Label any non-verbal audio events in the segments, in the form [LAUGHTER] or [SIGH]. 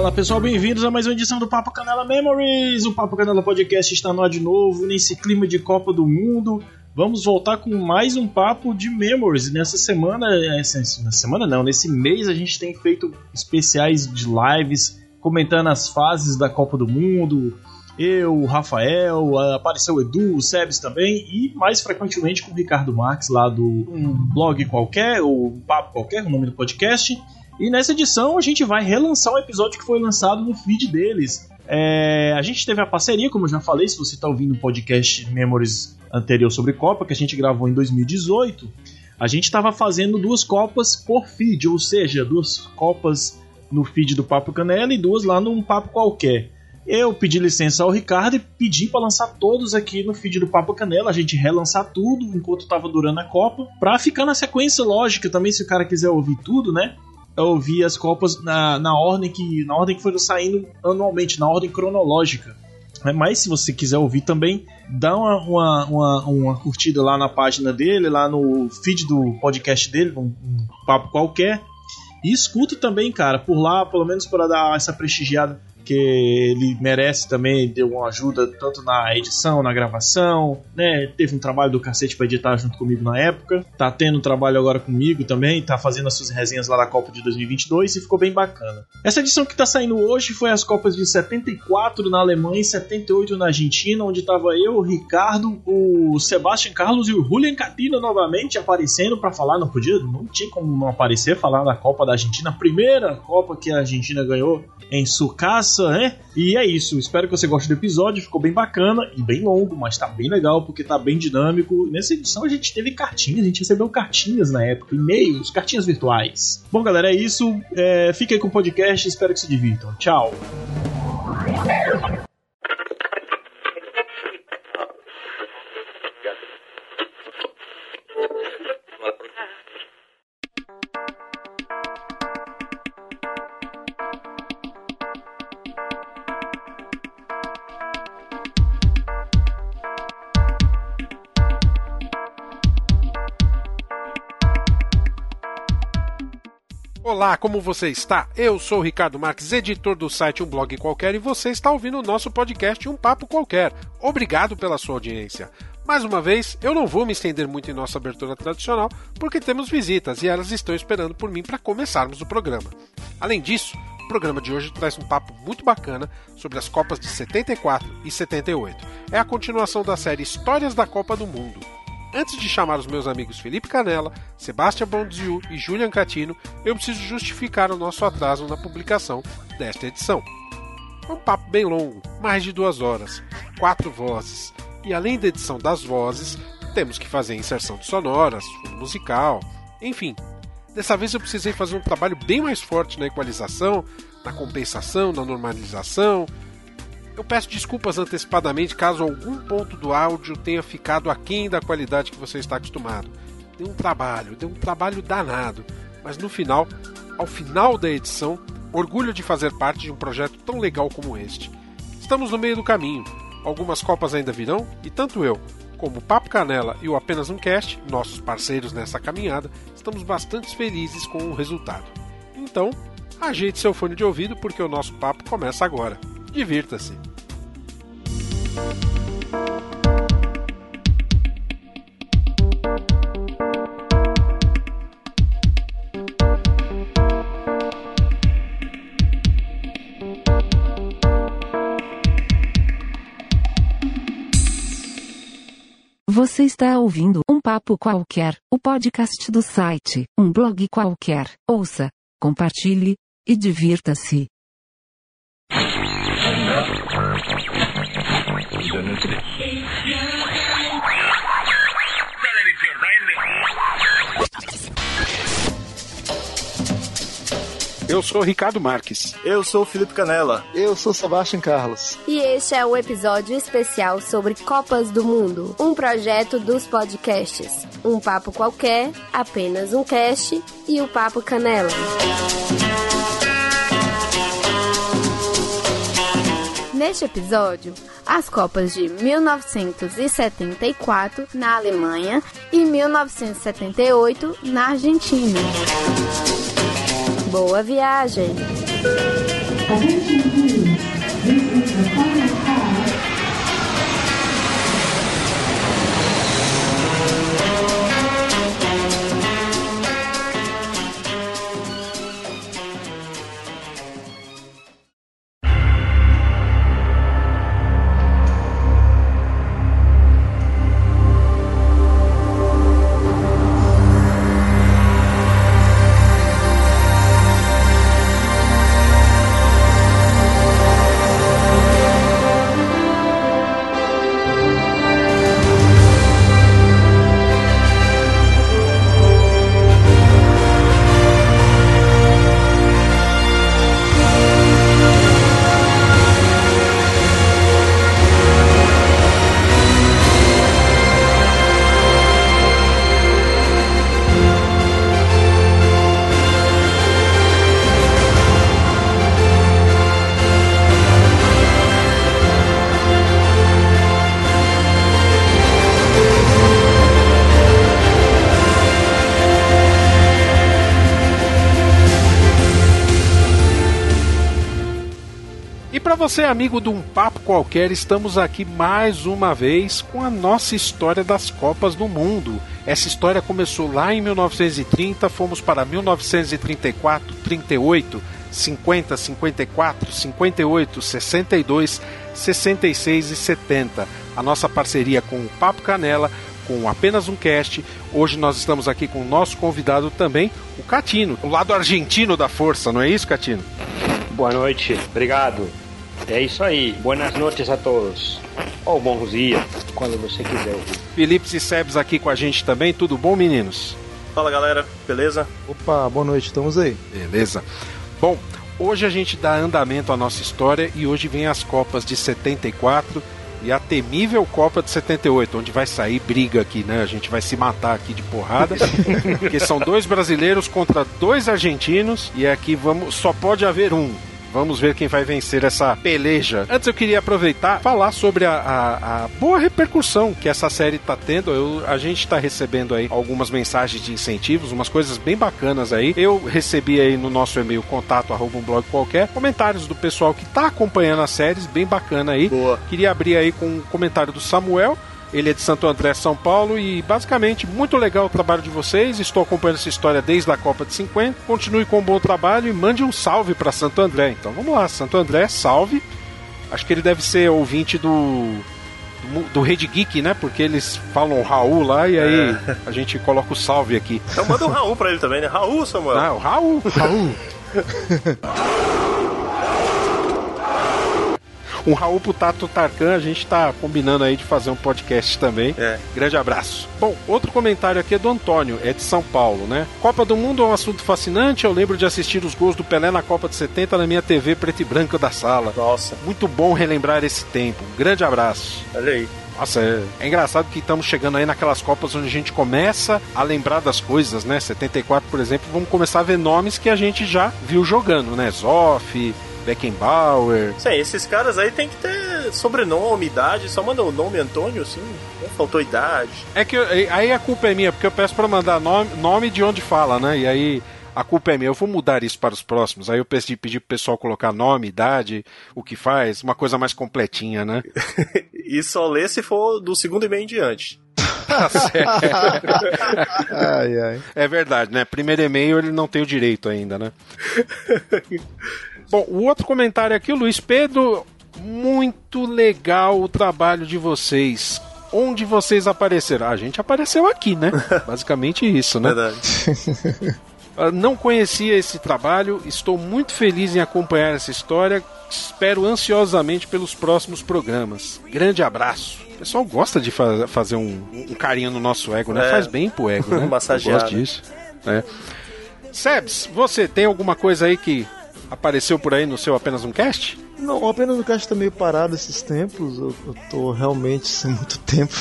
Fala pessoal, bem-vindos a mais uma edição do Papo Canela Memories. O Papo Canela Podcast está no ar de novo, nesse clima de Copa do Mundo. Vamos voltar com mais um papo de Memories. Nessa semana, essa semana não, nesse mês a gente tem feito especiais de lives comentando as fases da Copa do Mundo. Eu, o Rafael, apareceu o Edu, o Sebes também, e mais frequentemente com o Ricardo Marques lá do um blog qualquer, ou um papo qualquer, o nome do podcast. E nessa edição a gente vai relançar um episódio que foi lançado no feed deles. É, a gente teve a parceria, como eu já falei, se você está ouvindo o podcast Memories anterior sobre Copa, que a gente gravou em 2018, a gente estava fazendo duas Copas por feed, ou seja, duas Copas no feed do Papo Canela e duas lá num Papo qualquer. Eu pedi licença ao Ricardo e pedi para lançar todos aqui no feed do Papo Canela, a gente relançar tudo enquanto estava durando a Copa, para ficar na sequência lógica também, se o cara quiser ouvir tudo, né? Eu as copas na, na ordem que na ordem que foram saindo anualmente, na ordem cronológica. Mas se você quiser ouvir também, dá uma, uma, uma, uma, curtida lá na página dele, lá no feed do podcast dele, um, um papo qualquer. E escuta também, cara, por lá, pelo menos para dar essa prestigiada porque ele merece também, deu uma ajuda tanto na edição, na gravação, né? Teve um trabalho do cacete pra editar junto comigo na época. Tá tendo um trabalho agora comigo também, tá fazendo as suas resenhas lá da Copa de 2022 e ficou bem bacana. Essa edição que tá saindo hoje foi as Copas de 74 na Alemanha e 78 na Argentina, onde tava eu, o Ricardo, o Sebastian Carlos e o Julian Catino novamente aparecendo para falar. Não podia, não tinha como não aparecer, falar da Copa da Argentina, a primeira Copa que a Argentina ganhou em Sucas né? E é isso. Espero que você goste do episódio. Ficou bem bacana e bem longo, mas tá bem legal porque tá bem dinâmico. Nessa edição a gente teve cartinhas, a gente recebeu cartinhas na época, e-mails, cartinhas virtuais. Bom, galera, é isso. É, fique aí com o podcast. Espero que se divirtam. Tchau. Olá, como você está? Eu sou o Ricardo Marques, editor do site Um Blog Qualquer, e você está ouvindo o nosso podcast Um Papo Qualquer. Obrigado pela sua audiência. Mais uma vez, eu não vou me estender muito em nossa abertura tradicional, porque temos visitas e elas estão esperando por mim para começarmos o programa. Além disso, o programa de hoje traz um papo muito bacana sobre as Copas de 74 e 78. É a continuação da série Histórias da Copa do Mundo. Antes de chamar os meus amigos Felipe Canella, Sebastião Bondziu e Julian Catino, eu preciso justificar o nosso atraso na publicação desta edição. Um papo bem longo, mais de duas horas, quatro vozes, e além da edição das vozes, temos que fazer inserção de sonoras, fundo musical, enfim. Dessa vez eu precisei fazer um trabalho bem mais forte na equalização, na compensação, na normalização, eu peço desculpas antecipadamente caso algum ponto do áudio tenha ficado aquém da qualidade que você está acostumado. Deu um trabalho, deu um trabalho danado, mas no final, ao final da edição, orgulho de fazer parte de um projeto tão legal como este. Estamos no meio do caminho. Algumas copas ainda virão e tanto eu, como o Papo Canela e o Apenas um Cast, nossos parceiros nessa caminhada, estamos bastante felizes com o resultado. Então, ajeite seu fone de ouvido porque o nosso papo começa agora. Divirta-se! Você está ouvindo um papo qualquer, o podcast do site, um blog qualquer. Ouça, compartilhe e divirta-se. Eu sou Ricardo Marques. Eu sou Felipe Canela. Eu sou Sebastião Carlos. E este é o episódio especial sobre Copas do Mundo, um projeto dos podcasts. Um papo qualquer, apenas um cast e o Papo Canela. Neste episódio, as Copas de 1974 na Alemanha e 1978 na Argentina. Boa viagem! Você, amigo de um papo qualquer, estamos aqui mais uma vez com a nossa história das Copas do Mundo. Essa história começou lá em 1930, fomos para 1934, 38, 50, 54, 58, 62, 66 e 70. A nossa parceria com o Papo Canela, com apenas um cast. Hoje nós estamos aqui com o nosso convidado também, o Catino, o lado argentino da força, não é isso, Catino? Boa noite, obrigado. É isso aí, buenas noites a todos. Ou bons dias, quando você quiser ouvir. Felipe e Sebs aqui com a gente também, tudo bom, meninos? Fala galera, beleza? Opa, boa noite, estamos aí. Beleza. Bom, hoje a gente dá andamento à nossa história e hoje vem as Copas de 74 e a temível Copa de 78, onde vai sair briga aqui, né? A gente vai se matar aqui de porrada, porque são dois brasileiros contra dois argentinos e aqui vamos só pode haver um. Vamos ver quem vai vencer essa peleja. Antes eu queria aproveitar e falar sobre a, a- a boa repercussão que essa série está tendo. Eu- a gente está recebendo aí algumas mensagens de incentivos, umas coisas bem bacanas aí. Eu recebi aí no nosso e-mail contato arroba um blog qualquer comentários do pessoal que está acompanhando as séries, bem bacana aí. Boa. Queria abrir aí com um comentário do Samuel. Ele é de Santo André, São Paulo e basicamente muito legal o trabalho de vocês. Estou acompanhando essa história desde a Copa de 50. Continue com um bom trabalho e mande um salve para Santo André. Então vamos lá, Santo André, salve. Acho que ele deve ser ouvinte do do, do Rede Geek, né? Porque eles falam Raul lá e aí a gente coloca o salve aqui. Então manda um Raul pra ele também, né? Raul, Samuel. Ah, o Raul. [LAUGHS] Um Raul pro Tato Tarkan, a gente tá combinando aí de fazer um podcast também. É. Grande abraço. Bom, outro comentário aqui é do Antônio, é de São Paulo, né? Copa do Mundo é um assunto fascinante. Eu lembro de assistir os gols do Pelé na Copa de 70 na minha TV preto e branca da sala. Nossa, Muito bom relembrar esse tempo. Um grande abraço. olha aí. Nossa, é, é engraçado que estamos chegando aí naquelas Copas onde a gente começa a lembrar das coisas, né? 74, por exemplo, vamos começar a ver nomes que a gente já viu jogando, né? Zoff, Beckenbauer. Sim, esses caras aí tem que ter sobrenome, idade. Só manda o nome Antônio, assim. né? Faltou idade. É que eu- aí a culpa é minha, porque eu peço pra mandar nome, nome de onde fala, né? E aí a culpa é minha. Eu vou mudar isso para os próximos. Aí eu pedi, pedi pro pessoal colocar nome, idade, o que faz, uma coisa mais completinha, né? [LAUGHS] E só lê se for do segundo e-mail em diante. [LAUGHS] Tá certo. Ai, ai. É verdade, né? Primeiro e-mail ele não tem o direito ainda, né? [LAUGHS] Bom, o outro comentário aqui, o Luiz Pedro. Muito legal o trabalho de vocês. Onde vocês apareceram? A gente apareceu aqui, né? [LAUGHS] Basicamente isso, né? Verdade. [LAUGHS] Ah, Não conhecia esse trabalho, estou muito feliz em acompanhar essa história. Espero ansiosamente pelos próximos programas. Grande abraço. O pessoal gosta de fa- fazer um, um carinho no nosso ego, né? É. Faz bem pro ego, né? Massagear, [LAUGHS] Eu gosto disso. É. Sebs, você tem alguma coisa aí que apareceu por aí no seu apenas um cast? Não, apenas o caixa tá meio parado esses tempos. Eu, eu tô realmente sem muito [LAUGHS] tempo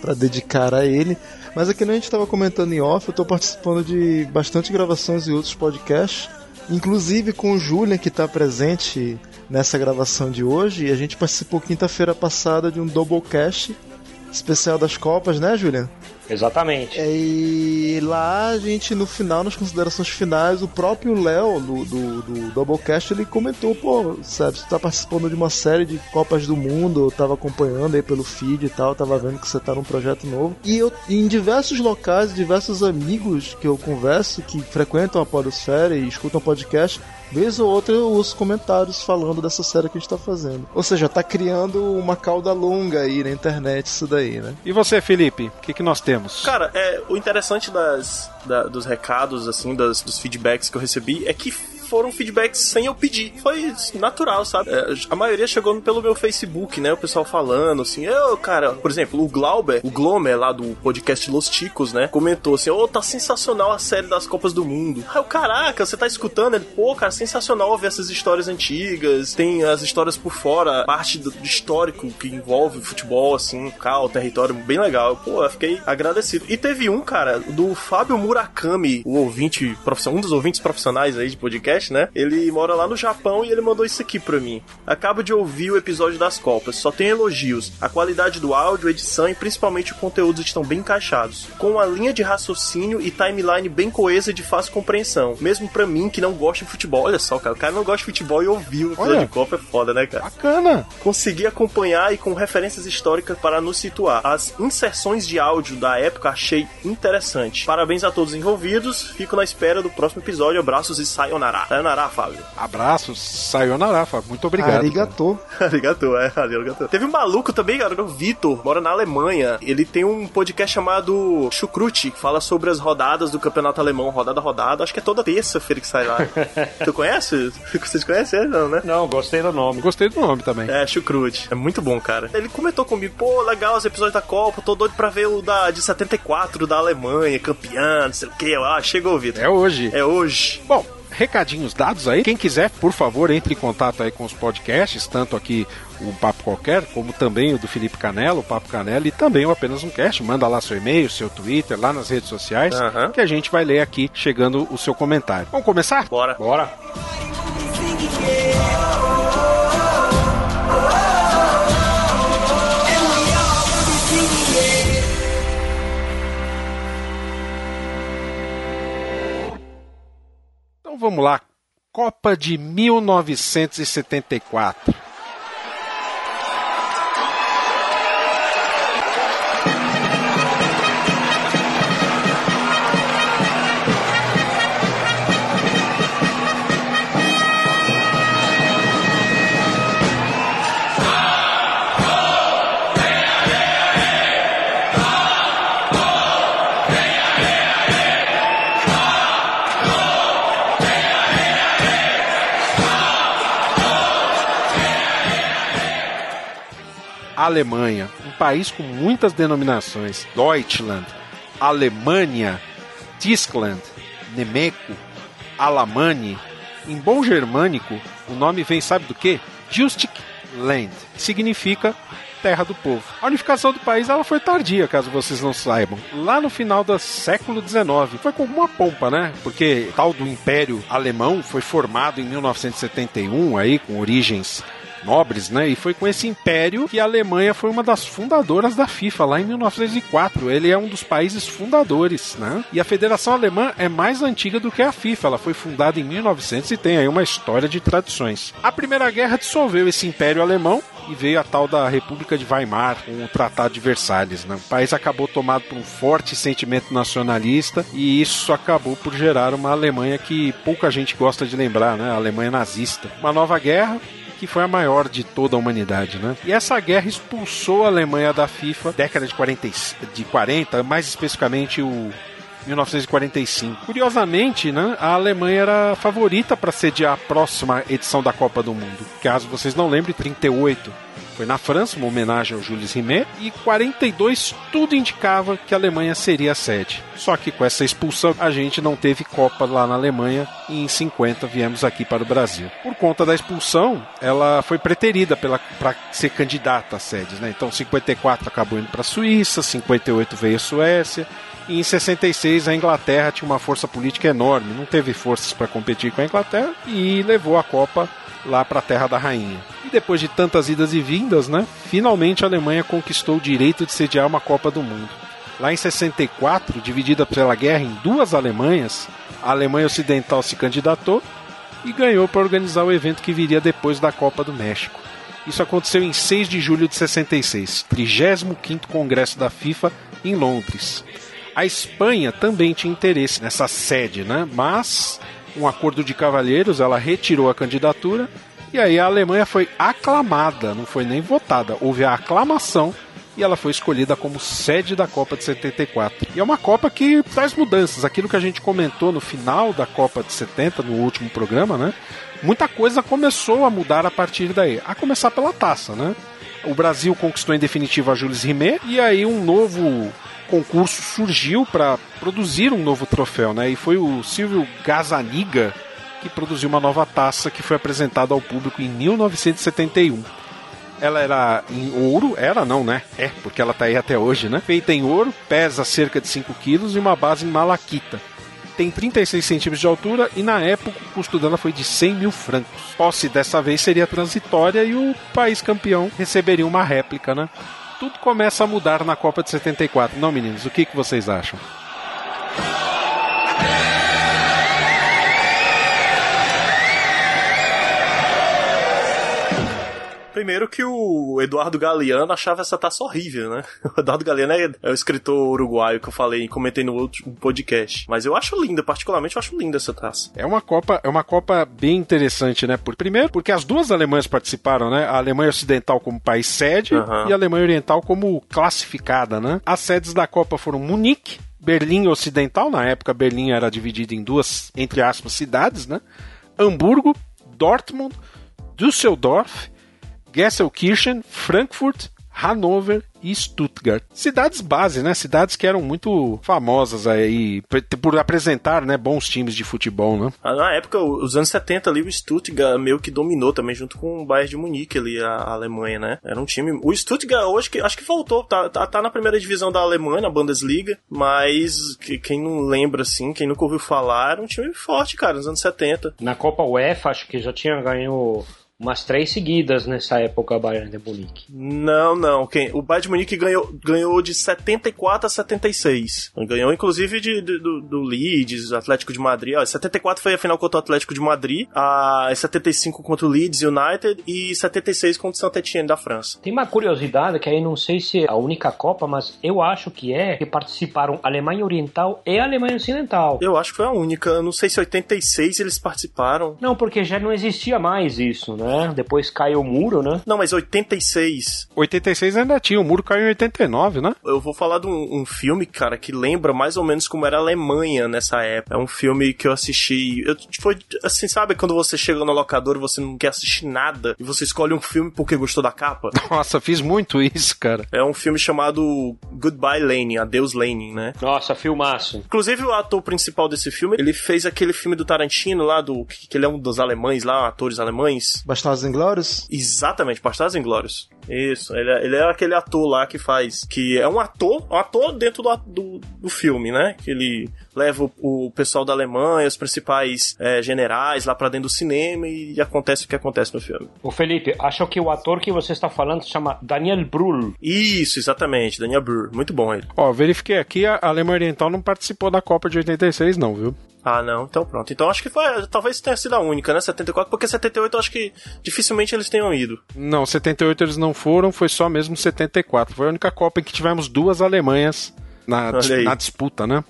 pra dedicar a ele. Mas aqui a gente tava comentando em off, eu tô participando de bastante gravações e outros podcasts. Inclusive com o Julian, que tá presente nessa gravação de hoje. E a gente participou quinta-feira passada de um Doublecast especial das Copas, né, Julian? Exatamente. É, E lá a gente, no final, nas considerações finais, o próprio Léo do, do, do Doublecast ele comentou: pô, sabe, você tá participando de uma série de Copas do Mundo, eu tava acompanhando aí pelo feed e tal, tava vendo que você tá num projeto novo. E eu, em diversos locais, diversos amigos que eu converso que frequentam a Podosfera e escutam podcast, Vez ou outra eu ouço comentários falando dessa série que a gente tá fazendo. Ou seja, tá criando uma cauda longa aí na internet isso daí, né? E você, Felipe, o que, que nós temos? Cara, é, o interessante das, da- dos recados, assim, das, dos feedbacks que eu recebi é que foram feedbacks sem eu pedir. Foi natural, sabe? É, a maioria chegou pelo meu Facebook, né? O pessoal falando assim, eu, cara, por exemplo, o Glauber, o Glomer lá do podcast Los Ticos, né? Comentou assim, ô, tá sensacional a série das Copas do Mundo. Aí eu, caraca, você tá escutando? Ele, pô, cara, sensacional ver essas histórias antigas, tem as histórias por fora, parte do, histórico que envolve futebol, assim, o território, bem legal. Pô, eu fiquei agradecido. E teve um, cara, do Fábio Murakami, o ouvinte profissional, um dos ouvintes profissionais aí de podcast, né? Ele mora lá no Japão e ele mandou isso aqui pra mim. Acabo de ouvir o episódio das Copas, só tem elogios. A qualidade do áudio, edição e principalmente o conteúdo estão bem encaixados, com uma linha de raciocínio e timeline bem coesa e de fácil compreensão, mesmo pra mim que não gosta de futebol. Olha só, cara, o cara não gosta de futebol e ouviu o episódio de Copa é foda, né, cara? Bacana! Consegui acompanhar e com referências históricas para nos situar. As inserções de áudio da época achei interessante. Parabéns a todos os envolvidos. Fico na espera do próximo episódio. Abraços e sayonara. Sayonara, Fábio. Abraços, sayonara, Fábio. Muito obrigado. Arigato. Arigato, [LAUGHS] é, arigato. Teve um maluco também, cara, o Vitor, mora na Alemanha. Ele tem um podcast chamado Chucrute, que fala sobre as rodadas do campeonato alemão, rodada a rodada. Acho que é toda terça-feira que sai lá. [LAUGHS] tu conhece? Vocês conhecem ele, não, né? Não, gostei do nome. Gostei do nome também. É, Chucrute. É muito bom, cara. Ele comentou comigo, pô, legal os episódios da Copa, tô doido pra ver o da, de 74 da Alemanha, campeã, não sei o que. Ah, chegou, Vitor. É hoje. É hoje. Bom, recadinhos dados aí. Quem quiser, por favor, entre em contato aí com os podcasts, tanto aqui o Papo Qualquer, como também o do Felipe Canelo, o Papo Canelo, e também o Apenas um Cast. Manda lá seu e-mail, seu Twitter, lá nas redes sociais, Aham. que a gente vai ler aqui, chegando o seu comentário. Vamos começar? Bora. Bora. Então vamos lá. Copa de 1974. Alemanha, um país com muitas denominações. Deutschland, Alemanha, Tyskland, Nemeco, Alamane. Em bom germânico, o nome vem, sabe do que? Justic Land, que significa terra do povo. A unificação do país ela foi tardia, caso vocês não saibam. Lá no final do século XIX. Foi com alguma pompa, né? Porque tal do Império Alemão foi formado em 1971 aí com origens nobres, né? E foi com esse império que a Alemanha foi uma das fundadoras da FIFA lá em 1904. Ele é um dos países fundadores, né? E a Federação Alemã é mais antiga do que a FIFA. Ela foi fundada em 1900 e tem aí uma história de tradições. A Primeira Guerra dissolveu esse império alemão e veio a tal da República de Weimar com o Tratado de Versalhes. Né? O país acabou tomado por um forte sentimento nacionalista e isso acabou por gerar uma Alemanha que pouca gente gosta de lembrar, né? A Alemanha nazista. Uma nova guerra que foi a maior de toda a humanidade, né? E essa guerra expulsou a Alemanha da FIFA, década de 40, e- de 40 mais especificamente o 1945. Curiosamente, né, a Alemanha era a favorita para sediar a próxima edição da Copa do Mundo. Caso vocês não lembrem, 38 foi na França, uma homenagem ao Jules Rimet, e 42 tudo indicava que a Alemanha seria a sede. Só que com essa expulsão a gente não teve Copa lá na Alemanha e em 50 viemos aqui para o Brasil. Por conta da expulsão, ela foi preterida para ser candidata a sedes, né? Então 54 acabou indo para a Suíça, 58 veio a Suécia, e em 66 a Inglaterra tinha uma força política enorme, não teve forças para competir com a Inglaterra e levou a Copa lá para a terra da rainha. E depois de tantas idas e vindas, né, finalmente a Alemanha conquistou o direito de sediar uma Copa do Mundo. Lá em 64, dividida pela guerra em duas Alemanhas, a Alemanha Ocidental se candidatou e ganhou para organizar o evento que viria depois da Copa do México. Isso aconteceu em 6 de julho de 66, 35º Congresso da FIFA em Londres. A Espanha também tinha interesse nessa sede, né? Mas um acordo de cavalheiros, ela retirou a candidatura e aí a Alemanha foi aclamada, não foi nem votada, houve a aclamação e ela foi escolhida como sede da Copa de 74. E é uma Copa que traz mudanças, aquilo que a gente comentou no final da Copa de 70, no último programa, né? Muita coisa começou a mudar a partir daí, a começar pela taça, né? O Brasil conquistou em definitiva a Jules Rimet e aí um novo concurso surgiu para produzir um novo troféu, né? E foi o Silvio Gazaniga que produziu uma nova taça que foi apresentada ao público em 1971. Ela era em ouro, era não, né? É, porque ela tá aí até hoje, né? Feita em ouro, pesa cerca de 5 quilos e uma base em malaquita. Tem 36 centímetros de altura e na época o custo dela foi de 100 mil francos. Posse dessa vez seria transitória e o país campeão receberia uma réplica, né? Tudo começa a mudar na Copa de 74. Não, meninos, o que, que vocês acham? Primeiro que o Eduardo Galeano achava essa taça horrível, né? [LAUGHS] O Eduardo Galeano é, é o escritor uruguaio que eu falei, comentei no outro podcast. Mas eu acho linda, particularmente eu acho linda essa taça. É uma Copa, é uma Copa bem interessante, né? Por, primeiro, porque as duas Alemanhas participaram, né? A Alemanha Ocidental como país sede Aham. e a Alemanha Oriental como classificada, né? As sedes da Copa foram Munique, Berlim Ocidental, na época Berlim era dividida em duas, entre aspas, cidades, né? Hamburgo, Dortmund, Düsseldorf, Gesselkirchen, Frankfurt, Hannover e Stuttgart. Cidades base, né? Cidades que eram muito famosas aí por- apresentar, né, bons times de futebol, né? Ah, Na época, os anos 70 ali, o Stuttgart meio que dominou também, junto com o Bayern de Munique ali, a a Alemanha, né? Era um time... O Stuttgart hoje, que, acho que voltou, tá, tá, tá na primeira divisão da Alemanha, na Bundesliga, mas que- quem não lembra, assim, quem nunca ouviu falar, era um time forte, cara, nos anos 70. Na Copa UEFA, acho que já tinha ganho umas três seguidas nessa época, Bayern de Munique. Não, não. Quem, o Bayern de Munique ganhou, ganhou de 74 a 76. Ganhou, inclusive, de, de- do, do Leeds, Atlético de Madrid. Ó, 74 foi a final contra o Atlético de Madrid. A 75 contra o Leeds United. E 76 contra o Saint-Etienne da França. Tem uma curiosidade que aí não sei se é a única Copa, mas eu acho que é que participaram Alemanha Oriental e Alemanha Ocidental. Eu acho que foi a única. Eu Não sei se 86 eles participaram. Não, porque já não existia mais isso, né? Depois caiu o muro, né? Não, mas 86. 86 ainda tinha, o muro caiu em 89, né? Eu vou falar de um, um filme, cara, que lembra mais ou menos como era a Alemanha nessa época. É um filme que eu assisti. Eu, foi assim, sabe quando você chega no locador e você não quer assistir nada e você escolhe um filme porque gostou da capa? [LAUGHS] Nossa, fiz muito isso, cara. É um filme chamado Goodbye Lenin, Adeus Lenin, né? Nossa, filmaço. Inclusive o ator principal desse filme, ele fez aquele filme do Tarantino lá, do que que ele é um dos alemães lá, atores alemães. Bastardos Inglórios? Exatamente, Bastardos Inglórios. Isso, ele é, ele é aquele ator lá que faz. Que é um ator, um ator dentro do, do, do filme, né? Que ele leva o, o pessoal da Alemanha, os principais é, generais lá pra dentro do cinema e acontece o que acontece no filme. O Felipe, acho que o ator que você está falando se chama Daniel Brühl. Isso, exatamente, Daniel Brühl. Muito bom ele. Ó, verifiquei aqui, a Alemanha Oriental não participou da Copa de 86 não, viu? Ah, não, então pronto. Então acho que foi, talvez tenha sido a única, né? 74, porque 78 eu acho que dificilmente eles tenham ido. Não, 78 eles não foram, foi só mesmo 74. Foi a única Copa em que tivemos duas Alemanhas na, na disputa, né?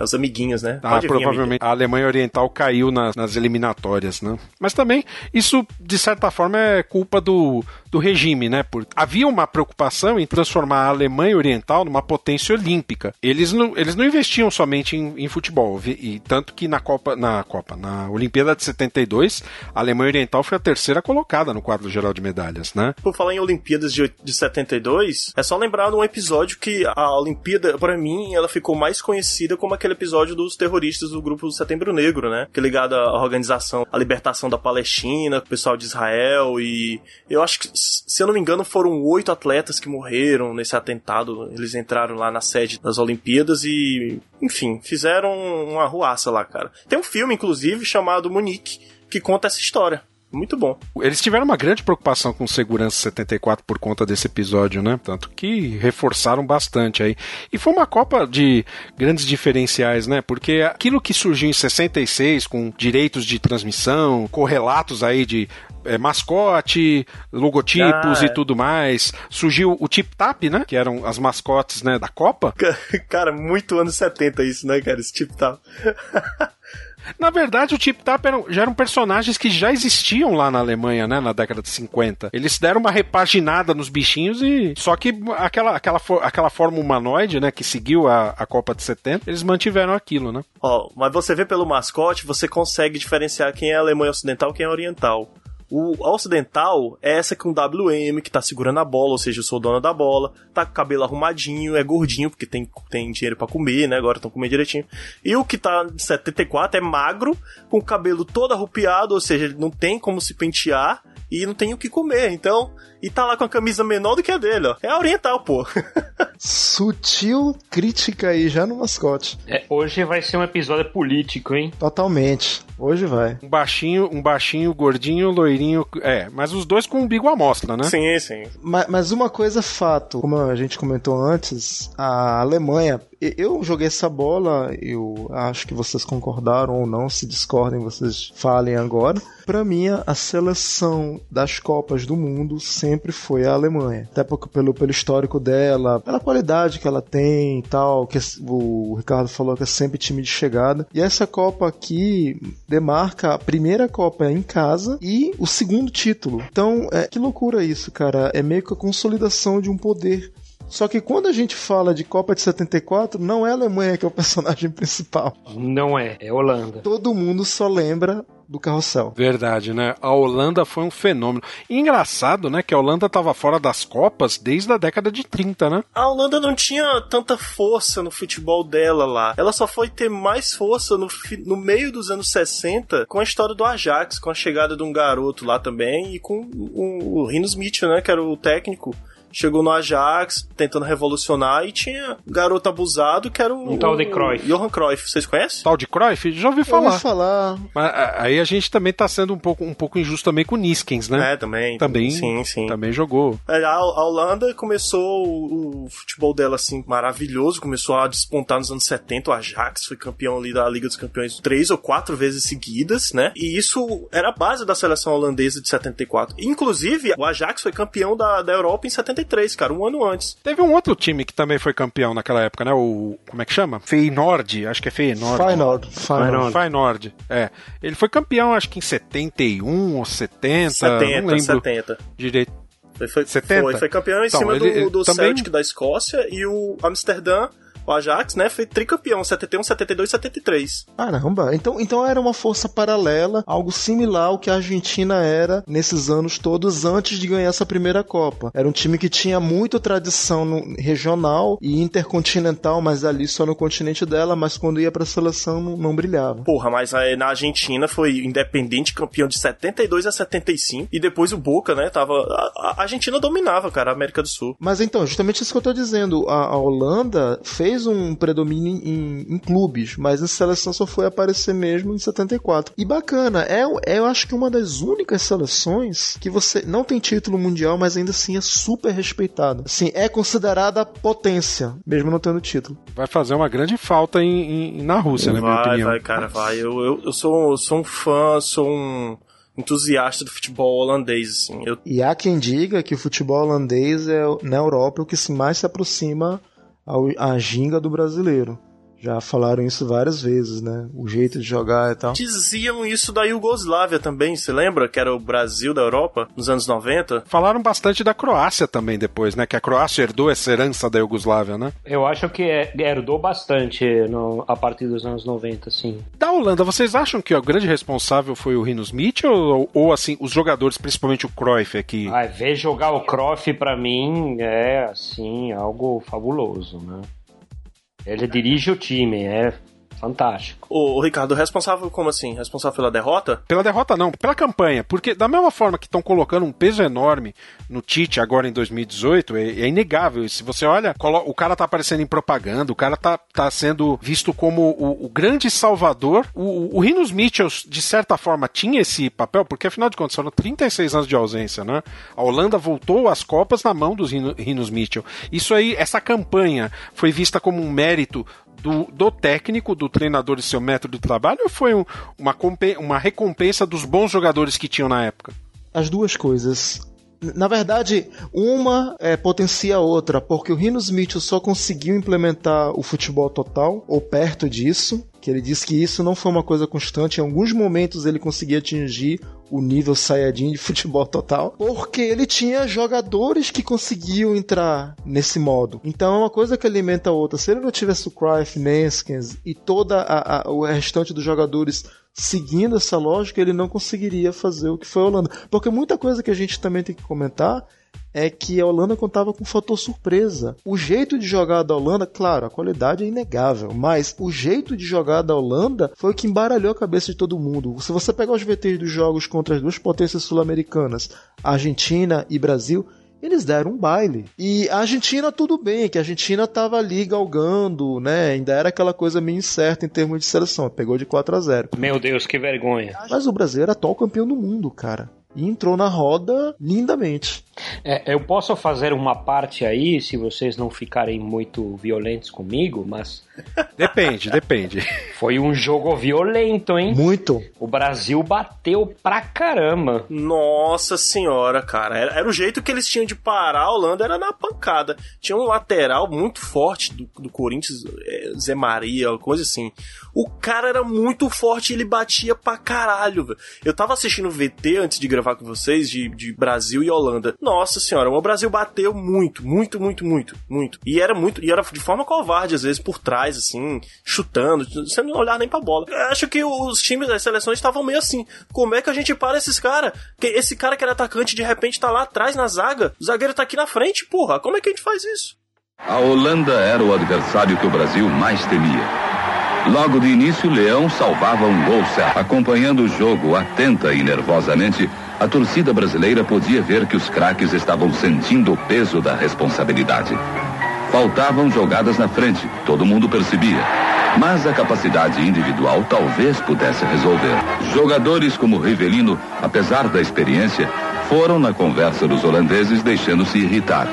Os amiguinhos, né? Ah, vir, provavelmente a Alemanha Oriental caiu nas, nas eliminatórias, né? Mas também isso, de certa forma, é culpa do, do regime, né? Porque havia uma preocupação em transformar a Alemanha Oriental numa potência olímpica. Eles não, eles não investiam somente em, em futebol, e tanto que na Copa, na Copa, na Olimpíada de 72, a Alemanha Oriental foi a terceira colocada no quadro geral de medalhas, né? Por falar em Olimpíadas de, de 72, é só lembrar de um episódio que a Olimpíada, pra mim, ela ficou mais conhecida como aquele episódio dos terroristas do grupo Setembro Negro, né? Que é ligado à organização, à libertação da Palestina, o pessoal de Israel e eu acho que, se eu não me engano, foram oito atletas que morreram nesse atentado. Eles entraram lá na sede das Olimpíadas e, enfim, fizeram uma ruaça lá, cara. Tem um filme, inclusive, chamado Munique, que conta essa história. Muito bom. Eles tiveram uma grande preocupação com segurança 74 por conta desse episódio, né? Tanto que reforçaram bastante aí. E foi uma Copa de grandes diferenciais, né? Porque aquilo que surgiu em 66 com direitos de transmissão, correlatos aí de é, mascote, logotipos Ah, é. e tudo mais. Surgiu o Tip Tap, né? Que eram as mascotes né, da Copa. [LAUGHS] Cara, muito anos 70 isso, né, cara? Esse tipo tá. [LAUGHS] Na verdade, o Tip Tap eram, já eram personagens que já existiam lá na Alemanha, né? Na década de 50. Eles deram uma repaginada nos bichinhos e. Só que aquela, aquela, aquela forma humanoide, né? Que seguiu a, a Copa de 70, eles mantiveram aquilo, né? Ó, mas você vê pelo mascote, você consegue diferenciar quem é Alemanha Ocidental e quem é Oriental. O ocidental é essa com WM, que tá segurando a bola, ou seja, eu sou dono da bola, tá com o cabelo arrumadinho, é gordinho, porque tem, tem dinheiro pra comer, né? Agora estão comendo direitinho. E o que tá de 74 é magro, com o cabelo todo arrupiado, ou seja, não tem como se pentear e não tem o que comer. Então, e tá lá com a camisa menor do que a dele, ó. É a oriental, pô. Sutil crítica aí já no mascote. É, hoje vai ser um episódio político, hein? Totalmente. Hoje vai. Um baixinho, um baixinho, gordinho, loirinho. É, mas os dois com o umbigo à mostra, né? Sim, sim. Ma- Mas uma coisa é fato, como a gente comentou antes, a Alemanha. e- Eu joguei essa bola, eu acho que vocês concordaram ou não, se discordem, vocês falem agora. Pra mim, a seleção das Copas do Mundo sempre foi a Alemanha. Até porque, pelo, pelo histórico dela, pela qualidade que ela tem e tal, que o Ricardo falou que é sempre time de chegada. E essa Copa aqui demarca a primeira Copa em casa e o segundo título. Então, é, que loucura isso, cara. É meio que a consolidação de um poder. Só que quando a gente fala de Copa de 74, não é a Alemanha que é o personagem [LAUGHS] principal. Não é, é Holanda. Todo mundo só lembra do carrossel. Verdade, né? A Holanda foi um fenômeno. E engraçado, né? Que a Holanda tava fora das Copas desde a década de 30, né? A Holanda não tinha tanta força no futebol dela lá. Ela só foi ter mais força no, no meio dos anos 60 com a história do Ajax, com a chegada de um garoto lá também e com o, o Rinus Mitchell, né, que era o técnico. Chegou no Ajax tentando revolucionar e tinha garoto abusado que era o. Um tal de Cruyff. Johan Cruyff, vocês conhecem? Tal de Cruyff, já ouvi falar. ouvi falar. Mas aí a gente também tá sendo um pouco, um pouco injusto também com o Niskens, né? É, também. Também, Sim, sim. também jogou. É, A, a Holanda começou o, o futebol dela assim maravilhoso, começou a despontar nos anos 70. O Ajax foi campeão ali da Liga dos Campeões três ou quatro vezes seguidas, né? E isso era a base da seleção holandesa de 74. Inclusive, o Ajax foi campeão da, da Europa em 73, cara, um ano antes. Teve um outro time que também foi campeão naquela época, né? O. Como é que chama? Feyenoord, acho que é Feyenoord. Feyenoord. Feyenoord. Feyenoord, é. Ele foi campeão, acho que em 71 ou 70, 70, não lembro 70. direito. Foi, foi, 70? foi, foi campeão em Então, cima ele- ele do, do também- Celtic da Escócia e o Amsterdã, o Ajax, né? Foi tricampeão, 71, 72 e 73. Caramba, então, então era uma força paralela, algo similar ao que a Argentina era nesses anos todos antes de ganhar essa primeira Copa. Era um time que tinha muita tradição no- regional e intercontinental, mas ali só no continente dela, mas quando ia pra seleção não, não brilhava. Porra, mas aí na Argentina foi independente campeão de 72 a 75 e depois o Boca, né, tava a, a Argentina dominava, cara, a América do Sul. Mas então, justamente isso que eu tô dizendo, a, a Holanda fez um predomínio em, em clubes, mas a seleção só foi aparecer mesmo em 74. E bacana, é, é eu acho que uma das únicas seleções que você não tem título mundial, mas ainda assim é super respeitada. Assim, é considerada potência, mesmo não tendo título. Vai fazer uma grande falta em, em- na Rússia, na minha vai, opinião. vai, cara, vai. Eu, eu, eu sou, eu sou um fã, sou um entusiasta do futebol holandês, assim. Eu, E há quem diga que o futebol holandês é na Europa o que se mais se aproxima à ginga do brasileiro. Já falaram isso várias vezes, né? O jeito de jogar e tal. diziam isso da Iugoslávia também, você lembra? Que era o Brasil da Europa, nos anos 90. Falaram bastante da Croácia também depois, né? Que a Croácia herdou essa herança da Iugoslávia, né? Eu acho que é- herdou bastante no- a partir dos anos 90, sim. Da Holanda, vocês acham que o grande responsável foi o Rinus Mitchell ou, ou, assim, os jogadores, principalmente o Cruyff aqui? Ah, ver jogar o Croft pra mim é assim algo fabuloso, né? Ele dirige o time, é fantástico. Ô, ô, Ricardo, responsável como assim? Responsável pela derrota? Pela derrota não, pela campanha. Porque da mesma forma que estão colocando um peso enorme no Tite agora em 2018, é, é inegável. Se você olha, o cara tá aparecendo em propaganda, o cara tá, tá sendo visto como o, o grande salvador. O, o, o Rinos Mitchell, de certa forma, tinha esse papel, porque afinal de contas foram 36 anos de ausência, né? A Holanda voltou às Copas na mão dos Rino- Rinos Mitchell. Isso aí, essa campanha foi vista como um mérito do, do técnico, do treinador e seu método de trabalho, ou foi um- uma, uma recompensa dos bons jogadores que tinham na época? As duas coisas. Na verdade, uma é, potencia a outra, porque o Rinos Mitchell só conseguiu implementar o futebol total, ou perto disso, que ele disse que isso não foi uma coisa constante, em alguns momentos ele conseguia atingir o nível Saiyajin de [LAUGHS] futebol total, porque ele tinha jogadores que conseguiam entrar nesse modo. Então é uma coisa que alimenta a outra. Se ele não tivesse o Cruyff, Nenskens e toda a, a- o restante dos jogadores seguindo essa lógica, ele não conseguiria fazer o que foi a Holanda. Porque muita coisa que a gente também tem que comentar é que a Holanda contava com um fator surpresa. O jeito de jogar da Holanda, claro, a qualidade é inegável, mas o jeito de jogar da Holanda foi o que embaralhou a cabeça de todo mundo. Se você pegar os VTs dos jogos contra as duas potências sul-americanas, Argentina e Brasil, eles deram um baile. E a Argentina, tudo bem, que a Argentina tava ali galgando, né? Ainda era aquela coisa meio incerta em termos de seleção. Pegou de 4 a 0 Meu Deus, que vergonha. Mas o Brasil era atual campeão do mundo, cara. E entrou na roda lindamente. É, eu posso fazer uma parte aí, se vocês não ficarem muito violentos comigo, mas [LAUGHS] Depende, depende. foi um jogo violento, hein? Muito. O Brasil bateu pra caramba. Nossa senhora, cara. Era, era o jeito que eles tinham de parar a Holanda, era na pancada. Tinha um lateral muito forte do, do Corinthians, é, Zé Maria, coisa assim. O cara era muito forte e ele batia pra caralho, velho. Eu tava assistindo o VT antes de gravar com vocês, de, de Brasil e Holanda. Nossa senhora, o Brasil bateu muito, muito, muito, muito, muito. E era muito, e era de forma covarde, às vezes, por trás, assim, chutando, sem olhar nem pra bola. Eu acho que os times das seleções estavam meio assim. Como é que a gente para esses caras? Que esse cara que era atacante, de repente, tá lá atrás na zaga. O zagueiro tá aqui na frente, porra. Como é que a gente faz isso? A Holanda era o adversário que o Brasil mais temia. Logo de início, Leão salvava um gol certo. Acompanhando o jogo atenta e nervosamente, a torcida brasileira podia ver que os craques estavam sentindo o peso da responsabilidade. Faltavam jogadas na frente, todo mundo percebia. Mas a capacidade individual talvez pudesse resolver. Jogadores como Rivelino, apesar da experiência, foram na conversa dos holandeses deixando-se irritar.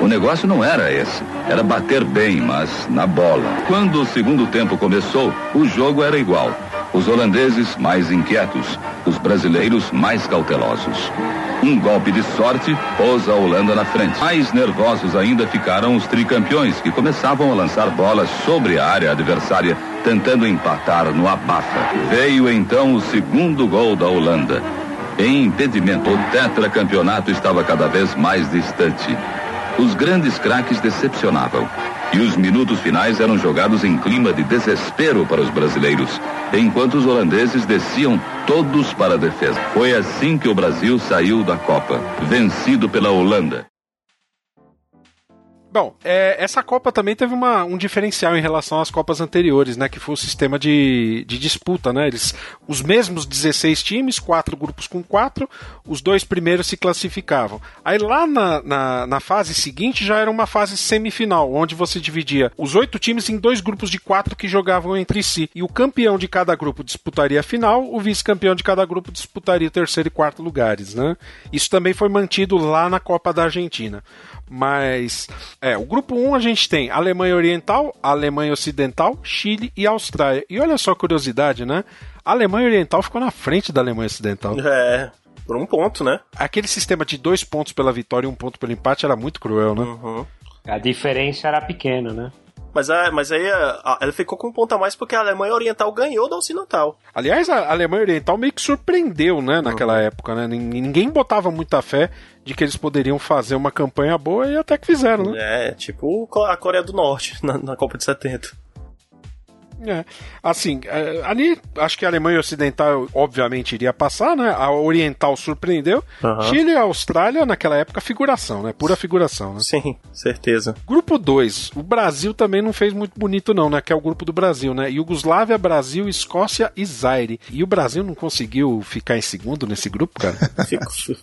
O negócio não era esse. Era bater bem, mas na bola. Quando o segundo tempo começou, o jogo era igual. Os holandeses mais inquietos, os brasileiros mais cautelosos. Um golpe de sorte pôs a Holanda na frente. Mais nervosos ainda ficaram os tricampeões, que começavam a lançar bolas sobre a área adversária, tentando empatar no abafa. Veio então o segundo gol da Holanda. Em impedimento, o tetracampeonato estava cada vez mais distante. Os grandes craques decepcionavam. E os minutos finais eram jogados em clima de desespero para os brasileiros, enquanto os holandeses desciam todos para a defesa. Foi assim que o Brasil saiu da Copa, vencido pela Holanda. Bom, é, essa Copa também teve uma, um diferencial em relação às Copas anteriores, né? Que foi o sistema de, de disputa, né? Eles, os mesmos 16 times, quatro grupos com quatro, os dois primeiros se classificavam. Aí lá na, na, na fase seguinte já era uma fase semifinal, onde você dividia os oito times em dois grupos de quatro que jogavam entre si. E o campeão de cada grupo disputaria a final, o vice-campeão de cada grupo disputaria o terceiro e quarto lugares, né? Isso também foi mantido lá na Copa da Argentina. Mas, é, o grupo 1 a gente tem Alemanha Oriental, Alemanha Ocidental, Chile e Austrália. E olha só a curiosidade, né? A Alemanha Oriental ficou na frente da Alemanha Ocidental. É, por um ponto, né? Aquele sistema de dois pontos pela vitória e um ponto pelo empate era muito cruel, né? Uhum. A diferença era pequena, né? Mas, a, mas aí a- a- ela ficou com um ponto a mais porque a Alemanha Oriental ganhou da Ocidental. Aliás, a Alemanha Oriental meio que surpreendeu, né, naquela época, né? Nin- Ninguém botava muita fé de que eles poderiam fazer uma campanha boa e até que fizeram, né? É, tipo a Coreia do Norte [LAUGHS] na, na Copa de 70. É. Assim, é, ali acho que a Alemanha Ocidental obviamente iria passar, né? A Oriental surpreendeu. Aham. Chile e Austrália, naquela época, figuração, né? Pura figuração, né? Sim, certeza. Grupo 2, o Brasil também não fez muito bonito, não, né? Que é o grupo do Brasil, né? Iugoslávia, Brasil, Escócia e Zaire. E o Brasil não conseguiu ficar em segundo nesse grupo, cara? [LAUGHS]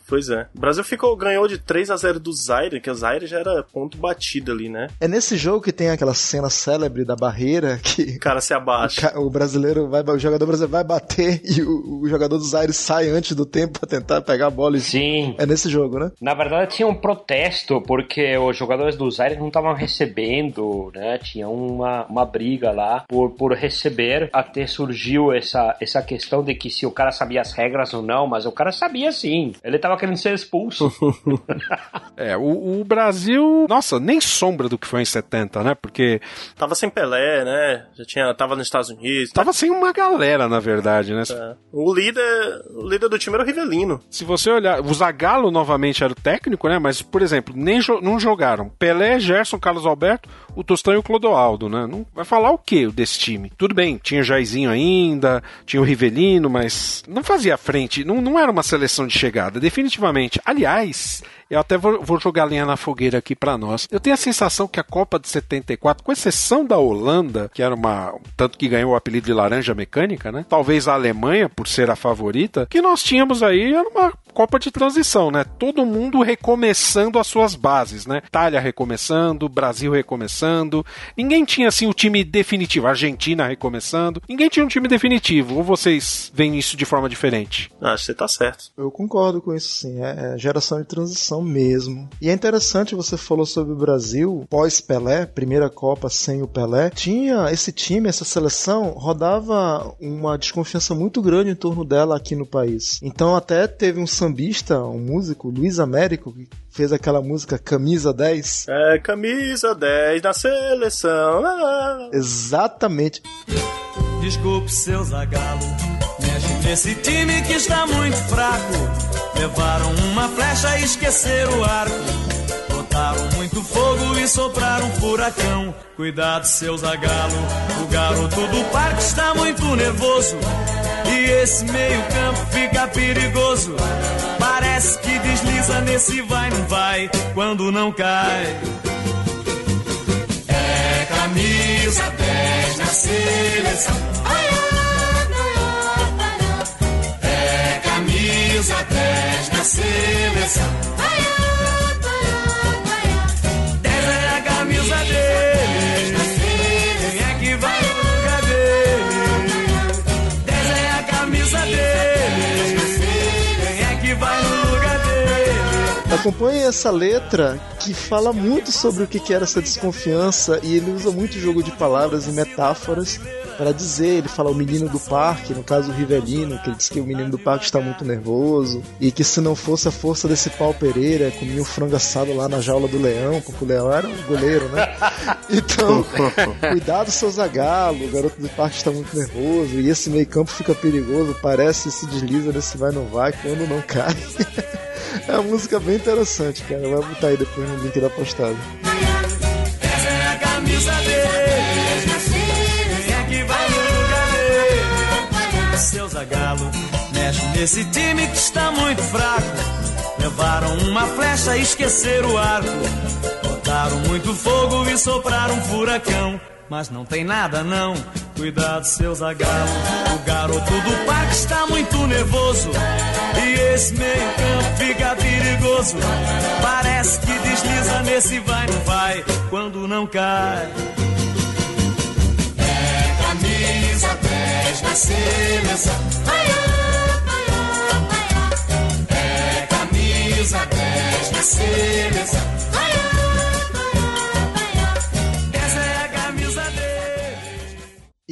Pois é. O Brasil ficou, ganhou de 3 a 0 do Zaire, que o Zaire já era ponto batido ali, né? É nesse jogo que tem aquela cena célebre da barreira que cara se abaixa. ca- o brasileiro vai, o jogador brasileiro vai bater [LAUGHS] e o, o jogador do Zaire sai antes do tempo pra tentar pegar a bola. e- Sim. É nesse jogo, né? Na verdade, tinha um protesto porque os jogadores do Zaire não estavam recebendo, né? Tinha uma, uma briga lá por, por receber. Até surgiu essa, essa questão de que se o cara sabia as regras ou não, mas o cara sabia sim. Ele tava querendo ser expulso. [LAUGHS] [LAUGHS] É, o, o Brasil, nossa, nem sombra do que foi em 70, né? Porque Tava sem Pelé, né? Já tinha, tava nos Estados Unidos. tava sem uma galera, na verdade, né? É. O líder, o líder do time era o Rivelino. Se você olhar, o Zagallo novamente era o técnico, né? Mas, por exemplo, nem jo- não jogaram Pelé, Gerson, Carlos Alberto, o Tostão e o Clodoaldo, né? Não vai falar o que desse time? Tudo bem, tinha Jairzinho ainda, tinha o Rivelino, mas não fazia frente, não, não era uma seleção de chegada, definitivamente. Aliás, eu até vou, vou jogar lenha na fogueira aqui pra nós. Eu tenho a sensação que a Copa de 74, com exceção da Holanda, que era uma. tanto que ganhou o apelido de laranja mecânica, né? Talvez a Alemanha, por ser a favorita, que nós tínhamos aí era uma Copa de transição, né? Todo mundo recomeçando as suas bases, né? Itália recomeçando, Brasil recomeçando. Ninguém tinha assim o time definitivo. Argentina recomeçando. Ninguém tinha um time definitivo. Ou vocês veem isso de forma diferente? Acho que você tá certo. Eu concordo com isso, sim. É, é geração de transição mesmo. E é interessante, você falou sobre o Brasil, pós-Pelé, primeira Copa sem o Pelé. Tinha esse time, essa seleção, rodava uma desconfiança muito grande em torno dela aqui no país. Então até teve um sambista, um músico, Luiz Américo, que fez aquela música Camisa 10. É, camisa 10 na seleção. Ah. Exatamente. Desculpe, seu Zagalo. Mexe nesse time que está muito fraco. Levaram uma flecha e esqueceram o arco. Botaram muito fogo e sopraram um furacão. Cuidado, seu Zagalo. O garoto do parque está muito nervoso. Esse meio-campo fica perigoso. Parece que desliza nesse vai, não vai, quando não cai. É camisa 10 na seleção. É camisa 10 na seleção. Acompanhe essa letra que fala muito sobre o que era essa desconfiança e ele usa muito jogo de palavras e metáforas para dizer. Ele fala o menino do parque, no caso o Rivelino, que ele diz que o menino do parque está muito nervoso e que se não fosse a força desse pau Pereira, comia um frango assado lá na jaula do leão, porque o leão era um goleiro, né? [LAUGHS] Então, cuidado, seu Zagalo, o garoto do parque está muito nervoso e esse meio campo fica perigoso, parece se desliza nesse vai não vai quando não cai. [LAUGHS] É uma música bem interessante, cara. Vai botar aí depois no link da postagem. Essa a camisa dele. Quem é que vai no lugar dele? Seu Zagalo mexe nesse time que está muito fraco. Levaram uma flecha e esqueceram o arco. Botaram muito fogo e sopraram um furacão. Mas não tem nada não, cuidado seu Zagalo O garoto do parque está muito nervoso. E esse meio campo fica perigoso. Parece que desliza nesse vai não vai Quando não cai. É camisa 10 na seleção. É camisa 10 na seleção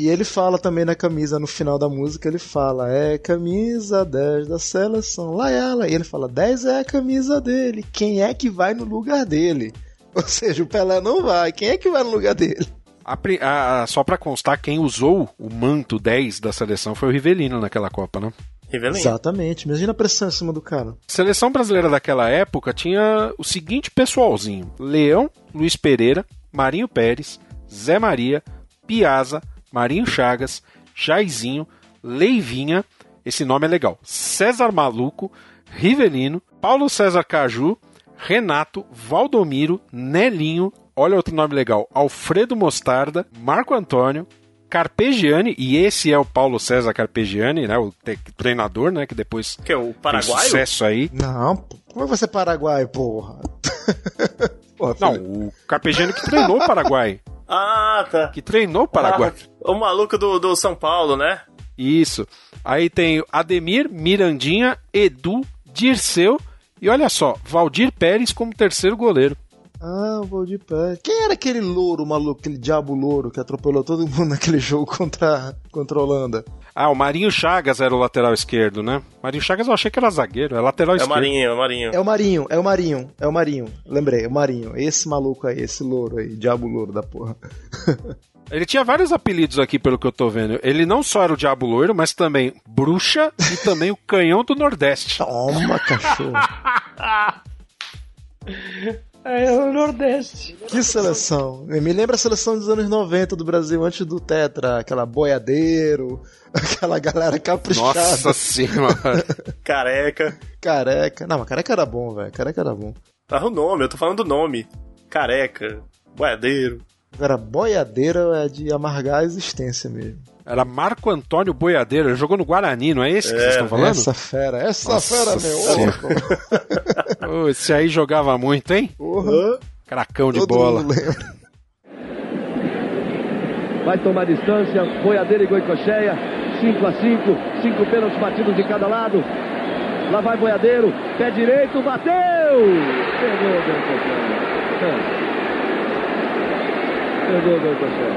E ele fala também na camisa, no final da música, ele fala: É camisa 10 da seleção, lá ela. E ele fala: 10 é a camisa dele. Quem é que vai no lugar dele? [LAUGHS] Ou seja, o Pelé não vai. Quem é que vai no lugar dele? A a- só pra constar, quem usou o manto 10 da seleção foi o Rivelino naquela Copa, né? Rivelino. Exatamente. Imagina a pressão em cima do cara. A seleção brasileira daquela época tinha o seguinte pessoalzinho: Leão, Luiz Pereira, Marinho Pérez, Zé Maria, Piazza, Marinho Chagas, Jairzinho, Leivinha, esse nome é legal, César Maluco, Rivelino, Paulo César Caju, Renato, Valdomiro, Nelinho, olha outro nome legal, Alfredo Mostarda, Marco Antônio, Carpegiani, e esse é o Paulo César Carpegiani, né, o te- treinador, né, que depois Que é o fez paraguaio? sucesso aí. Não, como é você paraguaio, porra? [LAUGHS] porra Não, o Carpegiani que treinou o Paraguai, Ah, tá. que treinou o Paraguai. Ah, o maluco do, do São Paulo, né? Isso. Aí tem Ademir, Mirandinha, Edu, Dirceu e olha só, Valdir Pérez como terceiro goleiro. Ah, o Valdir Pérez. Quem era aquele louro maluco, aquele diabo louro que atropelou todo mundo [LAUGHS] naquele jogo contra, contra a Holanda? Ah, o Marinho Chagas era o lateral esquerdo, né? Marinho Chagas eu achei que era zagueiro, é lateral É o esquerdo. Marinho, é o Marinho. É o Marinho, é o Marinho, é o Marinho. Lembrei, é o Marinho. Esse maluco aí, esse louro aí, diabo louro da porra. [LAUGHS] Ele tinha vários apelidos aqui, pelo que eu tô vendo. Ele não só era o Diabo Loiro, mas também Bruxa e também o Canhão do Nordeste. Toma, cachorro. [LAUGHS] É o Nordeste. Que seleção. Me lembra a seleção dos anos 90 do Brasil, antes do Tetra. Aquela boiadeiro, [LAUGHS] aquela galera caprichada. Nossa senhora. [LAUGHS] Careca. Careca. Não, mas careca era bom, velho. Careca era bom. Tá o nome, eu tô falando do nome. Careca, boiadeiro. Agora, boiadeiro é de amargar a existência mesmo. Era Marco Antônio Boiadeiro. Ele jogou no Guarani, não é esse que vocês estão falando? Essa fera, essa Nossa fera, meu. [LAUGHS] Ô, esse aí jogava muito, hein? porra. Cracão de Todo bola. vai tomar distância, Boiadeiro e Goicocheia, 5 a 5, cinco pênaltis batidos de cada lado. Lá vai Boiadeiro, pé direito, bateu! Pegou o Goicocheia. Pegou o Goicocheia.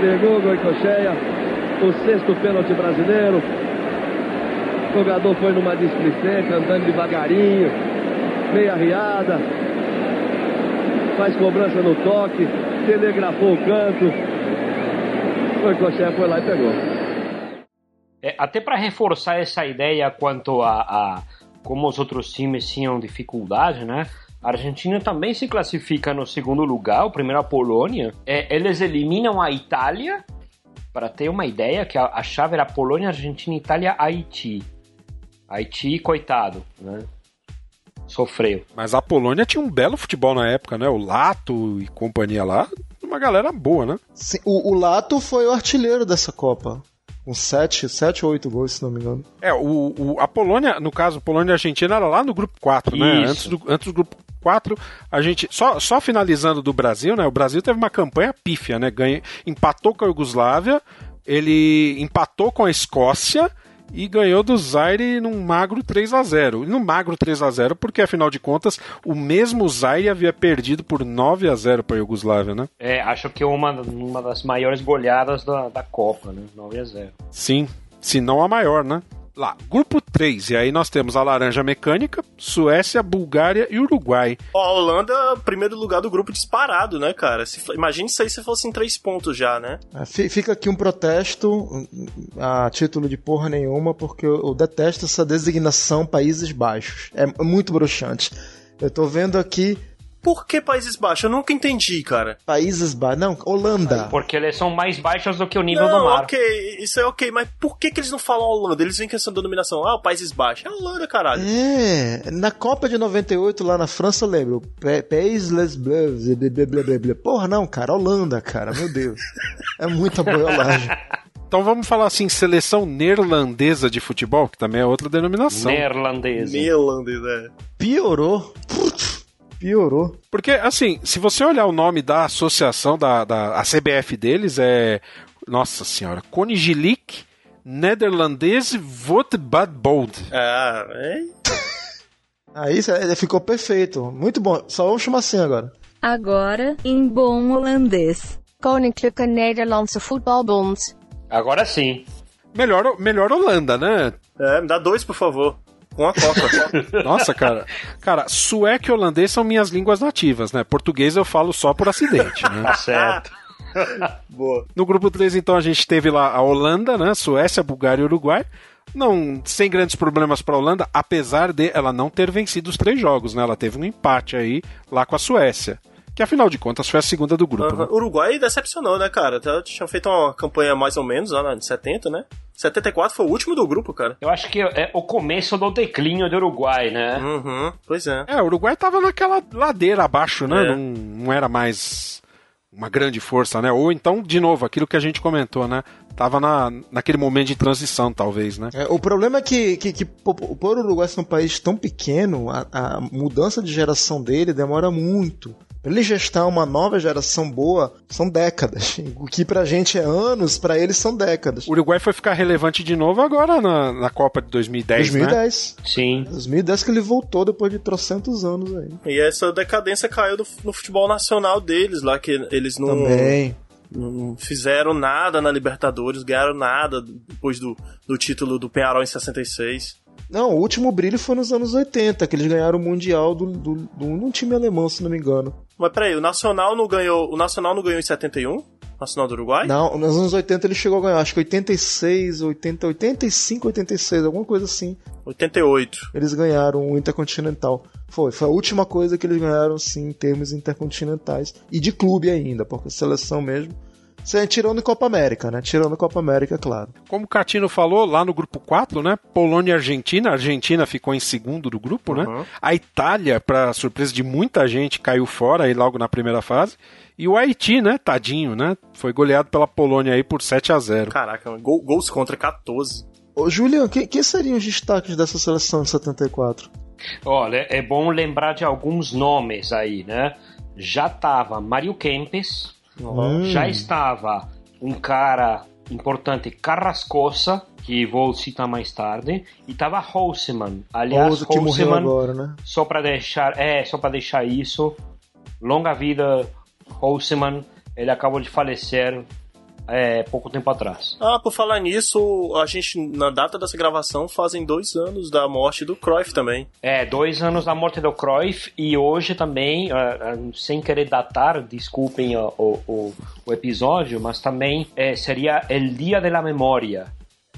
Pegou o Goicocheia, o sexto pênalti brasileiro. O jogador foi numa displicente, andando devagarinho, meia riada, faz cobrança no toque, telegrafou o canto. O Coxé foi lá e pegou. É, até para reforçar essa ideia quanto a, a como os outros times tinham dificuldade, né? A Argentina também se classifica no segundo lugar, o primeiro a Polônia. É, eles eliminam a Itália, para ter uma ideia, que a, a chave era Polônia, Argentina, Itália, Haiti. Haiti, coitado, né? Sofreu. Mas a Polônia tinha um belo futebol na época, né? O Lato e companhia lá. Uma galera boa, né? Sim, o, o Lato foi o artilheiro dessa Copa. Com 7, sete ou 8 gols, se não me engano. É, o, o- a Polônia, no caso, Polônia e Argentina era lá no grupo 4, né? Antes do, antes do grupo 4, a gente. Só, só finalizando do Brasil, né? O Brasil teve uma campanha pífia, né? Ganha, empatou com a Iugoslávia, ele empatou com a Escócia e ganhou do Zaire num magro 3 a 0 E num magro 3 a 0 porque afinal de contas, o mesmo Zaire havia perdido por 9 a 0 para a Iugoslávia, né? É, acho que é uma, uma das maiores goleadas da, da Copa, né? 9 a 0. Sim, se não a maior, né? Lá, grupo 3, e aí nós temos a Laranja Mecânica, Suécia, Bulgária e Uruguai. Ó, a Holanda, primeiro lugar do grupo disparado, né, cara? Se, imagine isso aí se fosse em três pontos já, né? É, fi- Fica aqui um protesto a título de porra nenhuma, porque eu, eu detesto essa designação Países Baixos. É muito broxante. Eu tô vendo aqui Por que Países Baixos? Eu nunca entendi, cara. Países Baixos. Não, Holanda. Porque eles são mais baixos do que o nível não, do mar. ok, isso é ok, mas por que, que eles não falam Holanda? Eles vêm com essa denominação, ah, o Países Baixos. É Holanda, caralho. É, na Copa de 98 lá na França, eu lembro. Pa- Países Bleus. Porra, não, cara, Holanda, cara, meu Deus. [LAUGHS] É muita boiolagem. Então vamos falar assim, seleção neerlandesa de futebol, que também é outra denominação. Neerlandesa. Neerlandês, é. Piorou. Putz, piorou. Porque, assim, se você olhar o nome da associação, da, da a CBF deles, é. Nossa senhora, Koninklijk Nederlandese Voetbadbond. Ah, é. [LAUGHS] Aí ficou perfeito. Muito bom. Só vamos chamar assim agora. Agora, em bom holandês. Koninklijke Nederlandse Voetbalbond. Agora sim. Melhor, melhor Holanda, né? É, me dá dois, por favor. Com a Copa. [LAUGHS] Nossa, cara. Cara, sueco e holandês são minhas línguas nativas, né? Português eu falo só por acidente, né? Tá certo. [LAUGHS] Boa. No grupo 3, então, a gente teve lá a Holanda, né? Suécia, Bulgária e Uruguai. Não, sem grandes problemas para a Holanda, apesar de ela não ter vencido os três jogos, né? Ela teve um empate aí lá com a Suécia. Que afinal de contas foi a segunda do grupo. Uhum. Né? Uruguai decepcionou, né, cara? Tinha feito uma campanha mais ou menos lá na 70, né? 74 foi o último do grupo, cara. Eu acho que é o começo do declínio do Uruguai, né? Uhum, pois é. É, o Uruguai tava naquela ladeira abaixo, né? É. Não, não era mais uma grande força, né? Ou então, de novo, aquilo que a gente comentou, né? Tava na, naquele momento de transição, talvez, né? É, o problema é que, que, que por por o Uruguai ser um país tão pequeno, a, a mudança de geração dele demora muito. Pra ele gestar uma nova geração boa, são décadas. [LAUGHS] O que pra gente é anos, pra eles são décadas. O Uruguai foi ficar relevante de novo agora na, na Copa de 2010, né? 2010. Sim. 2010 que ele voltou depois de trocentos anos aí. E essa decadência caiu no, no futebol nacional deles lá, que eles não, Também. não fizeram nada na Libertadores, ganharam nada depois do, do título do Penharol em 66. Não, o último brilho foi nos anos 80, que eles ganharam o Mundial do, do, do, num time alemão, se não me engano. Mas peraí, o Nacional não ganhou. O Nacional não ganhou em 71? Nacional do Uruguai? Não, nos anos 80 ele chegou a ganhar, acho que 86, 80, 85, 86, alguma coisa assim. 88. Eles ganharam o Intercontinental. Foi, foi a última coisa que eles ganharam, sim, em termos intercontinentais. E de clube ainda, porque seleção mesmo. Você tirando Copa América, né? Tirando Copa América, claro. Como o Catino falou, lá no grupo 4, né? Polônia e Argentina. A Argentina ficou em segundo do grupo, né? A Itália, para surpresa de muita gente, caiu fora aí logo na primeira fase. E o Haiti, né? Tadinho, né? Foi goleado pela Polônia aí por 7 a 0 Caraca, gol- gols contra 14. Ô, Julian, quem, quem seriam os destaques dessa seleção de 74? Olha, é bom lembrar de alguns nomes aí, né? Já tava Mário Kempes, Hum. já estava um cara importante, Carrascosa, que vou citar mais tarde, e tava Houseman. Aliás, Ouso Houseman, agora, né? só para deixar, é, só para deixar isso, longa vida Houseman, ele acabou de falecer é, pouco tempo atrás. Ah, por falar nisso, a gente, na data dessa gravação, fazem dois anos da morte do Cruyff também. É, dois anos da morte do Cruyff e hoje também, ah, ah, sem querer datar, desculpem o, o, o episódio, mas também eh, seria o Dia da Memória,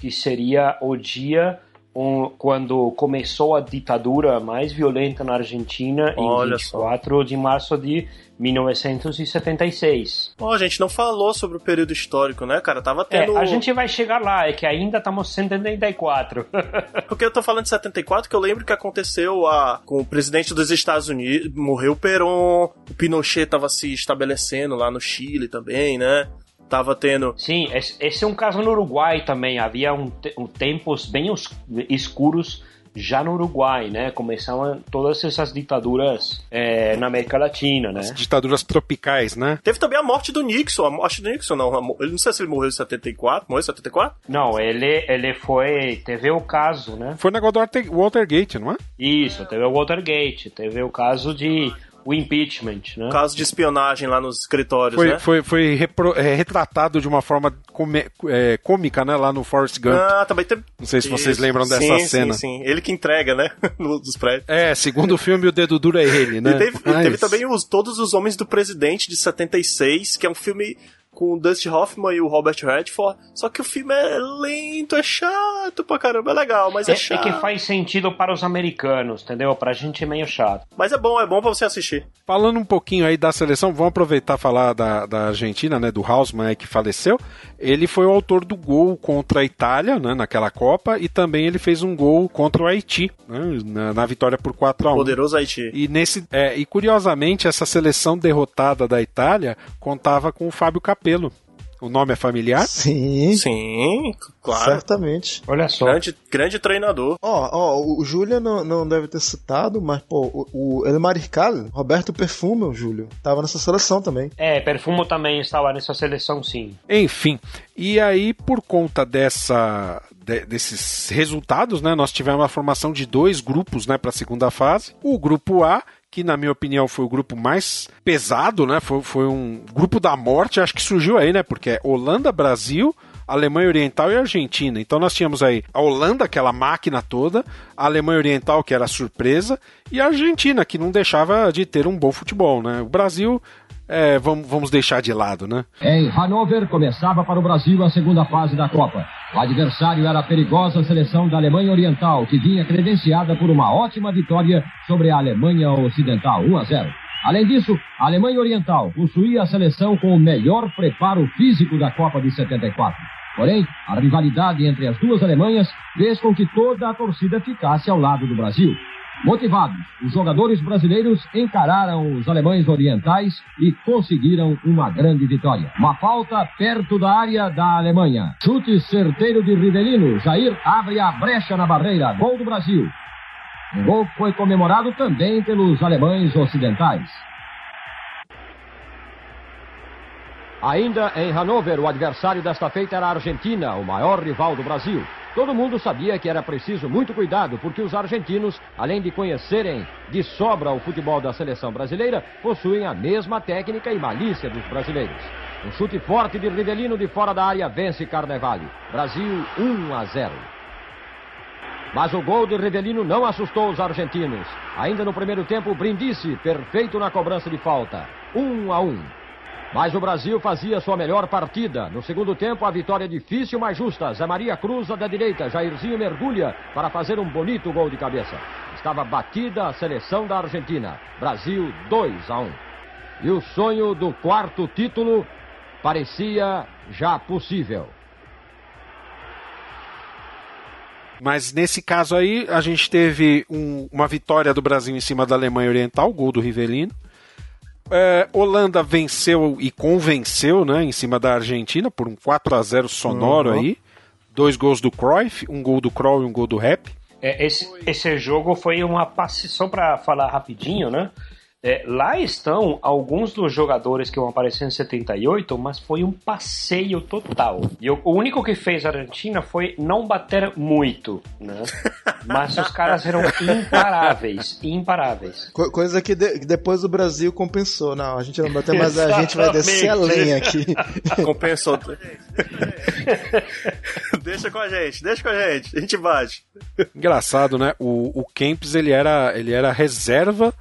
que seria o dia um, quando começou a ditadura mais violenta na Argentina Olha em 24 de março de 1976. Ó, a gente não falou sobre o período histórico, né, cara? Tava É, tendo. a gente vai chegar lá, é que ainda estamos em 74. [LAUGHS] Porque eu tô falando de 74, que eu lembro que aconteceu a... com o presidente dos Estados Unidos, morreu o Perón, o Pinochet tava se estabelecendo lá no Chile também, né? Tava tendo. Sim, esse é um caso no Uruguai também. Havia um, um tempos bem os- escuros já no Uruguai, né? Começavam todas essas ditaduras é, na América Latina, né? Ditaduras tropicais, né? Teve também a morte do Nixon, a morte do Nixon, não. Ele não sei se ele morreu em 74. Morreu em 74? Não, ele, ele foi. Teve o caso, né? Foi o negócio do Water- Watergate, não é? Isso, teve o Watergate, teve o caso de. O impeachment, né? Caso de espionagem lá nos escritórios, Foi, né? foi, foi repro- é, retratado de uma forma come- é, cômica, né? Lá no Forrest Gump. Ah, também teve. Não sei se vocês Isso. lembram dessa Sim, cena. Sim, sim. Ele que entrega, né? [LAUGHS] Dos prédios. É, segundo o filme, o dedo duro é ele, né? E teve, Mas- teve também os Todos os Homens do Presidente de 76, que é um filme com o Dustin Hoffman e o Robert Redford. Só que o filme é lento, é chato pra caramba. É legal, mas é, É, é chato. que faz sentido para os americanos, entendeu? Pra gente é meio chato. Mas é bom, é bom pra você assistir. Falando um pouquinho aí da seleção, vamos aproveitar e falar da, da Argentina, né, do Hausmann que faleceu. Ele foi o autor do gol contra a Itália, né, naquela Copa, e também ele fez um gol contra o Haiti, né, na, na vitória por 4 a 1 Poderoso Haiti. E, nesse, é, e curiosamente, essa seleção derrotada da Itália contava com o Fábio Capello. O nome é familiar? Sim. Sim, claro. Certamente. Olha só. Grande, grande treinador. Ó, ó, o Júlio não, não deve ter citado, mas, pô, o, o El Mariscal, Roberto Perfume, o Júlio, tava nessa seleção também. É, Perfumo também estava nessa seleção, sim. Enfim, e aí por conta dessa de- desses resultados, né, nós tivemos a formação de dois grupos, né, para a segunda fase. O grupo A, que na minha opinião foi o grupo mais pesado, né, foi, foi um grupo da morte, acho que surgiu aí, né, porque é Holanda, Brasil, Alemanha Oriental e Argentina. Então nós tínhamos aí a Holanda, aquela máquina toda, a Alemanha Oriental, que era a surpresa, e a Argentina, que não deixava de ter um bom futebol, né. O Brasil, é, vamos, vamos deixar de lado, né. Em Hannover, começava para o Brasil a segunda fase da Copa. O adversário era a perigosa seleção da Alemanha Oriental, que vinha credenciada por uma ótima vitória sobre a Alemanha Ocidental, 1 a 0. Além disso, a Alemanha Oriental possuía a seleção com o melhor preparo físico da Copa de 74. Porém, a rivalidade entre as duas Alemanhas fez com que toda a torcida ficasse ao lado do Brasil. Motivados, os jogadores brasileiros encararam os alemães orientais e conseguiram uma grande vitória. Uma falta perto da área da Alemanha. Chute certeiro de Rivelino. Jair abre a brecha na barreira. Gol do Brasil. Um gol foi comemorado também pelos alemães ocidentais. Ainda em Hanover, o adversário desta feita era a Argentina, o maior rival do Brasil. Todo mundo sabia que era preciso muito cuidado, porque os argentinos, além de conhecerem de sobra o futebol da seleção brasileira, possuem a mesma técnica e malícia dos brasileiros. Um chute forte de Rivelino de fora da área vence Carnevale. Brasil 1 a 0. Mas o gol de Rivelino não assustou os argentinos. Ainda no primeiro tempo, Brindisi, perfeito na cobrança de falta. 1 a 1. Mas o Brasil fazia sua melhor partida. No segundo tempo, a vitória difícil, mas justa. Zé Maria cruza da direita, Jairzinho mergulha para fazer um bonito gol de cabeça. Estava batida a seleção da Argentina. Brasil 2 a 1. E o sonho do quarto título parecia já possível. Mas nesse caso aí, a gente teve um, uma vitória do Brasil em cima da Alemanha Oriental, gol do Rivelino. É, Holanda venceu e convenceu né, em cima da Argentina por um 4 a 0 sonoro Uhum. aí. Dois gols do Cruyff, um gol do Kroll e um gol do Rap. É, esse, esse jogo foi uma passe, só para falar rapidinho, né? É, lá estão alguns dos jogadores que vão aparecer em 78, mas foi um passeio total. E o, o único que fez a Argentina foi não bater muito, né? [LAUGHS] Mas os caras eram imparáveis, imparáveis. Co- coisa que, de- que depois o Brasil compensou. Não, a gente não bateu, mas a gente vai descer a lenha aqui. [LAUGHS] Compensou. deixa com a gente, deixa com a gente. A gente bate. Engraçado, né? O, o Kempis ele era, ele era reserva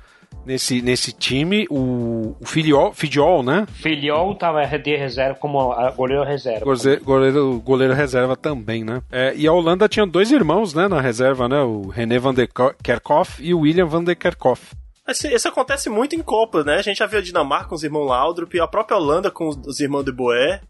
nesse, nesse time. O, o Filiol, Fidiol, né? Filiol tava de reserva como a- goleiro reserva. Goleiro, goleiro, goleiro reserva também, né? É, e a Holanda tinha dois irmãos, né, na reserva, né? O René van der Kerkhoff e o William van der Kerkhoff. Esse, esse acontece muito em Copa, né? A gente já viu a Dinamarca com os irmãos Laudrup, a própria Holanda com os, os irmãos de Boer.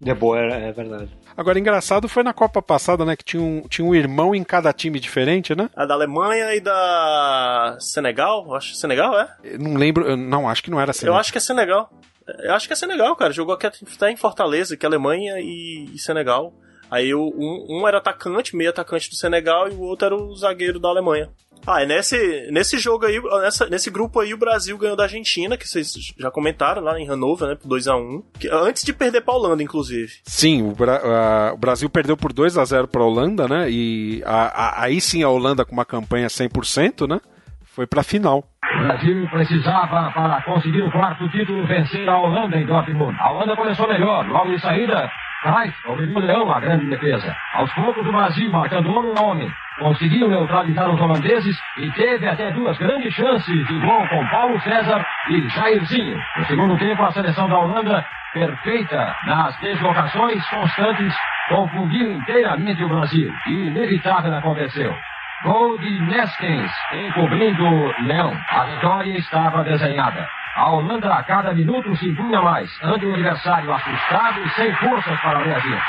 De boa, é verdade. Agora, engraçado foi na Copa passada, né? Que tinha um, tinha um irmão em cada time diferente, né? A da Alemanha e da Senegal, acho Senegal, é? Eu não lembro, não, acho que não era assim. Eu acho que é Senegal. Eu acho que é Senegal, cara. Jogou aqui até em Fortaleza, que é Alemanha e, e Senegal. Aí um, um era atacante, meio atacante do Senegal, e o outro era o zagueiro da Alemanha. Ah, e nesse, nesse jogo aí, nessa- nesse grupo aí, o Brasil ganhou da Argentina, que vocês já comentaram lá em Hannover, né? Por 2x1. Que- Antes de perder pra Holanda, inclusive. Sim, o, Bra- a- o Brasil perdeu por 2 a 0 para a Holanda, né? E a- a- aí sim a Holanda com uma campanha 100%, né? Foi para a final. O Brasil precisava, para conseguir o quarto título, vencer a Holanda em Dortmund. A Holanda começou melhor. Logo em saída, Cruyff obrigou Leão a grande defesa. Aos poucos, o Brasil, marcando a homem, conseguiu neutralizar os holandeses e teve até duas grandes chances de gol com Paulo César e Jairzinho. No segundo tempo, a seleção da Holanda, perfeita nas deslocações constantes, confundiu inteiramente o Brasil e inevitável aconteceu. Gol de Neskens, encobrindo Leão. A vitória estava desenhada. A Holanda a cada minuto se impunha mais, ante o adversário assustado e sem forças para reagir.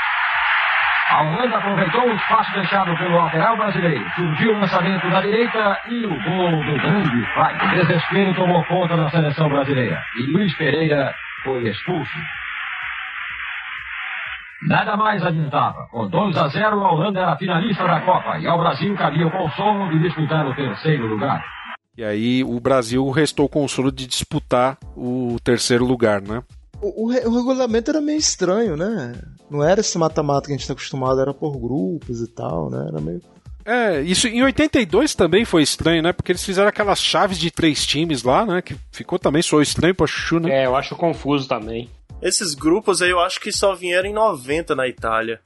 A Holanda aproveitou o espaço deixado pelo lateral brasileiro. Surgiu o lançamento da direita e o gol do grande Fry. O desespero tomou conta da seleção brasileira. E Luiz Pereira foi expulso. Nada mais adiantava. Com 2 a 0, a Holanda era finalista da Copa e ao Brasil cabia o consolo de disputar o terceiro lugar. E aí o Brasil restou o consolo de disputar o terceiro lugar, né? O, o o regulamento era meio estranho, né? Não era esse mata-mata que a gente tá acostumado, era por grupos e tal, né? Era meio. É, isso em 82 também foi estranho, né? Porque eles fizeram aquelas chaves de três times lá, né? Que ficou também, soou estranho pra Chuchu, né? É, eu acho confuso também. Esses grupos aí eu acho que só vieram em 90 na Itália.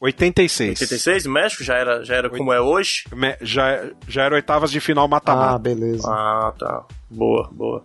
86. 86? México já era, já era como é hoje? Me- Já, já era oitavas de final mata-mata. Ah, beleza. Ah, tá. Boa, boa.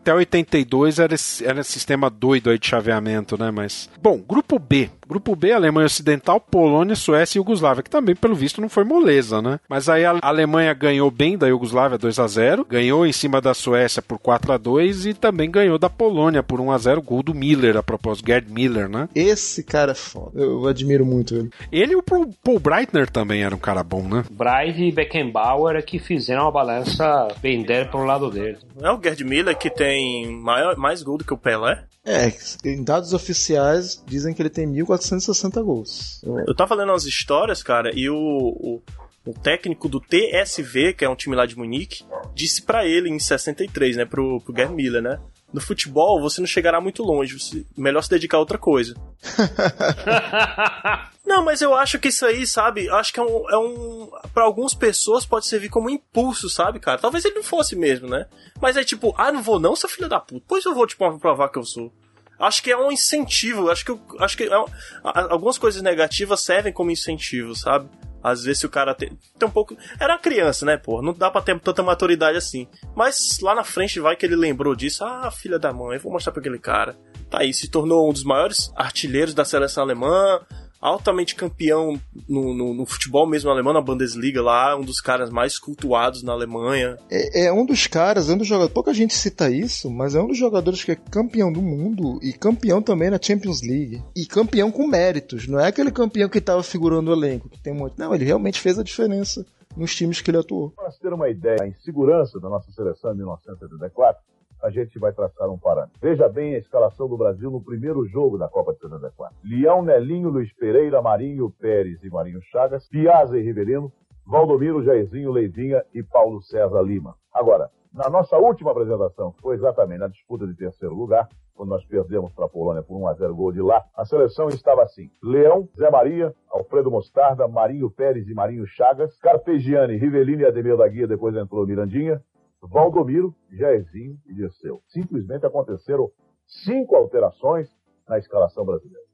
até 82 era esse, era esse sistema doido aí de chaveamento, né? Mas. Bom, grupo B. Grupo B, Alemanha Ocidental, Polônia, Suécia e Iugoslávia, que também, pelo visto, não foi moleza, né? Mas aí a Alemanha ganhou bem da Iugoslávia 2 a 0 ganhou em cima da Suécia por 4 a 2 e também ganhou da Polônia por 1 a 0 gol do Miller, a propósito, Gerd Miller, né? Esse cara é foda. Eu admiro muito ele. Ele e o Paul Breitner também era um cara bom, né? Bright e Beckenbauer é que fizeram a balança pender para o lado dele. Não é o Gerd Miller que tem maior, mais gol do que o Pelé? É, em dados oficiais dizem que ele tem 1460 gols. Eu tava lendo umas histórias, cara, e o, o, o técnico do TSV, que é um time lá de Munique, disse para ele em 63, né, pro, pro Gerd Miller, né? No futebol você não chegará muito longe, você, melhor se dedicar a outra coisa. [LAUGHS] não, mas eu acho que isso aí, sabe, acho que é um. É um para algumas pessoas pode servir como impulso, sabe, cara? Talvez ele não fosse mesmo, né? Mas é tipo, ah, não vou não, seu filho da puta. Pois eu vou, tipo, provar que eu sou. Acho que é um incentivo. Acho que, acho que é um, algumas coisas negativas servem como incentivo, sabe? Às vezes se o cara tem, tem um pouco. Era criança, né, pô? Não dá pra ter tanta maturidade assim. Mas lá na frente vai que ele lembrou disso. Ah, filha da mãe, vou mostrar pra aquele cara. Tá aí, se tornou um dos maiores artilheiros da seleção alemã, altamente campeão no, no, no, futebol mesmo alemão, na Bundesliga lá, um dos caras mais cultuados na Alemanha. É, é um dos caras, é um dos jogadores. Pouca gente cita isso, mas é um dos jogadores que é campeão do mundo e campeão também na Champions League. E campeão com méritos. Não é aquele campeão que estava figurando o elenco, que tem muito. Não, ele realmente fez a diferença nos times que ele atuou. Para ter uma ideia da insegurança da nossa seleção em 1974, a gente vai traçar um parâmetro. Veja bem a escalação do Brasil no primeiro jogo da Copa de 74. Leão, Nelinho, Luiz Pereira, Marinho Pérez e Marinho Chagas, Piazza e Riverino, Valdomiro, Jairzinho, Leivinha e Paulo César Lima. Agora, na nossa última apresentação, que foi exatamente na disputa de terceiro lugar, quando nós perdemos para a Polônia por 1 a 0 gol de lá, a seleção estava assim: Leão, Zé Maria, Alfredo Mostarda, Marinho Pérez e Marinho Chagas, Carpegiani, Rivelino e Ademir da Guia, depois entrou Mirandinha, Valdomiro, Jairzinho e Dirceu. Simplesmente aconteceram cinco alterações na escalação brasileira.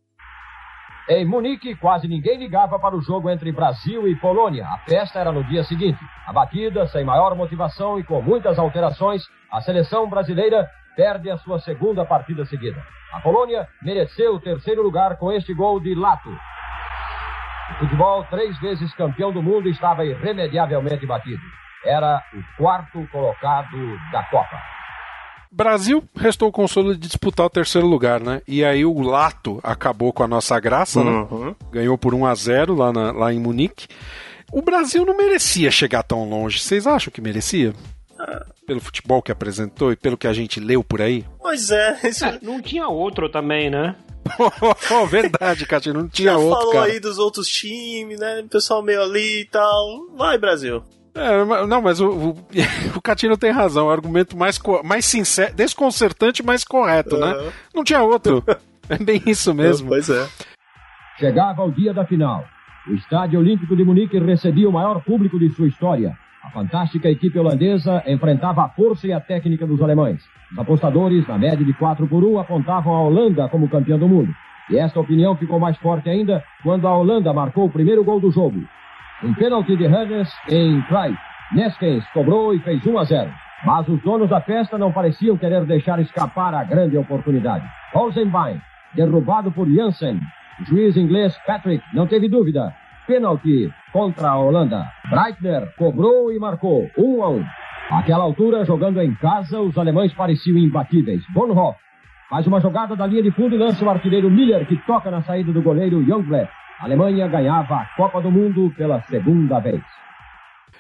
Em Munique, quase ninguém ligava para o jogo entre Brasil e Polônia. A festa era no dia seguinte. Abatida, sem maior motivação e com muitas alterações, a seleção brasileira perde a sua segunda partida seguida. A Polônia mereceu o terceiro lugar com este gol de Lato. O futebol, três vezes campeão do mundo, estava irremediavelmente batido era o quarto colocado da Copa. Brasil restou o consolo de disputar o terceiro lugar, né? E aí o Lato acabou com a nossa graça, uhum. né? Ganhou por 1 a 0 lá, na, lá em Munique. O Brasil não merecia chegar tão longe. Vocês acham que merecia? Pelo futebol que apresentou e pelo que a gente leu por aí? Pois é, [LAUGHS] isso... é não tinha outro também, né? [LAUGHS] oh, verdade, Cátia, não [LAUGHS] tinha Já outro, falou cara. aí dos outros times, né? O pessoal meio ali e tal. Vai, Brasil. É, não, mas o, o, [LAUGHS] o Catino tem razão. O argumento mais, mais sincero, desconcertante, mas correto, né? Não tinha outro. [LAUGHS] É bem isso mesmo. [LAUGHS] Pois é. Chegava o dia da final. O Estádio Olímpico de Munique recebia o maior público de sua história. A fantástica equipe holandesa enfrentava a força e a técnica dos alemães. Os apostadores, na média de 4 por 1, apontavam a Holanda como campeã do mundo. E esta opinião ficou mais forte ainda quando a Holanda marcou o primeiro gol do jogo. Um pênalti de Huggins em Clyde. Neskens cobrou e fez 1 a 0. Mas os donos da festa não pareciam querer deixar escapar a grande oportunidade. Rosenbein, derrubado por Janssen. O juiz inglês Patrick não teve dúvida. Pênalti contra a Holanda. Breitner cobrou e marcou 1 a 1. Àquela altura, jogando em casa, os alemães pareciam imbatíveis. Bonhoff faz uma jogada da linha de fundo e lança o artilheiro Miller, que toca na saída do goleiro Youngblood. A Alemanha ganhava a Copa do Mundo pela segunda vez.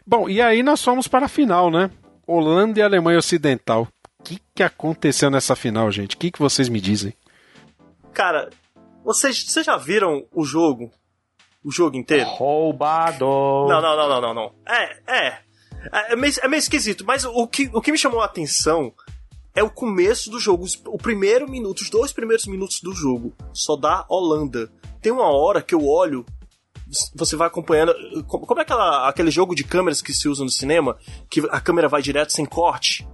Bom, e aí nós fomos para a final, né? Holanda e Alemanha Ocidental. O que, que aconteceu nessa final, gente? O que, que vocês me dizem? Cara, vocês, vocês já viram o jogo? O jogo inteiro? Roubado! Não, não, não, não, não, não. É, é. É meio, é meio esquisito, mas o que, o que me chamou a atenção é o começo do jogo. O primeiro minuto, os dois primeiros minutos do jogo. Só dá Holanda. Tem uma hora que eu olho, você vai acompanhando. Como é aquela, aquele jogo de câmeras que se usa no cinema? Que a câmera vai direto sem corte?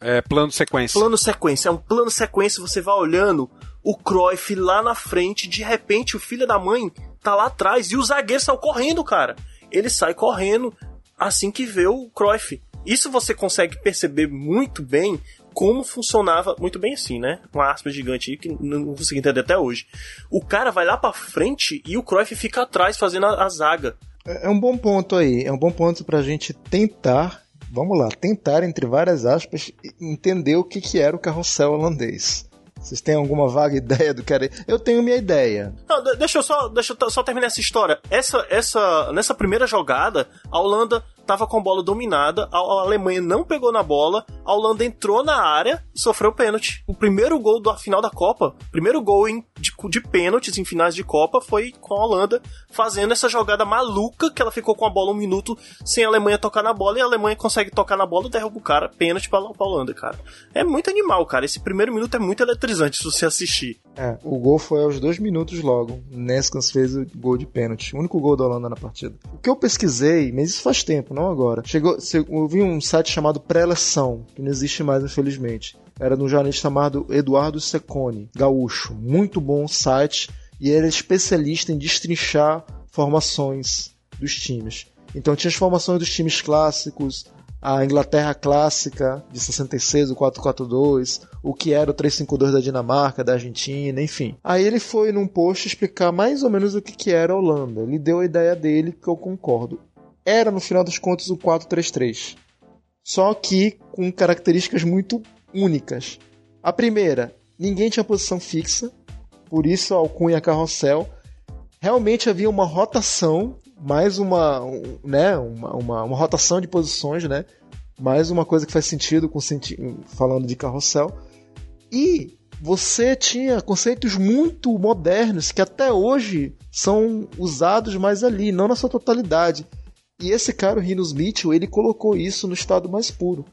É, plano sequência. Plano sequência. É um plano sequência, você vai olhando o Cruyff lá na frente, de repente o filho da mãe tá lá atrás e o zagueiro saiu correndo, cara. Ele sai correndo assim que vê o Cruyff. Isso você consegue perceber muito bem como funcionava muito bem assim, né? Uma aspa gigante aí que não consegui entender até hoje. O cara vai lá pra frente e o Cruyff fica atrás fazendo a, a zaga. É um bom ponto aí, é um bom ponto pra gente tentar, vamos lá, tentar, entre várias aspas, entender o que, que era o carrossel holandês. Vocês têm alguma vaga ideia do que era? Eu tenho minha ideia. Não, de- deixa eu só, deixa eu só terminar essa história. Essa, essa, nessa primeira jogada, a Holanda tava com a bola dominada, a, a Alemanha não pegou na bola, a Holanda entrou na área e sofreu pênalti. O primeiro gol da final da Copa, primeiro gol em, de, de pênaltis em finais de Copa foi com a Holanda fazendo essa jogada maluca que ela ficou com a bola um minuto sem a Alemanha tocar na bola e a Alemanha consegue tocar na bola e derruba o cara. Pênalti pra, pra Holanda, cara. É muito animal, cara. Esse primeiro minuto é muito eletrizante se você assistir. É, o gol foi aos dois minutos logo. Neskans fez o gol de pênalti. O único gol da Holanda na partida. O que eu pesquisei, mas isso faz tempo, não agora. Chegou, eu vi um site chamado Pré-Eleção, que não existe mais, infelizmente. Era de um jornalista chamado Eduardo Secone, gaúcho. Muito bom site. E ele é especialista em destrinchar formações dos times. Então tinha as formações dos times clássicos, a Inglaterra clássica de 66, o 442, o que era o 352 da Dinamarca, da Argentina, enfim. Aí ele foi num post explicar mais ou menos o que, que era a Holanda. Ele deu a ideia dele, que eu concordo. Era, no final das contas, o 433. Só que com características muito únicas. A primeira, ninguém tinha posição fixa, por isso a alcunha carrossel. Realmente havia uma rotação, mais uma, um, né, uma, uma, uma rotação de posições, né? Mais uma coisa que faz sentido com senti falando de carrossel. E você tinha conceitos muito modernos que até hoje são usados mais ali, não na sua totalidade. E esse cara, o Rinos Mitchell, ele colocou isso no estado mais puro.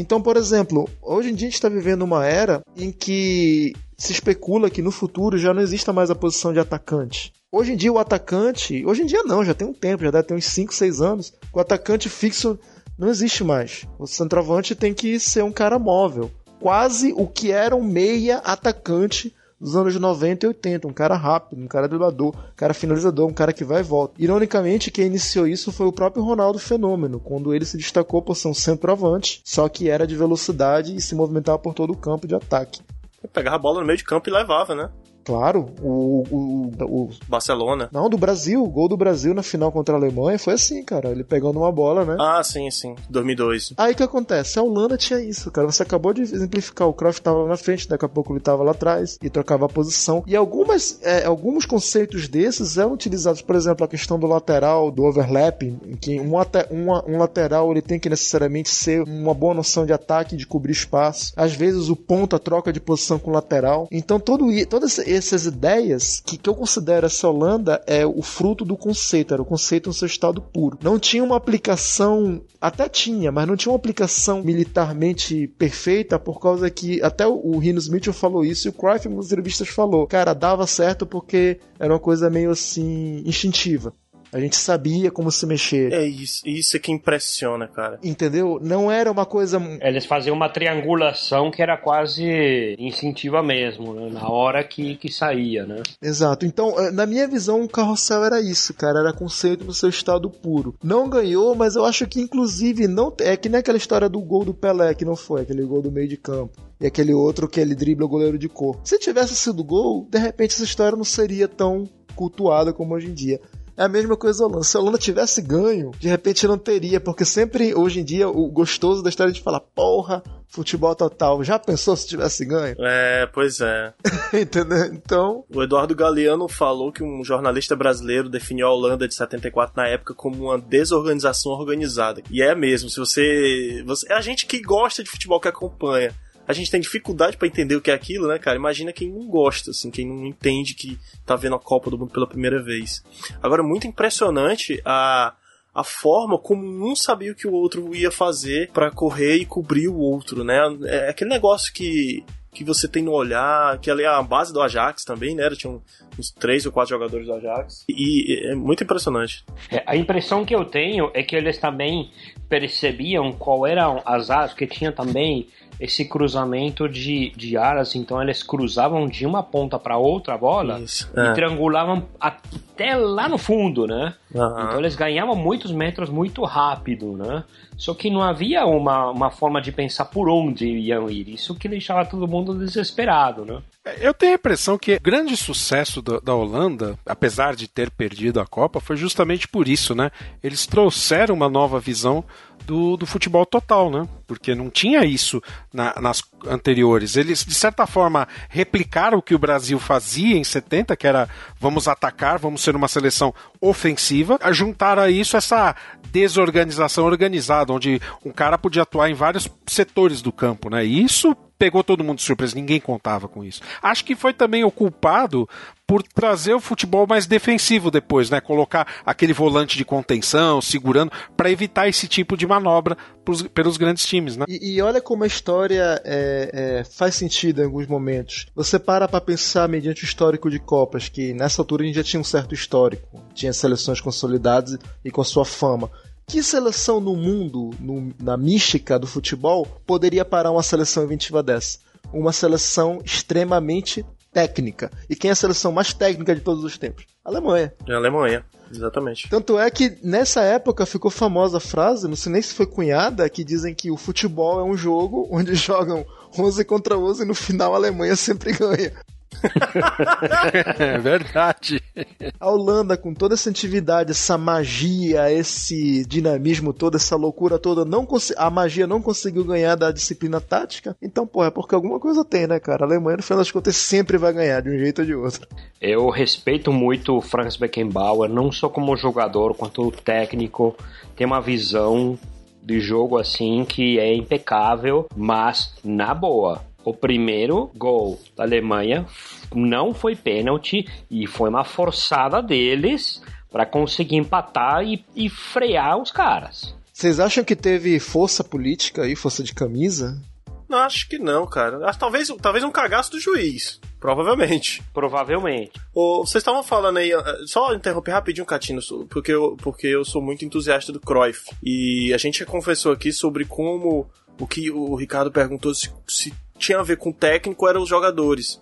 Então, por exemplo, hoje em dia a gente está vivendo uma era em que se especula que no futuro já não exista mais a posição de atacante. Hoje em dia o atacante, hoje em dia não, já tem um tempo, já deve ter uns 5, 6 anos, o atacante fixo não existe mais. O centroavante tem que ser um cara móvel. Quase o que era um meia atacante dos anos 90 e 80, um cara rápido, um cara driblador, um cara finalizador, um cara que vai e volta. Ironicamente, quem iniciou isso foi o próprio Ronaldo Fenômeno, quando ele se destacou por ser um centroavante, só que era de velocidade e se movimentava por todo o campo de ataque. Pegava a bola no meio de campo e levava, né? Claro, o, o, o, Barcelona. Não, do Brasil. O gol do Brasil na final contra a Alemanha foi assim, cara. Ele pegando uma bola, né? Ah, sim, sim. 2002. Aí o que acontece? A Holanda tinha isso, cara. Você acabou de exemplificar. O Cruyff tava lá na frente, daqui a pouco ele tava lá atrás e trocava a posição. E algumas, é, alguns conceitos desses eram utilizados, por exemplo, a questão do lateral, do overlapping, em que um, uma- um lateral ele tem que necessariamente ser uma boa noção de ataque, de cobrir espaço. Às vezes o ponta troca de posição com o lateral. Então todo, i- todas essas ideias que, que eu considero essa Holanda é o fruto do conceito, era o conceito no seu estado puro. Não tinha uma aplicação, até tinha, mas não tinha uma aplicação militarmente perfeita por causa que até o, o Rinos Mitchell falou isso e o Cruyff em algumas entrevistas falou, cara, dava certo porque era uma coisa meio assim instintiva. A gente sabia como se mexer. É isso, isso é que impressiona, cara. Entendeu? Não era uma coisa. Eles faziam uma triangulação que era quase instintiva mesmo, né? na hora que, que saía, né? Exato. Então, eh, na minha visão, o carrossel era isso, cara. Era conceito no seu estado puro. Não ganhou, mas eu acho que, inclusive, não é que nem aquela história do gol do Pelé, que não foi, aquele gol do meio de campo. E aquele outro que ele dribla o goleiro de cor. Se tivesse sido gol, de repente essa história não seria tão cultuada como hoje em dia. É a mesma coisa a Holanda. Se a Holanda tivesse ganho, de repente não teria, porque sempre, hoje em dia, o gostoso da história é de falar, porra, futebol total. Já pensou se tivesse ganho? É, pois é. [LAUGHS] Entendeu? Então. O Eduardo Galeano falou que um jornalista brasileiro definiu a Holanda de 74 na época como uma desorganização organizada. E é mesmo, se você. você é a gente que gosta de futebol que acompanha. A gente tem dificuldade para entender o que é aquilo, né, cara? Imagina quem não gosta, assim, quem não entende que tá vendo a Copa do Mundo pela primeira vez. Agora, muito impressionante a, a forma como um sabia o que o outro ia fazer para correr e cobrir o outro, né? É aquele negócio que que você tem no olhar, que ali é a base do Ajax também, né? Tinha uns três ou quatro jogadores do Ajax. E é muito impressionante. É, a impressão que eu tenho é que eles também percebiam qual eram as áreas, que tinha também esse cruzamento de, de aras, então eles cruzavam de uma ponta para outra a bola Isso, e é. triangulavam até lá no fundo, né? Aham. Então eles ganhavam muitos metros muito rápido, né? Só que não havia uma, uma forma de pensar por onde iam ir. Isso que deixava todo mundo desesperado, né? Eu tenho a impressão que o grande sucesso da, da Holanda, apesar de ter perdido a Copa, foi justamente por isso, né? Eles trouxeram uma nova visão do, do futebol total, né? Porque não tinha isso na- nas anteriores. Eles, de certa forma, replicaram o que o Brasil fazia em 70, que era vamos atacar, vamos ser uma seleção ofensiva, a juntar a isso essa desorganização organizada, onde um cara podia atuar em vários setores do campo, né? E isso pegou todo mundo de surpresa, ninguém contava com isso. Acho que foi também o culpado por trazer o futebol mais defensivo depois, né? Colocar aquele volante de contenção, segurando, para evitar esse tipo de manobra pros- pelos grandes times, né? E, e olha como a história é, é, faz sentido em alguns momentos. Você para pra pensar mediante o histórico de Copas, que nessa altura a gente já tinha um certo histórico, tinha seleções consolidadas e com sua fama. Que seleção no mundo, no- na mística do futebol, poderia parar uma seleção inventiva dessa? Uma seleção extremamente técnica. E quem é a seleção mais técnica de todos os tempos? A Alemanha. É a Alemanha, exatamente. Tanto é que nessa época ficou famosa a frase, não sei nem se foi cunhada, que dizem que o futebol é um jogo onde [LAUGHS] jogam 11 contra 11 e no final a Alemanha sempre ganha. [LAUGHS] É verdade. A Holanda, com toda essa atividade, essa magia, esse dinamismo todo, essa loucura toda, não a magia não conseguiu ganhar da disciplina tática. Então, pô, é porque alguma coisa tem, né, cara? A Alemanha, no final das contas, sempre vai ganhar, de um jeito ou de outro. Eu respeito muito o Franz Beckenbauer, não só como jogador, quanto técnico. Tem uma visão de jogo assim que é impecável, mas na boa. O primeiro gol da Alemanha não foi pênalti e foi uma forçada deles para conseguir empatar e, e frear os caras. Vocês acham que teve força política aí, força de camisa? Não, acho que não, cara. Acho, talvez, talvez um cagaço do juiz. Provavelmente. Provavelmente. Ô, vocês estavam falando aí, eh, só interromper rapidinho, Catino, porque eu, porque eu sou muito entusiasta do Cruyff. E a gente já conversou aqui sobre como o que o Ricardo perguntou se, se tinha a ver com o técnico eram os jogadores.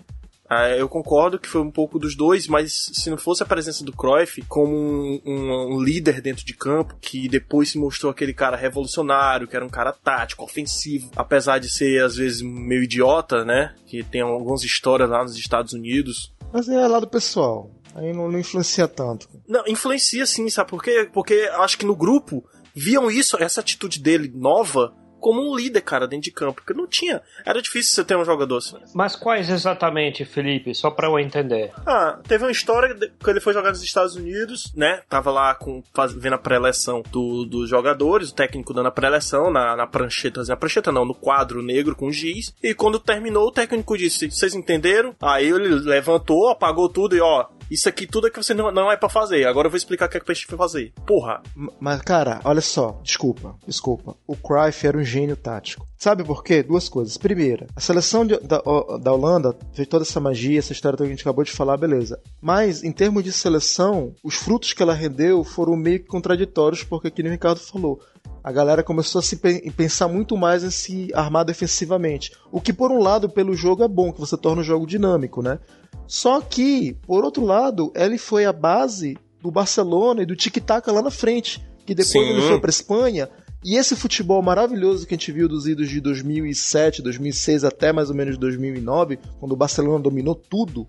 Ah, eu concordo que foi um pouco dos dois, mas se não fosse a presença do Cruyff como um, um- um líder dentro de campo, que depois se mostrou aquele cara revolucionário, que era um cara tático, ofensivo, apesar de ser às vezes meio idiota, né? Que tem algumas histórias lá nos Estados Unidos. Mas é lado pessoal. Aí não, não influencia tanto. Não, influencia sim, sabe por quê? Porque acho que no grupo viam isso, essa atitude dele nova, como um líder, cara, dentro de campo. Porque não tinha. Era difícil você ter um jogador assim. Mas quais exatamente, Felipe? Só para eu entender. Ah, teve uma história que ele foi jogar nos Estados Unidos, né? Tava lá com, faz- vendo a pré-eleção do- dos jogadores, o técnico dando a pré-eleção na, na prancheta, na prancheta não, no quadro negro com giz. E quando terminou, o técnico disse: Vocês entenderam? Aí ele levantou, apagou tudo e ó. Isso aqui tudo é que você não, não é pra fazer. Agora eu vou explicar o que é que gente vai fazer. Porra, Mas, cara, olha só, desculpa, desculpa. O Cruyff era um gênio tático. Sabe por quê? Duas coisas. Primeira, a seleção de- da, da Holanda fez toda essa magia, essa história que a gente acabou de falar, beleza. Mas, em termos de seleção, os frutos que ela rendeu foram meio que contraditórios, porque, que nem o Ricardo falou, a galera começou a se pe- pensar muito mais em se armar defensivamente. O que, por um lado, pelo jogo é bom, que você torna o jogo dinâmico, né? Só que, por outro lado, ele foi a base do Barcelona e do tic-tac lá na frente. Que depois Sim. ele foi pra Espanha. E esse futebol maravilhoso que a gente viu dos idos de 2007, 2006 até mais ou menos 2009, quando o Barcelona dominou tudo,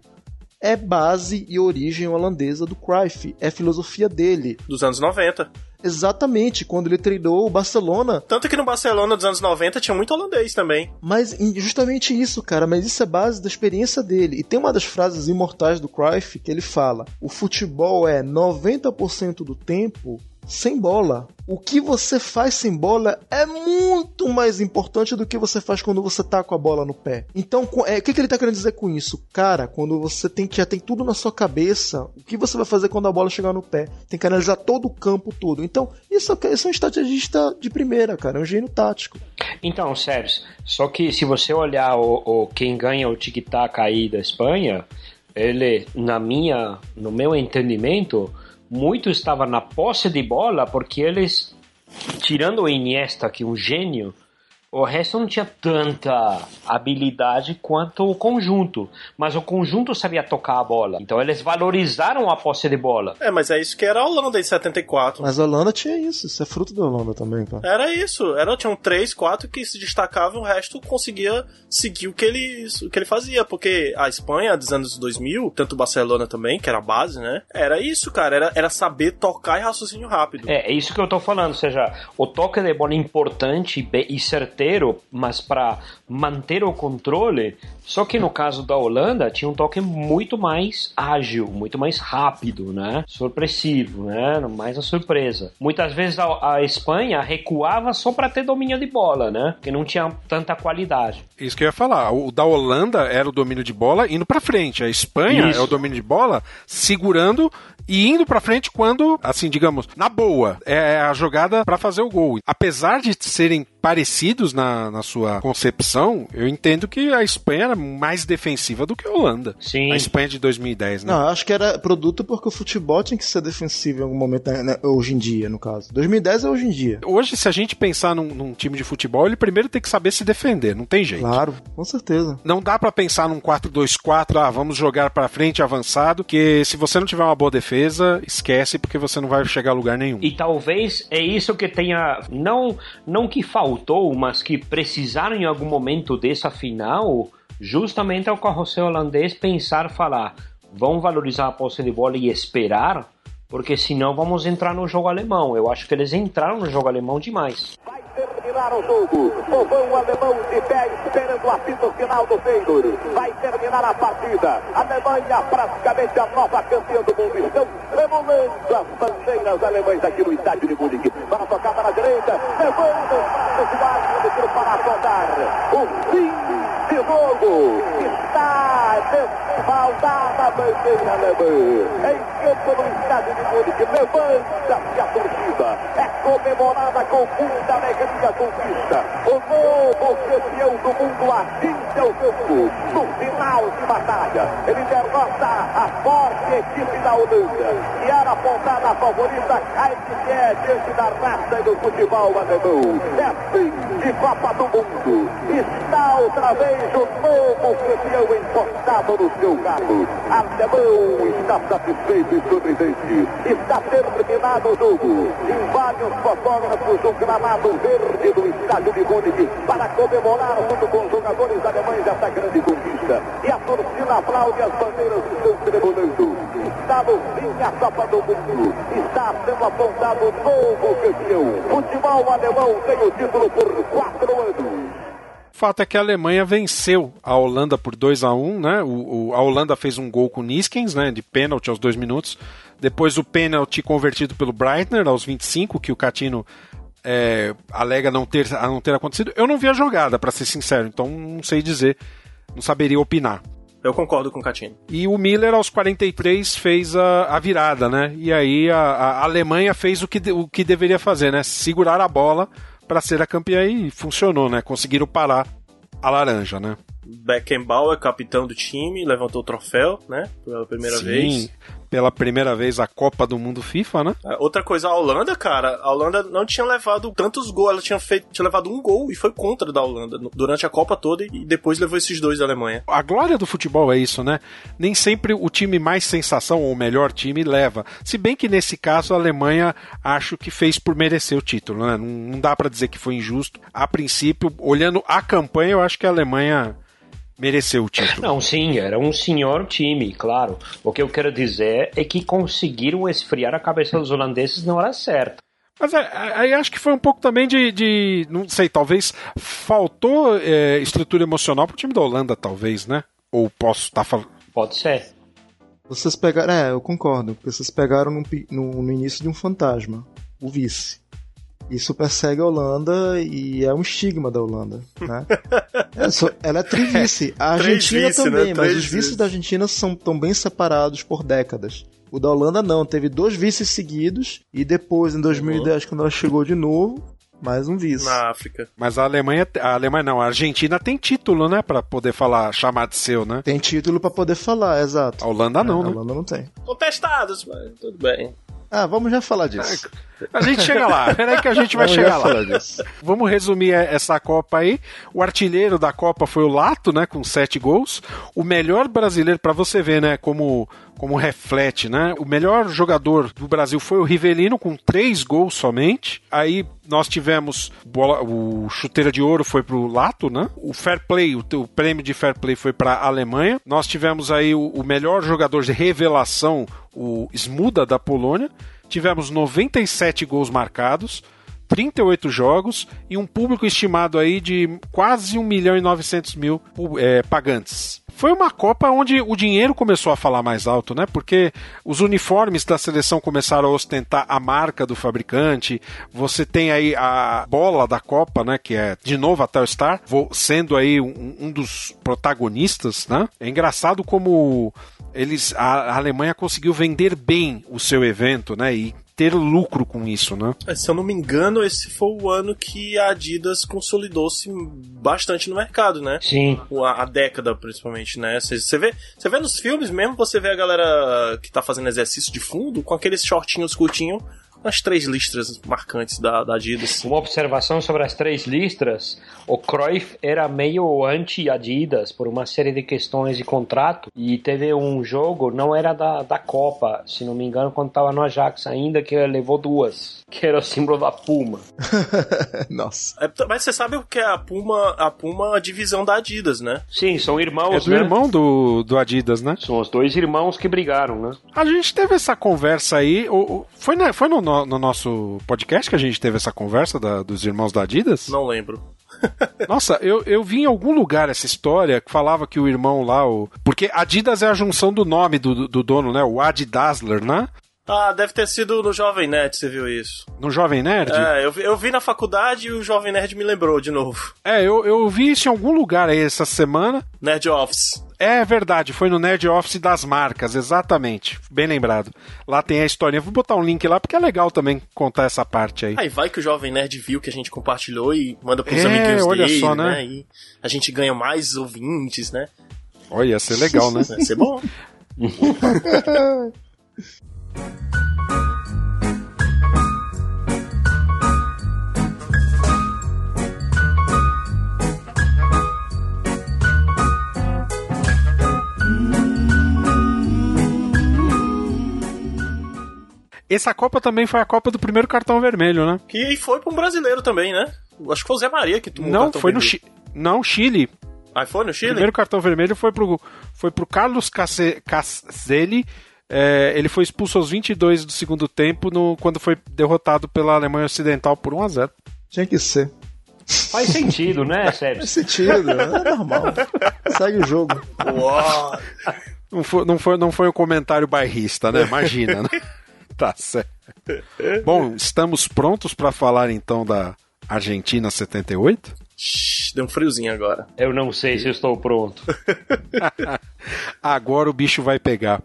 é base e origem holandesa do Cruyff. É filosofia dele. dos anos 90. Exatamente, quando ele treinou o Barcelona. Tanto que no Barcelona dos anos 90 tinha muito holandês também. Mas justamente isso, cara, mas isso é base da experiência dele. E tem uma das frases imortais do Cruyff que ele fala: "O futebol é 90% do tempo sem bola. O que você faz sem bola é muito mais importante do que você faz quando você tá com a bola no pé. Então, é, o que, que ele tá querendo dizer com isso? Cara, quando você tem já tem tudo na sua cabeça, o que você vai fazer quando a bola chegar no pé? Tem que analisar todo o campo todo. Então, isso, é- isso é um estrategista de primeira, cara, é um gênio tático. Então, Sérgio, só que se você olhar o, o- quem ganha o tic-tac aí da Espanha, ele, na minha, no meu entendimento, muito estava na posse de bola, porque eles, tirando o Iniesta, que é um gênio, O resto não tinha tanta habilidade quanto o conjunto. Mas o conjunto sabia tocar a bola. Então eles valorizaram a posse de bola. É, mas é isso que era a Holanda em 74. Mas a Holanda tinha isso, isso é fruto da Holanda também, pá. Era isso. Era, tinham três, quatro que se destacavam, o resto conseguia seguir o que ele, o que ele fazia. Porque a Espanha, dos anos 2000, tanto o Barcelona também, que era a base, né? Era isso, cara. Era, era saber tocar e raciocínio rápido. É, é isso que eu tô falando. Ou seja, o toque de bola é importante e e certeiro, mas para manter o controle. Só que no caso da Holanda, tinha um toque muito mais ágil, muito mais rápido, né? Surpressivo, né? Mais a surpresa. Muitas vezes a, a Espanha recuava só para ter domínio de bola, né? Porque não tinha tanta qualidade. Isso que eu ia falar. O da Holanda era o domínio de bola indo pra frente. A Espanha Isso. é o domínio de bola segurando e indo pra frente quando, assim, digamos, na boa. É a jogada pra fazer o gol. Apesar de serem parecidos na, na sua concepção, eu entendo que a Espanha era mais defensiva do que a Holanda. Sim. A Espanha de 2010, né? Não, acho que era produto porque o futebol tinha que ser defensivo em algum momento, né, hoje em dia, no caso. 2010 é hoje em dia. Hoje, se a gente pensar num, num time de futebol, ele primeiro tem que saber se defender, não tem jeito. Claro, com certeza. Não dá pra pensar num 4-2-4, ah, vamos jogar pra frente avançado, que se você não tiver uma boa defesa, esquece porque você não vai chegar a lugar nenhum. E talvez é isso que tenha não não que faltou, mas que precisaram em algum momento dessa final, justamente ao carrossel holandês pensar, falar, vamos valorizar a posse de bola e esperar, porque senão vamos entrar no jogo alemão. Eu acho que eles entraram no jogo alemão demais. terminar o jogo. Povão alemão de pé esperando o apito final do Feyenoord. Vai terminar a partida. Alemanha praticamente a nova campeã do mundo. Estão tremulando as bandeiras alemães aqui no estádio de Munique. Para tocar para a direita. Levando os braços do árbitro para apontar. O fim de jogo. Está desfaldada a bandeira alemã. Em campo no estádio de Munique. Levanta-se a torcida. É comemorada com muita alegria conquista. O novo campeão do mundo atinge o campo. No final de batalha, ele derrota a forte equipe da Holanda. E era apontada a favorita, cai de pé diante da raça do futebol alemão. É fim de Copa do Mundo. Está outra vez o novo campeão encostado no seu carro. Alemão está satisfeito e sorridente. Está terminado o jogo. Em vários fotógrafos do gramado verde do estádio de Munique para comemorar junto com os jogadores alemães essa grande conquista. E a torcida aplaude as bandeiras estão tremulando. Está no fim a Copa do Mundo. Está sendo apontado o novo campeão. Futebol alemão tem o título por quatro anos. O fato é que a Alemanha venceu a Holanda por 2 a 1 né? O, o- a Holanda fez um gol com o Niskens, né? De pênalti aos dois minutos. Depois o pênalti convertido pelo Breitner aos 25, que o Catino é, alega não ter, não ter acontecido. Eu não vi a jogada, pra ser sincero, então não sei dizer, não saberia opinar. Eu concordo com o Catino. E o Miller, aos 43, fez a, a virada, né? E aí a, a Alemanha fez o que, de- o que deveria fazer, né? Segurar a bola para ser a campeã e funcionou, né? Conseguiram parar a laranja, né? Beckenbauer, capitão do time, levantou o troféu, né? Pela primeira Sim, vez. Pela primeira vez a Copa do Mundo FIFA, né? É, Outra coisa, a Holanda, cara, a Holanda não tinha levado tantos gols, ela tinha feito, tinha levado um gol e foi contra da Holanda durante a Copa toda e depois levou esses dois da Alemanha. A glória do futebol é isso, né? Nem sempre o time mais sensação ou o melhor time leva. Se bem que nesse caso a Alemanha acho que fez por merecer o título, né? Não, não dá pra dizer que foi injusto. A princípio, olhando a campanha, eu acho que a Alemanha mereceu o título. Não, sim, era um senhor time, claro. O que eu quero dizer é que conseguiram esfriar a cabeça dos holandeses na hora certa. Mas é, aí acho que foi um pouco também de, de- não sei, talvez faltou é, estrutura emocional pro time da Holanda, talvez, né? Ou posso estar falando. Pode ser. Vocês pegaram. É, eu concordo, porque vocês pegaram no, no- no início de um fantasma, o vice. Isso persegue a Holanda e é um estigma da Holanda, né? [LAUGHS] É, só- ela é trivice. A Três Argentina vice, também, né? mas Três os vices vice. da Argentina são tão bem separados por décadas. O da Holanda não, teve dois vices seguidos e depois, em 2010, quando ela chegou de novo, mais um vice. Na África. Mas a Alemanha, a Alemanha não, a Argentina tem título, né? Pra poder falar, chamar de seu, né? Tem título pra poder falar, exato. A Holanda não, É, né? A Holanda não tem. Contestados, mas tudo bem. Ah, vamos já falar disso. [LAUGHS] A gente chega lá, peraí que a gente vai Vamos chegar lá. Vamos resumir essa Copa aí. O artilheiro da Copa foi o Lato, né, com sete gols. O melhor brasileiro, para você ver, né, como, como reflete, né, o melhor jogador do Brasil foi o Rivelino, com três gols somente. Aí nós tivemos bola, o chuteira de ouro foi pro Lato, né? O Fair Play, o, o prêmio de Fair Play foi para Alemanha. Nós tivemos aí o, o melhor jogador de revelação, o Smuda da Polônia. Tivemos 97 gols marcados, 38 jogos e um público estimado aí de quase 1 milhão e 900 mil é, pagantes. Foi uma Copa onde o dinheiro começou a falar mais alto, né? Porque os uniformes da seleção começaram a ostentar a marca do fabricante. Você tem aí a bola da Copa, né? Que é de novo a Telstar, sendo aí um, um dos protagonistas, né? É engraçado como eles a Alemanha conseguiu vender bem o seu evento, né? E ter lucro com isso, né? É, se eu não me engano, esse foi o ano que a Adidas consolidou-se bastante no mercado, né? Sim. A, a década, principalmente, né? Você vê, você vê nos filmes mesmo, você vê a galera que tá fazendo exercício de fundo com aqueles shortinhos curtinhos as três listras marcantes da, da Adidas. Uma observação sobre as três listras: o Cruyff era meio anti-Adidas por uma série de questões de contrato e teve um jogo, não era da, da Copa, se não me engano, quando estava no Ajax ainda, que ele levou duas, [LAUGHS] que era o símbolo da Puma. [LAUGHS] Nossa. É, mas você sabe o que é a Puma? A Puma é a divisão da Adidas, né? Sim, são irmãos. É do né? irmão do, do Adidas, né? São os dois irmãos que brigaram, né? A gente teve essa conversa aí. O, foi, na, foi no, no, no, nosso podcast que a gente teve essa conversa da, dos irmãos da Adidas? Não lembro. [LAUGHS] Nossa, eu, eu vi em algum lugar essa história que falava que o irmão lá. O... Porque Adidas é a junção do nome do, do dono, né? O Adi Dassler, né? Ah, deve ter sido no Jovem Nerd, você viu isso. No Jovem Nerd? É, eu, vi- eu vi na faculdade e o Jovem Nerd me lembrou de novo. É, eu, eu vi isso em algum lugar aí essa semana. Nerd Office. É verdade, foi no Nerd Office das marcas, exatamente. Bem lembrado. Lá tem a historinha. Vou botar um link lá porque é legal também contar essa parte aí. Aí vai que o Jovem Nerd viu que a gente compartilhou e manda pros É, amiguinhos olha dele, só, né? E a gente ganha mais ouvintes, né? Olha, ia ser legal, né? Vai ser bom. [LAUGHS] Essa Copa também foi a Copa do primeiro cartão vermelho, né? Que foi pra um brasileiro também, né? Acho que foi o Zé Maria que tomou o Não, foi no. Chi... Não, Chile. Ah, foi no O Chile? primeiro cartão vermelho foi pro, foi pro Carlos Caselli. É, ele foi expulso aos 22 do segundo tempo no, quando foi derrotado pela Alemanha Ocidental por 1 a 0 Tinha que ser. Faz sentido, né, Sérgio? Faz sentido, é normal. Segue o jogo. Uau. Não foi, não, foi, não foi um comentário bairrista, né? Imagina, né? [LAUGHS] [LAUGHS] Tá certo. Bom, estamos prontos para falar então da Argentina 78? Shhh, Deu um friozinho agora. Eu não sei se eu estou pronto. [LAUGHS] Agora o bicho vai pegar.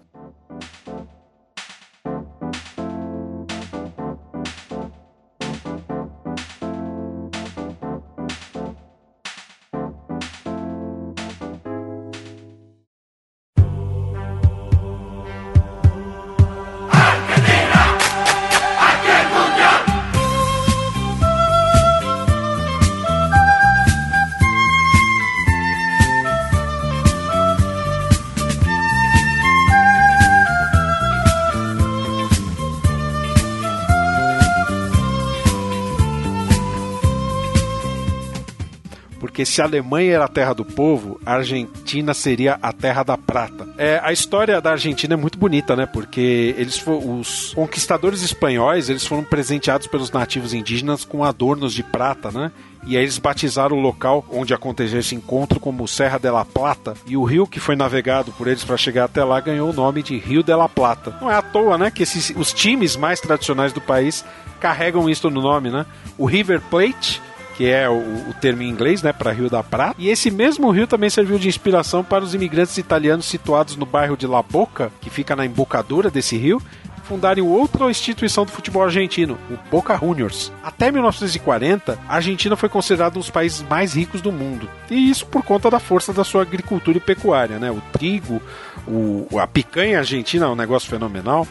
Se a Alemanha era a terra do povo, a Argentina seria a terra da prata. É, a história da Argentina é muito bonita, né? Porque eles os conquistadores espanhóis eles foram presenteados pelos nativos indígenas com adornos de prata, né? E aí eles batizaram o local onde aconteceu esse encontro como Serra de la Plata. E o rio que foi navegado por eles para chegar até lá ganhou o nome de Rio de la Plata. Não é à toa, né? Que esses, os times mais tradicionais do país carregam isso no nome, né? O River Plate que é o, o termo em inglês, né, para Rio da Prata. E esse mesmo rio também serviu de inspiração para os imigrantes italianos situados no bairro de La Boca, que fica na embocadura desse rio, fundarem outra instituição do futebol argentino, o Boca Juniors. Até 1940, a Argentina foi considerada um dos países mais ricos do mundo. E isso por conta da força da sua agricultura e pecuária, né? O trigo, o, a picanha argentina é um negócio fenomenal.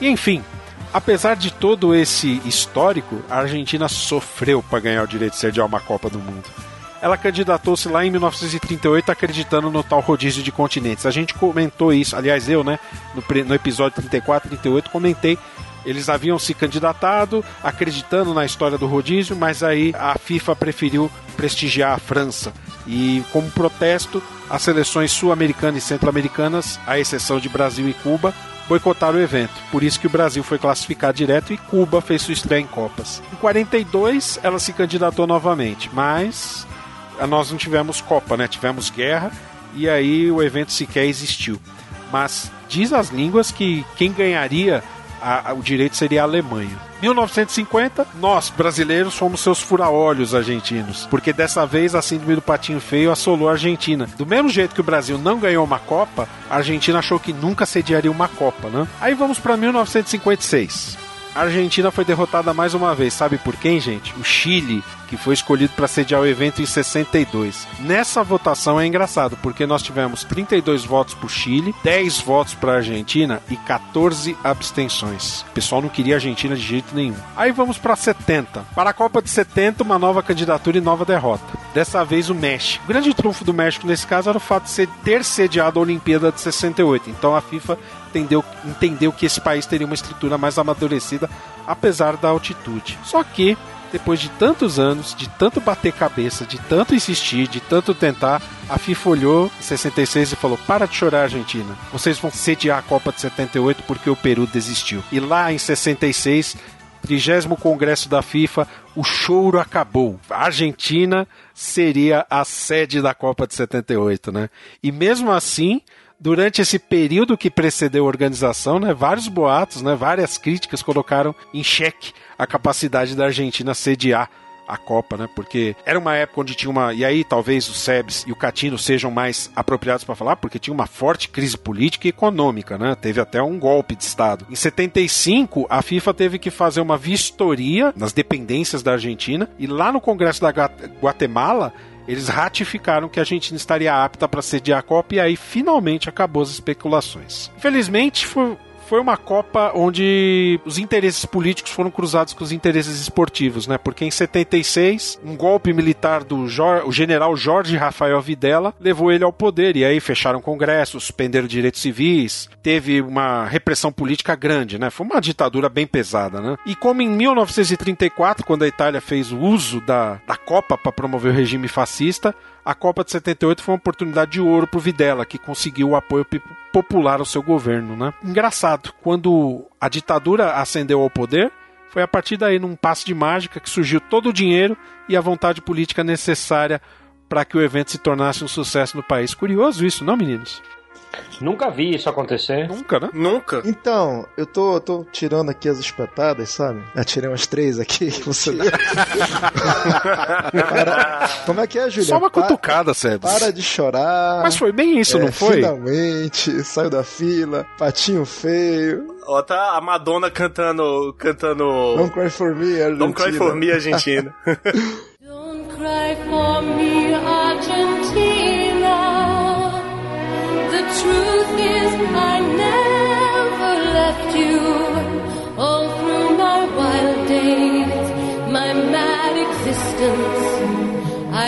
E enfim, Apesar de todo esse histórico, a Argentina sofreu para ganhar o direito de sediar uma Copa do Mundo. Ela candidatou-se lá em 1938 acreditando no tal rodízio de continentes. A gente comentou isso, aliás, eu, né, no, no episódio 34 e 38, comentei. Eles haviam se candidatado acreditando na história do rodízio, mas aí a FIFA preferiu prestigiar a França. E como protesto, as seleções sul-americanas e centro-americanas, à exceção de Brasil e Cuba, boicotaram o evento. Por isso que o Brasil foi classificado direto e Cuba fez sua estreia em Copas. Em 42, ela se candidatou novamente, mas ah, nós não tivemos Copa, né? Tivemos guerra e aí o evento sequer existiu. Mas diz as línguas que quem ganharia a- a- o direito seria a Alemanha. 1950, nós, brasileiros, fomos seus fura-olhos argentinos, porque dessa vez a síndrome do patinho feio assolou a Argentina. Do mesmo jeito que o Brasil não ganhou uma Copa, a Argentina achou que nunca sediaria uma Copa, né? Aí vamos para 1956. A Argentina foi derrotada mais uma vez. Sabe por quem, gente? O Chile, que foi escolhido para sediar o evento em 62. Nessa votação é engraçado, porque nós tivemos 32 votos para o Chile, 10 votos para a Argentina e 14 abstenções. O pessoal não queria a Argentina de jeito nenhum. Aí vamos para 70. Para a Copa de 70, uma nova candidatura e nova derrota. Dessa vez o México. O grande trunfo do México nesse caso era o fato de ter sediado a Olimpíada de 68. Então a FIFA entendeu, entendeu que esse país teria uma estrutura mais amadurecida, apesar da altitude. Só que, depois de tantos anos, de tanto bater cabeça, de tanto insistir, de tanto tentar, a FIFA olhou em 66 e falou: Para de chorar, Argentina. Vocês vão sediar a Copa de 78 porque o Peru desistiu. E lá em 66. 30 Congresso da FIFA, o choro acabou. A Argentina seria a sede da Copa de 78, né? E mesmo assim, durante esse período que precedeu a organização, né, vários boatos, né, várias críticas colocaram em xeque a capacidade da Argentina sediar a Copa, né? Porque era uma época onde tinha uma. E aí talvez o Sebes e o Catino sejam mais apropriados para falar, porque tinha uma forte crise política e econômica, né? Teve até um golpe de Estado. Em 75, a FIFA teve que fazer uma vistoria nas dependências da Argentina, e lá no Congresso da Gua- Guatemala. Eles ratificaram que a Argentina estaria apta para sediar a Copa e aí finalmente acabou as especulações. Infelizmente, foi, foi uma Copa onde os interesses políticos foram cruzados com os interesses esportivos, né? Porque em 76, um golpe militar do o general Jorge Rafael Videla levou ele ao poder e aí fecharam congressos, suspenderam direitos civis, teve uma repressão política grande, né? Foi uma ditadura bem pesada, né? E como em 1934, quando a Itália fez o uso da, da Copa para promover o regime fascista, a Copa de 78 foi uma oportunidade de ouro pro Videla, que conseguiu o apoio popular ao seu governo, né? Engraçado, quando a ditadura ascendeu ao poder, foi a partir daí, num passo de mágica, que surgiu todo o dinheiro e a vontade política necessária para que o evento se tornasse um sucesso no país. Curioso isso, não, meninos? Nunca vi isso acontecer. Nunca, né? Nunca. Então, eu tô, tô tirando aqui as espetadas, sabe? Eu tirei umas três aqui [LAUGHS] você. Para- Como é que é, Julião? Só uma cutucada, Sebes. Para de chorar. Mas foi bem isso, É, não foi? Finalmente, saiu da fila, patinho feio. Ó, tá a Madonna cantando. cantando. Don't cry for me, Argentina. [LAUGHS] Don't Cry for Me, Argentina. Cry for me, Argentina.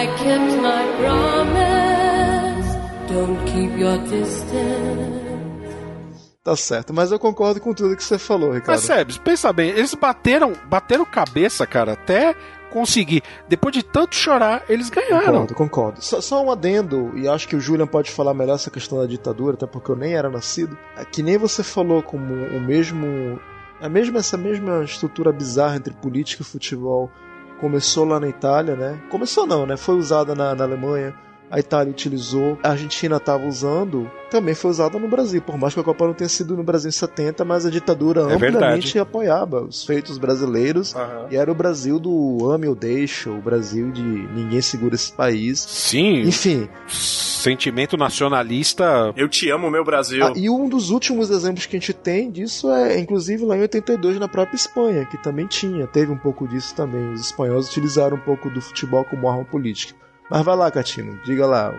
I kept my promise. Don't keep your distance. Tá certo, mas eu concordo com tudo que você falou, Ricardo. Mas, Sebes, pensa bem, eles bateram, bateram cabeça, cara, até conseguir. Depois de tanto chorar, eles ganharam. Concordo, concordo. Só, só um adendo, e acho que o Julian pode falar melhor essa questão da ditadura, até porque eu nem era nascido. É que nem você falou como o mesmo. A mesma, essa mesma estrutura bizarra entre política e futebol começou lá na Itália, né? Começou não, né? Foi usada na, na Alemanha. A Itália utilizou, a Argentina estava usando, também foi usada no Brasil. Por mais que a Copa não tenha sido no Brasil em 70, mas a ditadura É amplamente verdade. apoiava os feitos brasileiros. E era o Brasil do ame ou deixa, o Brasil de ninguém segura esse país. Sim. Enfim. Sentimento nacionalista. Eu te amo, meu Brasil. Ah, e um dos últimos exemplos que a gente tem disso é, inclusive, lá em 82, na própria Espanha, que também tinha, teve um pouco disso também. Os espanhóis utilizaram um pouco do futebol como arma política. Mas vai lá, Catino, diga lá.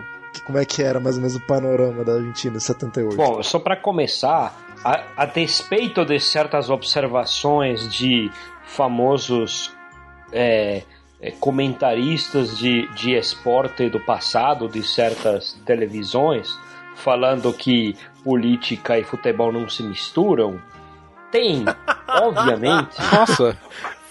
como é que era mais ou menos o panorama da Argentina em 78. Bom, só para começar, a, a despeito de certas observações de famosos é, é, comentaristas de, de esporte do passado, de certas televisões, falando que política e futebol não se misturam, tem, obviamente. [LAUGHS] Nossa,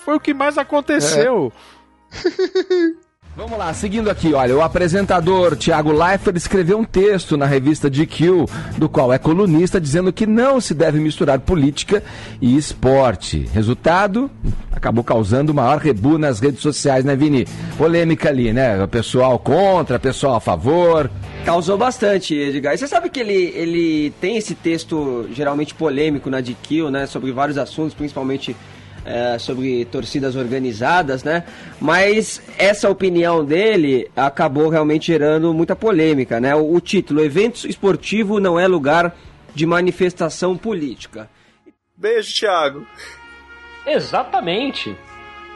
foi o que mais aconteceu. [LAUGHS] [LAUGHS] Vamos lá, seguindo aqui, olha, o apresentador Thiago Leifert escreveu um texto na revista GQ, do qual é colunista, dizendo que não se deve misturar política e esporte. Resultado, acabou causando o maior rebu nas redes sociais, né, Vini? Polêmica ali, né? O pessoal contra, pessoal a favor. Causou bastante, Edgar. E você sabe que ele, ele tem esse texto geralmente polêmico na GQ, né? Sobre vários assuntos, principalmente é, sobre torcidas organizadas, né? Mas essa opinião dele acabou realmente gerando muita polêmica, né? O, o título: Evento esportivo não é lugar de manifestação política. Beijo, Thiago. Exatamente.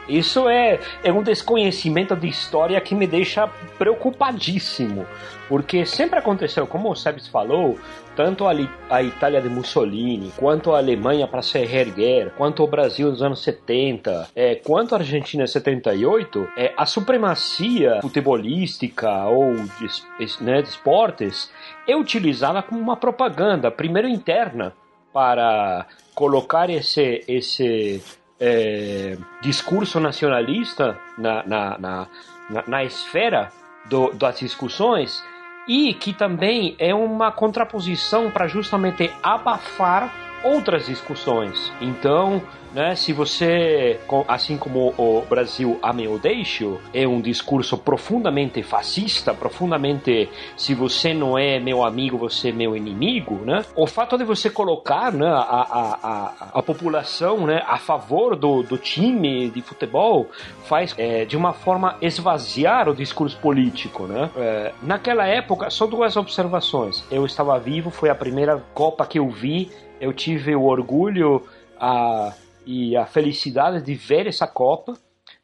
Isso é, é um desconhecimento de história que me deixa preocupadíssimo. Porque sempre aconteceu, como o Sebes falou, tanto a, a, Itália de Mussolini, quanto a Alemanha para se reerguer, quanto o Brasil nos anos 70, é, quanto a Argentina em 78, é, a supremacia futebolística ou de, né, de esportes é utilizada como uma propaganda, primeiro interna, para colocar esse, esse é, discurso nacionalista na, na, na, na, na esfera do, das discussões e que também é uma contraposição para justamente abafar outras discussões. Então, né, se você, assim como o Brasil ame ou deixe, é um discurso profundamente fascista, profundamente se você não é meu amigo, você é meu inimigo, né? O fato de você colocar né, a, a, a, a população né, a favor do, do time de futebol faz é, de uma forma esvaziar o discurso político, né? É, naquela época, só duas observações. Eu estava vivo, foi a primeira Copa que eu vi, eu tive o orgulho a e a felicidade de ver essa Copa.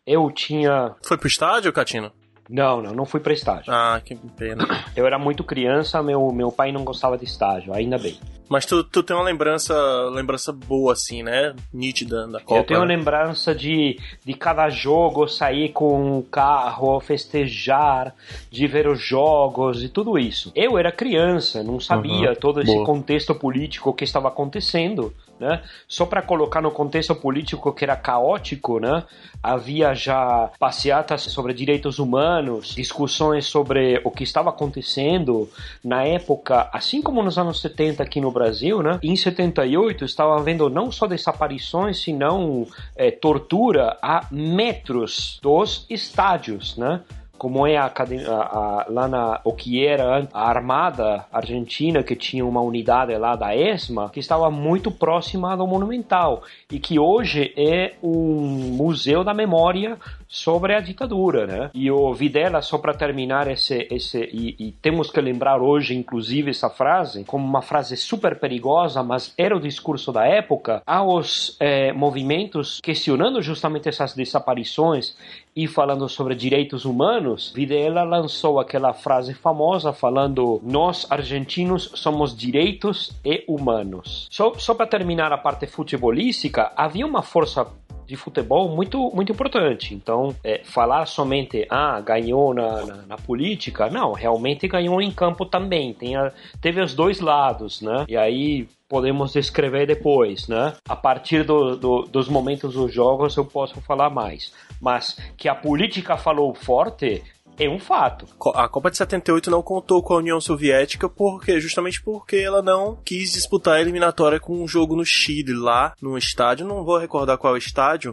Eu tinha. Foi pro estádio, Catino? Não, não, não fui para estágio. Ah, que pena. [CLEARS THROAT] Eu era muito criança, meu, meu pai não gostava de estágio, ainda bem. Mas tu, tu tem uma lembrança lembrança boa, assim, né? Nítida da Copa. Eu tenho né? lembrança de, de cada jogo sair com o carro, festejar, de ver os jogos e tudo isso. Eu era criança, não sabia Uhum, todo esse boa. contexto político que estava acontecendo. Né? Só para colocar no contexto político que era caótico, né? havia já passeatas sobre direitos humanos, discussões sobre o que estava acontecendo na época, assim como nos anos 70 aqui no Brasil, né? Em 78 estava havendo não só desaparições, senão eh, tortura a metros dos estádios, né? Como é a, a- a- lá na o que era a armada argentina que tinha uma unidade lá da ESMA que estava muito próxima do Monumental e que hoje é um museu da memória sobre a ditadura, né? E o Videla só para terminar esse esse e, e temos que lembrar hoje inclusive essa frase como uma frase super perigosa, mas era o discurso da época aos eh, movimentos questionando justamente essas desaparições e falando sobre direitos humanos, Videla lançou aquela frase famosa falando: Nós argentinos somos direitos e humanos. Só, só para terminar a parte futebolística, havia uma força de futebol muito muito importante. Então, é, falar somente ah ganhou na, na, na política, não, realmente ganhou em campo também. Tem a- teve os dois lados, né? E aí podemos descrever depois, né? A partir do, do- dos momentos dos jogos eu posso falar mais. Mas que a política falou forte é um fato. A Copa de 78 não contou com a União Soviética porque justamente porque ela não quis disputar a eliminatória com um jogo no Chile lá no estádio, não vou recordar qual estádio,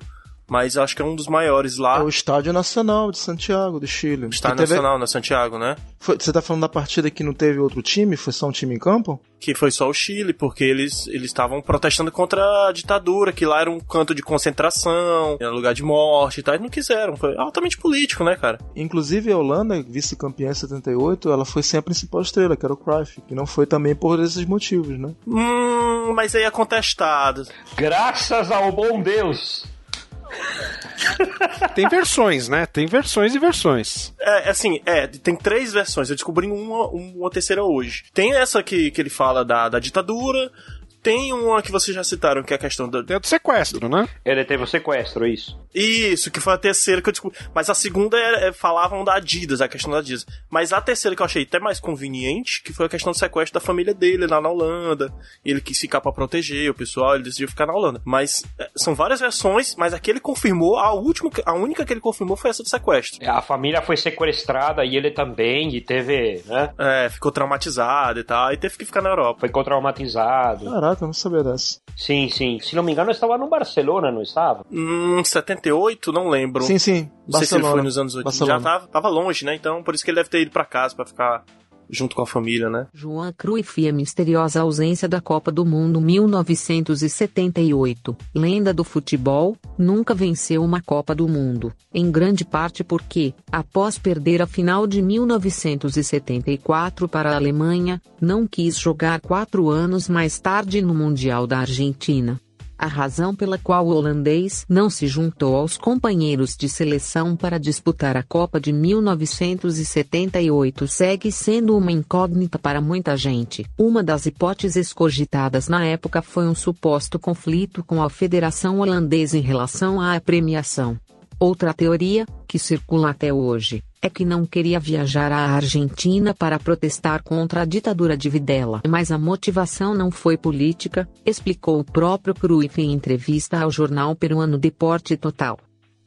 mas acho que é um dos maiores lá. É o Estádio Nacional de Santiago, do Chile. Estádio teve- Nacional na Santiago, né? Foi- você tá falando da partida que não teve outro time? Foi só um time em campo? Que foi só o Chile, porque eles eles estavam protestando contra a ditadura, que lá era um canto de concentração, era lugar de morte e tal, e não quiseram. Foi altamente político, né, cara? Inclusive a Holanda, vice-campeã em 78, ela foi sem a principal estrela, que era o Cruyff, que não foi também por esses motivos, né? Hum, mas aí é contestado. Graças ao bom Deus. [LAUGHS] Tem versões, né? Tem versões e versões. É, assim, é, tem três versões. Eu descobri uma, uma terceira hoje. Tem essa que, que ele fala da, da ditadura. Tem uma que vocês já citaram, que é a questão do. Tem a do sequestro, né? Ele teve o sequestro, isso. Isso, que foi a terceira que eu descobri. Mas a segunda é, é- falavam da Adidas, a questão da Adidas. Mas a terceira que eu achei até mais conveniente, que foi a questão do sequestro da família dele lá na Holanda. Ele quis ficar pra proteger o pessoal, ele decidiu ficar na Holanda. Mas é, são várias versões, mas a que ele confirmou, a última, a única que ele confirmou foi essa do sequestro. A família foi sequestrada e ele também, e teve, né? É, ficou traumatizado e tal, e teve que ficar na Europa. Ficou traumatizado. Caraca, eu não sabia dessa. Sim, sim. Se não me engano, estava no Barcelona, não estava? Hum, 78, não lembro. Sim, sim. Não sei se ele Barcelona. foi nos anos 80. Barcelona. Já tava, tava longe, né? Então, por isso que ele deve ter ido pra casa pra ficar junto com a família, né? Joan Cruyff e a misteriosa ausência da Copa do Mundo 1978. Lenda do futebol, nunca venceu uma Copa do Mundo, em grande parte porque, após perder a final de 1974 para a Alemanha, não quis jogar quatro anos mais tarde no Mundial da Argentina. A razão pela qual o holandês não se juntou aos companheiros de seleção para disputar a Copa de 1978 segue sendo uma incógnita para muita gente. Uma das hipóteses cogitadas na época foi um suposto conflito com a Federação Holandesa em relação à premiação. Outra teoria, que circula até hoje, é que não queria viajar à Argentina para protestar contra a ditadura de Videla. Mas a motivação não foi política, explicou o próprio Cruyff em entrevista ao jornal peruano Deporte Total.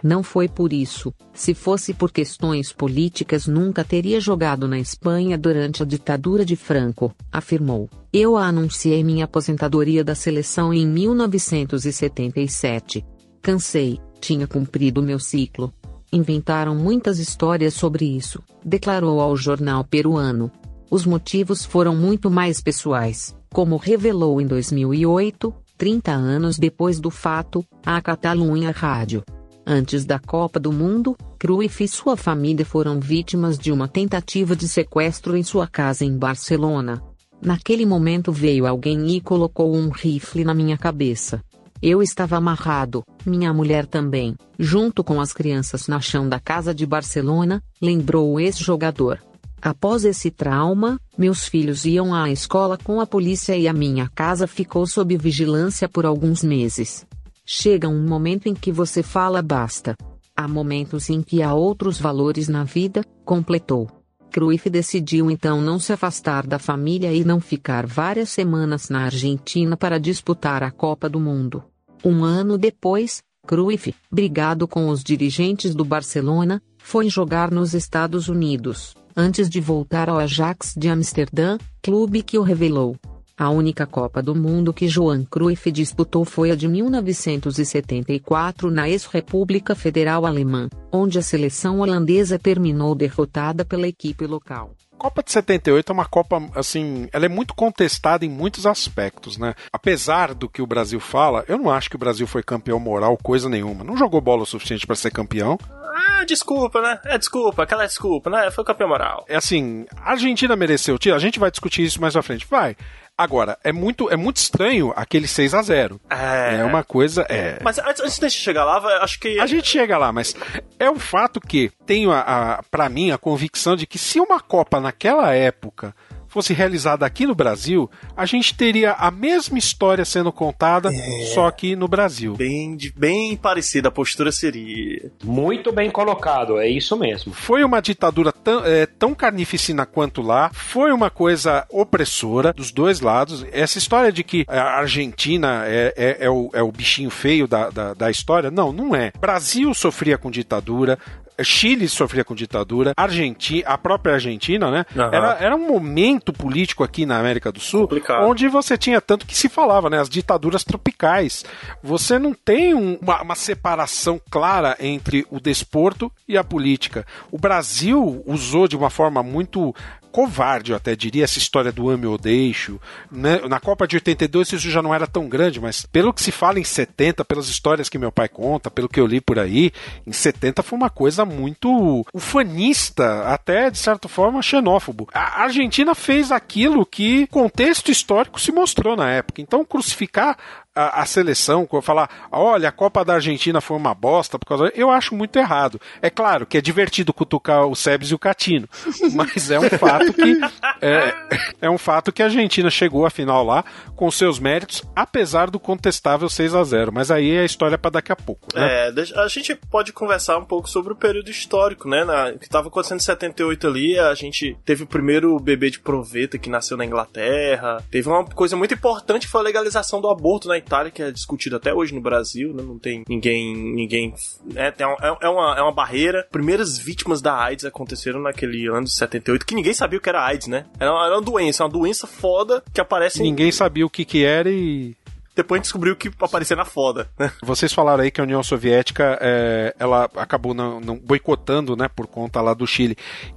Não foi por isso. Se fosse por questões políticas, nunca teria jogado na Espanha durante a ditadura de Franco, afirmou. Eu anunciei minha aposentadoria da seleção em 1977. Cansei, tinha cumprido meu ciclo. Inventaram muitas histórias sobre isso, declarou ao jornal peruano. Os motivos foram muito mais pessoais, como revelou em 2008, 30 anos depois do fato, a Catalunha Rádio. Antes da Copa do Mundo, Cruyff e sua família foram vítimas de uma tentativa de sequestro em sua casa em Barcelona. Naquele momento veio alguém e colocou um rifle na minha cabeça. Eu estava amarrado, minha mulher também, junto com as crianças na chão da casa de Barcelona, lembrou o ex-jogador. Após esse trauma, meus filhos iam à escola com a polícia e a minha casa ficou sob vigilância por alguns meses. Chega um momento em que você fala basta. Há momentos em que há outros valores na vida, completou. Cruyff decidiu então não se afastar da família e não ficar várias semanas na Argentina para disputar a Copa do Mundo. Um ano depois, Cruyff, brigado com os dirigentes do Barcelona, foi jogar nos Estados Unidos, antes de voltar ao Ajax de Amsterdã, clube que o revelou. A única Copa do Mundo que Johan Cruyff disputou foi a de 1974 na ex-República Federal Alemã, onde a seleção holandesa terminou derrotada pela equipe local. Copa de 78 é uma Copa, assim, ela é muito contestada em muitos aspectos, né? Apesar do que o Brasil fala, eu não acho que o Brasil foi campeão moral, coisa nenhuma. Não jogou bola o suficiente para ser campeão. Ah, desculpa, né? É desculpa, aquela desculpa, né? Foi campeão moral. É assim, a Argentina mereceu o título, a gente vai discutir isso mais à frente. Vai. Agora, é muito, é muito estranho aquele 6 a 0 É. É uma coisa. É... Mas antes, de chegar lá, acho que. A gente chega lá, mas é um fato que tenho, a, a, para mim, a convicção de que se uma Copa naquela época fosse realizada aqui no Brasil, a gente teria a mesma história sendo contada, só que no Brasil. Bem, de- bem parecida a postura seria. Muito bem colocado, é isso mesmo. Foi uma ditadura tão, é, tão carnificina quanto lá, foi uma coisa opressora dos dois lados. Essa história de que a Argentina é, é, é o, é o bichinho feio da, da, da história, não, não é. Brasil sofria com ditadura. Chile sofria com ditadura, Argentina, a própria Argentina, né? Aham. Era, era um momento político aqui na América do Sul onde você tinha tanto que se falava, né? As ditaduras tropicais. Você não tem um- uma, uma separação clara entre o desporto e a política. O Brasil usou de uma forma muito covarde, eu até diria, essa história do ame ou deixo. Né? Na Copa de 82 isso já não era tão grande, mas pelo que se fala em 70, pelas histórias que meu pai conta, pelo que eu li por aí, em 70 foi uma coisa muito ufanista, até de certa forma xenófobo. A Argentina fez aquilo que contexto histórico se mostrou na época. Então crucificar a, a seleção, falar, olha, a Copa da Argentina foi uma bosta, por causa. Eu acho muito errado. É claro que é divertido cutucar o Sebes e o Catino, [LAUGHS] mas é um fato que. É, é um fato que a Argentina chegou à final lá com seus méritos, apesar do contestável 6 a 0 Mas aí é a história para daqui a pouco. Né? É, a gente pode conversar um pouco sobre o período histórico, né? Na, que estava acontecendo em 78 ali, a gente teve o primeiro bebê de proveta que nasceu na Inglaterra. Teve uma coisa muito importante foi a legalização do aborto na Itália, que é discutido até hoje no Brasil, né? Não tem ninguém. ninguém é, é, é, uma, é uma barreira. Primeiras vítimas da AIDS aconteceram naquele ano de 78, que ninguém sabia o que era AIDS, né? Era uma, era uma doença, uma doença foda que aparece. Ninguém em... sabia o que, que era e depois a gente descobriu que aparecia na foda. Né? Vocês falaram aí que a União Soviética é, ela acabou não, não, boicotando, né, por conta lá do Chile.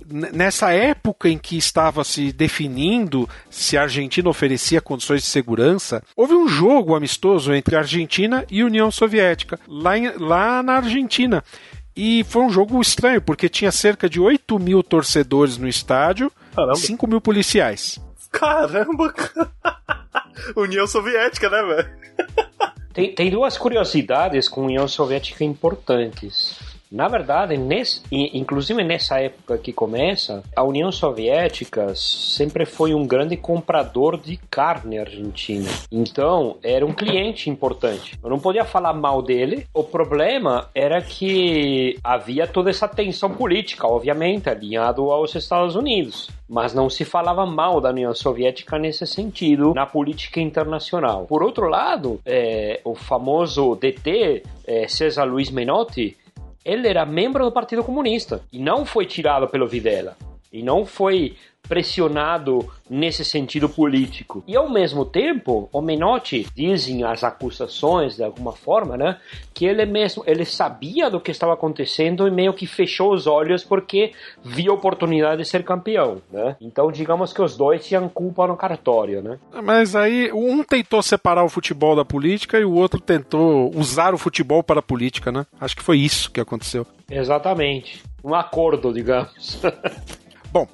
N nessa época em que estava se definindo se a Argentina oferecia condições de segurança, houve um jogo amistoso entre a Argentina e a União Soviética lá, em, lá na Argentina. E foi um jogo estranho, porque tinha cerca de 8 mil torcedores no estádio, Caramba. 5 mil policiais. Caramba! União Soviética, né, velho? Tem, tem duas curiosidades com a União Soviética importantes. Na verdade, nesse, inclusive nessa época que começa, a União Soviética sempre foi um grande comprador de carne argentina. Então, era um cliente importante. Eu não podia falar mal dele. O problema era que havia toda essa tensão política, obviamente, alinhado aos Estados Unidos mas não se falava mal da União Soviética nesse sentido na política internacional. Por outro lado, é, o famoso DT, é, César Luiz Menotti, ele era membro do Partido Comunista e não foi tirado pelo Videla. E não foi pressionado nesse sentido político. E ao mesmo tempo, o Menotti dizem as acusações de alguma forma, né, que ele mesmo ele sabia do que estava acontecendo e meio que fechou os olhos porque via a oportunidade de ser campeão, né? Então, digamos que os dois tinham culpa no cartório, né? Mas aí um tentou separar o futebol da política e o outro tentou usar o futebol para a política, né? Acho que foi isso que aconteceu. Exatamente. Um acordo, digamos. [LAUGHS] Bom,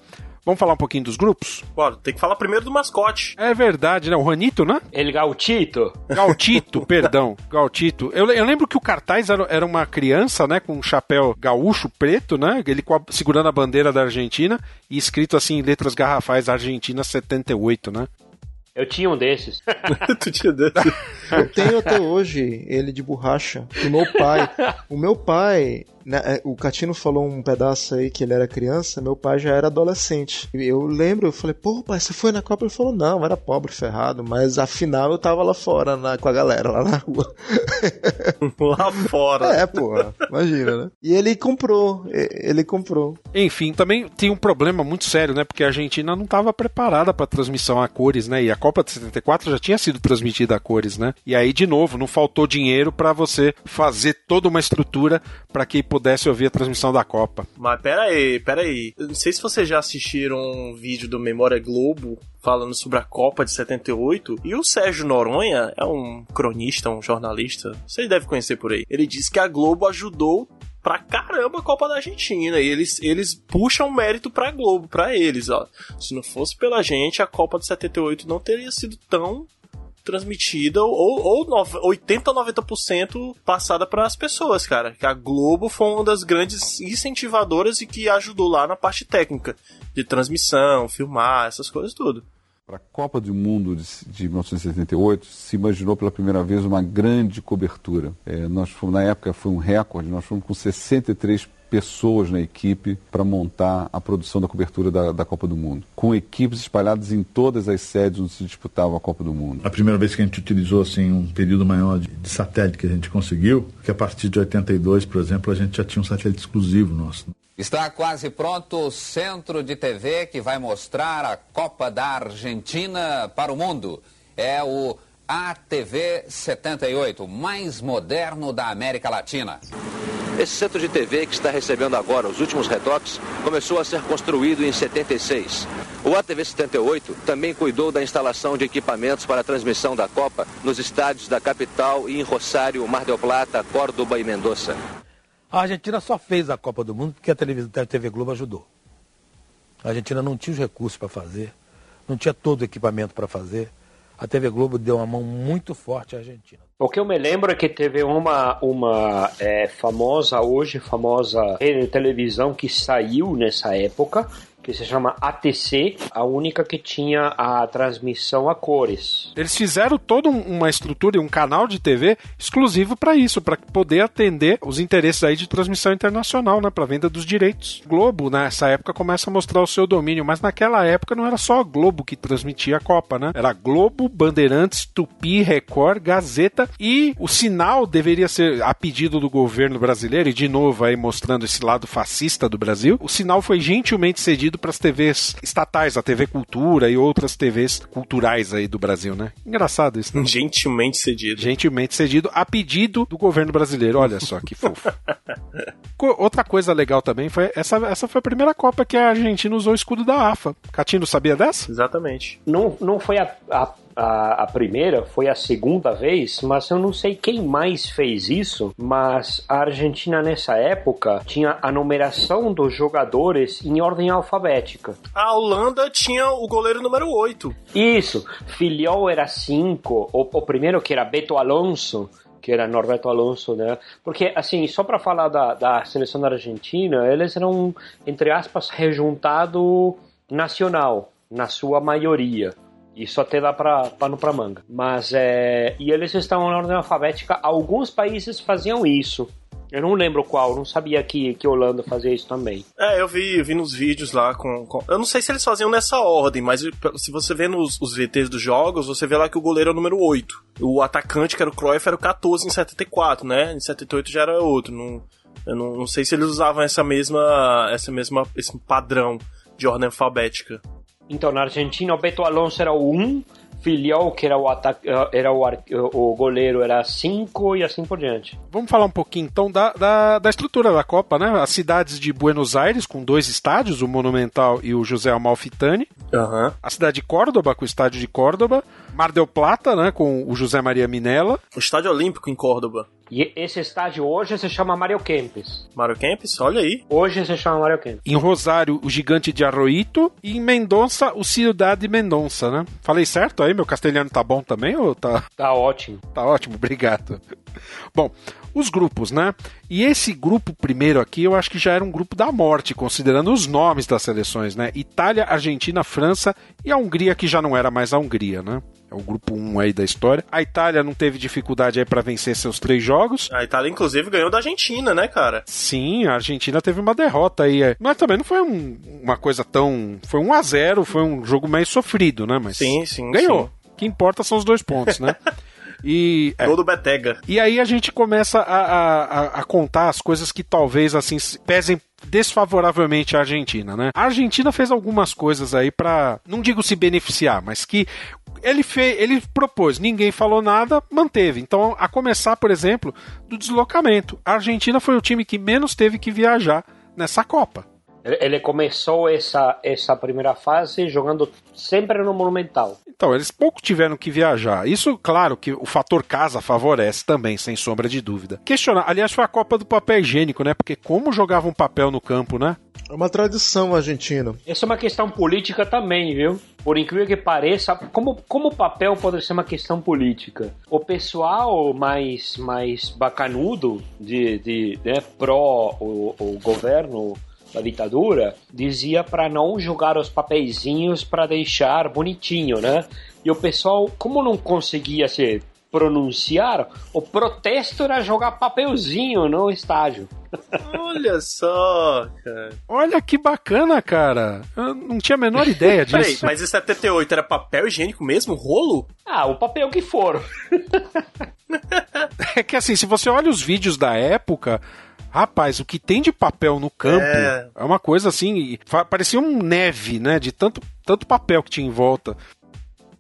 Vamos falar um pouquinho dos grupos? Bora, tem que falar primeiro do mascote. É verdade, né? O Ranito, né? Ele Gautito. Gautito, [LAUGHS] perdão. Gautito. Eu, eu, lembro que o cartaz era, era, uma criança, né? Com um chapéu gaúcho preto, né? Ele a, segurando a bandeira da Argentina e escrito assim em letras garrafais Argentina 78, né? Eu tinha um desses. [LAUGHS] tu tinha desses? Eu tenho até hoje ele de borracha. O meu pai. O meu pai, né, é, o Catino falou um pedaço aí que ele era criança, meu pai já era adolescente. Eu lembro, eu falei, pô, pai, você foi na Copa? Ele falou, não, eu era pobre, ferrado, mas afinal eu tava lá fora, na, com a galera, lá na rua. [LAUGHS] lá fora. É, pô, imagina, né? E ele comprou, ele comprou. Enfim, também tem um problema muito sério, né? Porque a Argentina não estava preparada para transmissão a cores, né? E a Copa de 74 já tinha sido transmitida a cores, né? E aí, de novo, não faltou dinheiro para você fazer toda uma estrutura para que pudesse ouvir a transmissão da Copa. Mas pera aí, pera aí. Eu não sei se vocês já assistiram um vídeo do Memória Globo falando sobre a Copa de 78. E o Sérgio Noronha é um cronista, um jornalista. Vocês devem conhecer por aí. Ele disse que a Globo ajudou pra caramba a Copa da Argentina. E eles, eles puxam mérito pra Globo, pra eles, ó. Se não fosse pela gente, a Copa de 78 não teria sido tão transmitida ou, ou 80 ou 90% passada para as pessoas, cara. Que a Globo foi uma das grandes incentivadoras e que ajudou lá na parte técnica de transmissão, filmar, essas coisas tudo. Para a Copa do Mundo de, de 1978, se imaginou pela primeira vez uma grande cobertura. É, nós fomos, na época foi um recorde, nós fomos com 63 pessoas na equipe para montar a produção da cobertura da, da, Copa do Mundo, com equipes espalhadas em todas as sedes onde se disputava a Copa do Mundo. A primeira vez que a gente utilizou assim um período maior de, de satélite que a gente conseguiu, que a partir de 82, por exemplo, a gente já tinha um satélite exclusivo nosso. Está quase pronto o centro de TV que vai mostrar a Copa da Argentina para o mundo. É o ATV 78, o mais moderno da América Latina. Esse centro de TV que está recebendo agora os últimos retoques começou a ser construído em 76. O ATV 78 também cuidou da instalação de equipamentos para a transmissão da Copa nos estádios da capital e em Rosário, Mar del Plata, Córdoba e Mendoza. A Argentina só fez a Copa do Mundo porque a, televisão, TV Globo ajudou. A Argentina não tinha os recursos para fazer, não tinha todo o equipamento para fazer. a TV Globo deu uma mão muito forte à Argentina. O que eu me lembro é que teve uma, uma é, famosa, hoje famosa de televisão que saiu nessa época, que se chama ATC, a única que tinha a transmissão a cores. Eles fizeram toda um- uma estrutura e um canal de TV exclusivo para isso, para poder atender os interesses aí de transmissão internacional, né, para venda dos direitos. Globo nessa época começa a mostrar o seu domínio, mas naquela época não era só a Globo que transmitia a Copa, né? Era Globo, Bandeirantes, Tupi, Record, Gazeta e o sinal deveria ser a pedido do governo brasileiro e de novo aí mostrando esse lado fascista do Brasil. O sinal foi gentilmente cedido para as TVs estatais, a TV Cultura e outras TVs culturais aí do Brasil, né? Engraçado isso, né? Gentilmente cedido. Gentilmente cedido a pedido do governo brasileiro. Olha só que fofo. [LAUGHS] Co- Outra coisa legal também foi essa, essa foi a primeira Copa que a Argentina usou o escudo da AFA. Catino sabia dessa? Exatamente. Não, não foi a, a, a, a primeira, foi a segunda vez, mas eu não sei quem mais fez isso. Mas a Argentina nessa época tinha a numeração dos jogadores em ordem alfabética. A Holanda tinha o goleiro número 8. Isso, Filiol era 5, o, o primeiro que era Beto Alonso, que era Norberto Alonso, né? Porque, assim, só para falar da, da seleção da Argentina, eles eram, entre aspas, rejuntado nacional, na sua maioria. Isso até dá pra pano pra manga. Mas, é... E eles estavam na ordem alfabética, alguns países faziam isso. Eu não lembro qual, não sabia que, que Holanda fazia isso também. É, eu vi, eu vi nos vídeos lá com, com- Eu não sei se eles faziam nessa ordem, mas se você vê nos os VTs dos jogos, você vê lá que o goleiro é o número 8. O atacante, que era o Cruyff, era o 14 em 74, né? Em 78 já era outro. Não, eu não, não sei se eles usavam essa mesma, essa mesma, esse padrão de ordem alfabética. Então, na Argentina, o Beto Alonso era o 1, Filiol, que era o, ataque, era o, ar- o goleiro, era 5 e assim por diante. Vamos falar um pouquinho então da, da, da estrutura da Copa, né? As cidades de Buenos Aires, com dois estádios, o Monumental e o José Amalfitani. A cidade de Córdoba, com o estádio de Córdoba. Mar del Plata, né? Com o José Maria Minella. O estádio olímpico em Córdoba. E esse estádio hoje se chama Mario Kempes. Mario Kempes, olha aí. Hoje se chama Mario Kempes. Em Rosário, o Gigante de Arroito. E em Mendonça, o Ciudad de Mendonça, né? Falei certo aí? Meu castelhano tá bom também ou tá... Tá ótimo. Tá ótimo, obrigado. Bom, os grupos, né? E esse grupo primeiro aqui, eu acho que já era um grupo da morte, considerando os nomes das seleções, né? Itália, Argentina, França e a Hungria, que já não era mais a Hungria, né? É o grupo 1 aí da história. A Itália não teve dificuldade aí para vencer seus três jogos. A Itália, inclusive, ganhou da Argentina, né, cara? Sim, a Argentina teve uma derrota aí. é. Mas também não foi um- uma coisa tão. Foi 1 a 0 foi um jogo meio sofrido, né? Mas Sim, sim, ganhou. sim. O que importa são os dois pontos, né? [LAUGHS] E, é. Gol do Betega. E aí a gente começa a, a- a- contar as coisas que talvez assim se- pesem desfavoravelmente a Argentina, né? A Argentina fez algumas coisas aí pra, não digo se beneficiar, mas que ele fez, ele propôs, ninguém falou nada, manteve. Então, a começar, por exemplo, do deslocamento. A Argentina foi o time que menos teve que viajar nessa Copa. Ele começou essa, essa primeira fase jogando sempre no Monumental. Então, eles pouco tiveram que viajar. Isso, claro, que o fator casa favorece também, sem sombra de dúvida. Questionar, aliás, foi a Copa do papel higiênico, né? Porque como jogavam papel no campo, né? É uma tradição argentina. Essa é uma questão política também, viu? Por incrível que pareça, como, como o papel pode ser uma questão política? O pessoal mais, mais bacanudo de, de né, pró o, o governo da ditadura dizia para não jogar os papeizinhos para deixar bonitinho, né? E o pessoal, como não conseguia se pronunciar, o protesto era jogar papelzinho no estádio. Olha só, cara. Olha que bacana, cara. Eu não tinha a menor ideia [LAUGHS] Peraí, disso. mas em 78 era papel higiênico mesmo? Rolo? Ah, o papel que for. [LAUGHS] É que assim, se você olha os vídeos da época, rapaz, o que tem de papel no campo é, É. uma coisa assim, parecia um neve, né? De tanto, tanto papel que tinha em volta.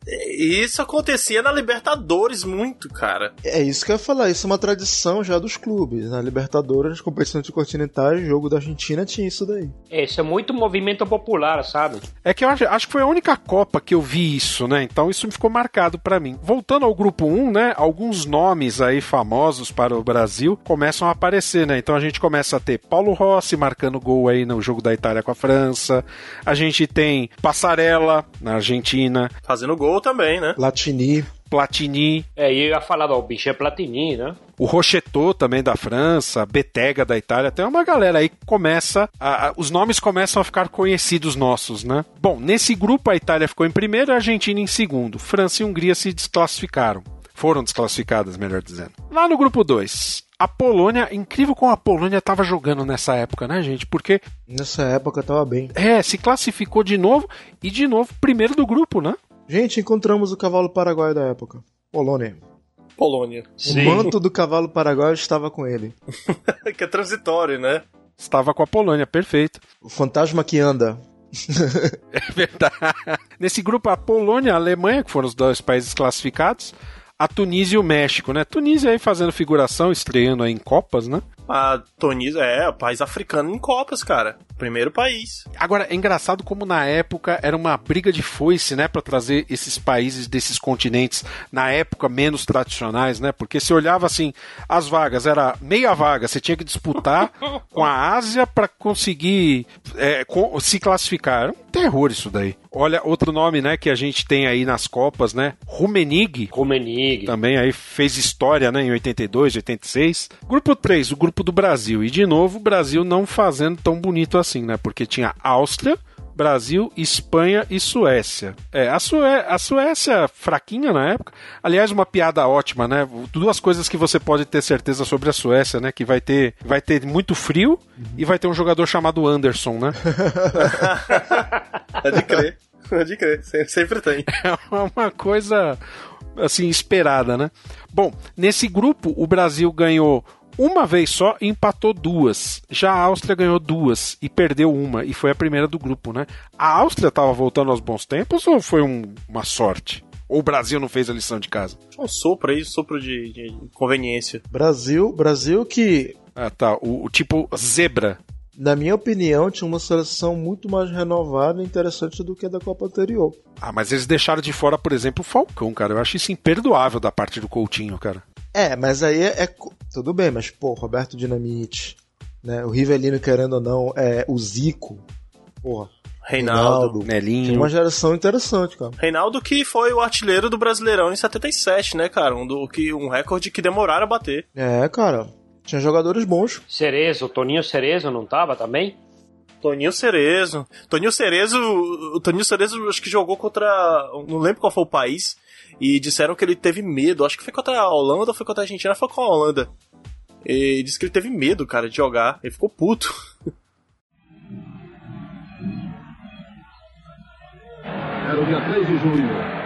E Isso acontecia na Libertadores muito, cara. É isso que eu ia falar, isso é uma tradição já dos clubes. Na Libertadores, nas competições continentais, jogo da Argentina tinha isso daí. Isso é muito movimento popular, sabe? É que eu acho, acho que foi a única Copa que eu vi isso, né? Então isso ficou marcado pra mim. Voltando ao grupo 1, né? Alguns nomes aí famosos para o Brasil começam a aparecer, né? Então a gente começa a ter Paulo Rossi marcando gol aí no jogo da Itália com a França. A gente tem Passarella na Argentina. Fazendo gol Gabigol também, né? Platini. Platini. É, e eu ia falar, ó, o bicho é Platini, né? O Rocheteau também da França, Betega da Itália, tem uma galera aí que começa. A, a, os nomes começam a ficar conhecidos nossos, né? Bom, nesse grupo a Itália ficou em primeiro e a Argentina em segundo. França e Hungria se desclassificaram. Foram desclassificadas, melhor dizendo. Lá no grupo 2, a Polônia, incrível como a Polônia estava jogando nessa época, né, gente? Porque. Nessa época tava bem. É, se classificou de novo e de novo primeiro do grupo, né? Gente, encontramos o cavalo paraguaio da época. Polônia. Polônia. O manto do cavalo paraguaio estava com ele. [LAUGHS] que é transitório, né? Estava com a Polônia, perfeito. O fantasma que anda. [LAUGHS] é verdade. Nesse grupo, a Polônia e a Alemanha, que foram os dois países classificados, a Tunísia e o México, né? Tunísia aí fazendo figuração, estreando aí em Copas, né? A Tunísia é o país africano em Copas, cara. Primeiro país. Agora, é engraçado como na época era uma briga de foice, né, para trazer esses países desses continentes na época menos tradicionais, né? Porque se olhava assim, as vagas era meia vaga, você tinha que disputar [LAUGHS] com a Ásia para conseguir é, se classificar. Era um terror isso daí. Olha, outro nome, né, que a gente tem aí nas Copas, né? Rumenig. Rumenig. Também aí fez história, né, em 82, 86. Grupo 3, o grupo do Brasil. E de novo, o Brasil não fazendo tão bonito assim, né? Porque tinha Áustria, Brasil, Espanha e Suécia. É, a, Sué a Suécia fraquinha na época. Aliás, uma piada ótima, né? Duas coisas que você pode ter certeza sobre a Suécia, né? Que vai ter, vai ter muito frio uhum. e vai ter um jogador chamado Anderson, né? [LAUGHS] Pode crer. Pode crer. Sempre tem. [LAUGHS] É uma coisa assim esperada, né? Bom, nesse grupo o Brasil ganhou uma vez só e empatou duas. Já a Áustria ganhou duas e perdeu uma, e foi a primeira do grupo, né? A Áustria estava voltando aos bons tempos ou foi um, uma sorte? Ou o Brasil não fez a lição de casa? Um sopro aí, sopro de, de conveniência. Brasil, Brasil que. Ah, tá. O, o tipo zebra. Na minha opinião, tinha uma seleção muito mais renovada e interessante do que a da Copa anterior. Ah, mas eles deixaram de fora, por exemplo, o Falcão, cara. Eu acho isso imperdoável da parte do Coutinho, cara. É, mas aí é, é, Tudo bem, mas, pô, Roberto Dinamite, né? O Rivelino, querendo ou não, é o Zico. Porra. Reinaldo, Reinaldo Nelinho. Tinha uma geração interessante, cara. Reinaldo que foi o artilheiro do Brasileirão em 77, né, cara? Um, do, que, um recorde que demoraram a bater. É, cara. Tinha jogadores bons. Cerezo, Toninho Cerezo não tava também? Toninho Cerezo. Toninho Cerezo, o Toninho Cerezo acho que jogou contra, não lembro qual foi o país, e disseram que ele teve medo. Acho que foi contra a Holanda ou foi contra a Argentina, foi com a Holanda. E disse que ele teve medo, cara, de jogar. Ele ficou puto. Era o dia 3 de junho.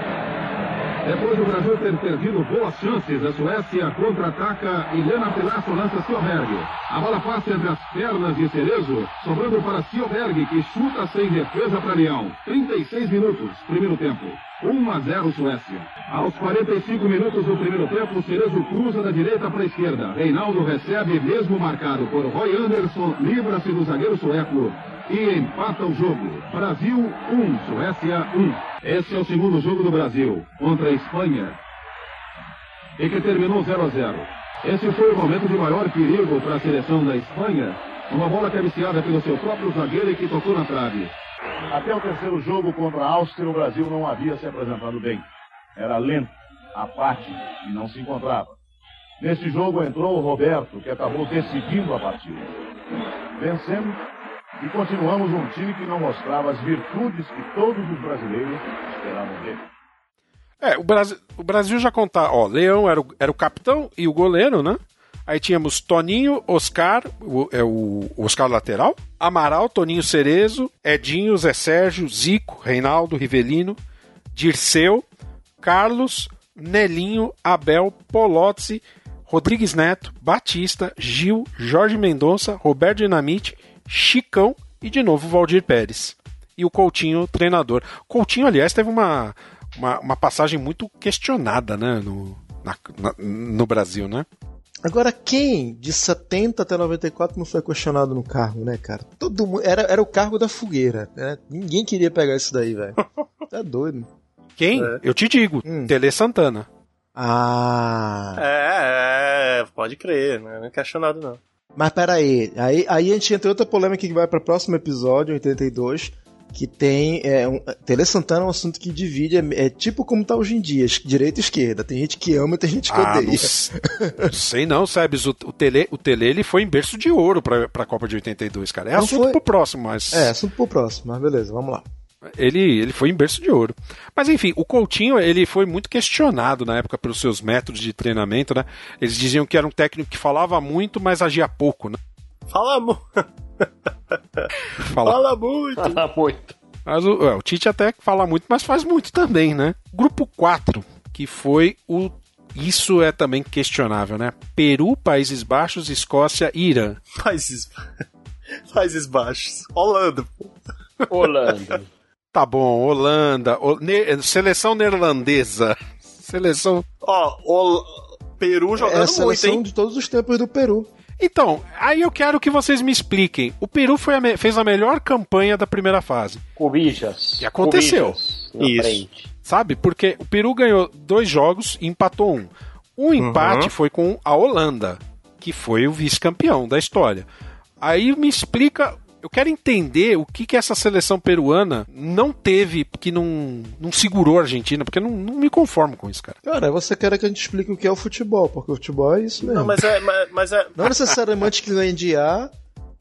Depois do Brasil ter perdido boas chances, a Suécia contra-ataca e Lena Pilasso lança Silberg. A bola passa entre as pernas de Cerezo, sobrando para Silberg, que chuta sem defesa para Leão. 36 minutos, primeiro tempo. 1 a 0 Suécia. Aos 45 minutos do primeiro tempo, Cerezo cruza da direita para a esquerda. Reinaldo recebe, mesmo marcado por Roy Anderson, livra-se do zagueiro sueco e empata o jogo. Brasil 1, Suécia 1. Esse é o segundo jogo do Brasil contra a Espanha e que terminou 0 a 0. Esse foi o momento de maior perigo para a seleção da Espanha. Uma bola cabeceada pelo seu próprio zagueiro e que tocou na trave. Até o terceiro jogo contra a Áustria, o Brasil não havia se apresentado bem. Era lento, apático e não se encontrava. Neste jogo entrou o Roberto, que acabou decidindo a partida. Vencemos e continuamos um time que não mostrava as virtudes que todos os brasileiros esperavam dele. É, o Brasil, o Brasil já contava, ó, Leão era o, era o capitão e o goleiro, né? Aí tínhamos Toninho, Oscar, o, é o Oscar lateral, Amaral, Toninho Cerezo, Edinho, Zé Sérgio, Zico, Reinaldo, Rivelino, Dirceu, Carlos, Nelinho, Abel, Polozzi, Rodrigues Neto, Batista, Gil, Jorge Mendonça, Roberto Dinamite, Chicão e de novo Valdir Pérez. E o Coutinho, treinador. Coutinho, aliás, teve uma, uma, uma passagem muito questionada né, no, na, na, no Brasil, né? Agora, quem de 70 até 94 não foi questionado no cargo, né, cara? Todo mundo. Era, era o cargo da fogueira. Né? Ninguém queria pegar isso daí, velho. [LAUGHS] Tá doido. Quem? É. Eu te digo, hum. Tele Santana. Ah. É, é, pode crer, não é questionado não. Mas peraí, aí, aí a gente entra em outra polêmica que vai para o próximo episódio, 82, que tem. É, um, Tele Santana é um assunto que divide, é, é tipo como tá hoje em dia, direita e esquerda. Tem gente que ama e tem gente que Ah, odeia. não sei não, Sebes. O, o Tele, o Tele ele foi em berço de ouro pra, pra Copa de 82, cara. É Não assunto foi? pro próximo, mas. É, assunto pro próximo, mas beleza, vamos lá. Ele, ele foi em berço de ouro. Mas enfim, o Coutinho ele foi muito questionado na época pelos seus métodos de treinamento, né? Eles diziam que era um técnico que falava muito, mas agia pouco, né? Fala, [LAUGHS] [LAUGHS] Fala, fala muito. Fala muito. Mas o, é, o Tite até fala muito, mas faz muito também, né? Grupo 4, que foi o. Isso é também questionável, né? Peru, Países Baixos, Escócia e Irã. Países, [LAUGHS] Países Baixos. Holanda. Holanda. [LAUGHS] Tá bom, Holanda, o- ne- seleção neerlandesa. Seleção. Ó, o Peru É jogando a muito, seleção hein? de todos os tempos do Peru. Então, aí eu quero que vocês me expliquem. O Peru foi a fez a melhor campanha da primeira fase. Cobijas. Que aconteceu. Cobijas na Isso. frente. Sabe? Porque o Peru ganhou dois jogos e empatou um. O empate Uhum. foi com a Holanda, que foi o vice-campeão da história. Aí me explica. Eu quero entender o que, que essa seleção peruana não teve, que não, não segurou a Argentina, porque eu não, não me conformo com isso, cara. Cara, você quer que a gente explique o que é o futebol, porque o futebol é isso mesmo. Não, mas é, mas, mas é. Não necessariamente que ganha de A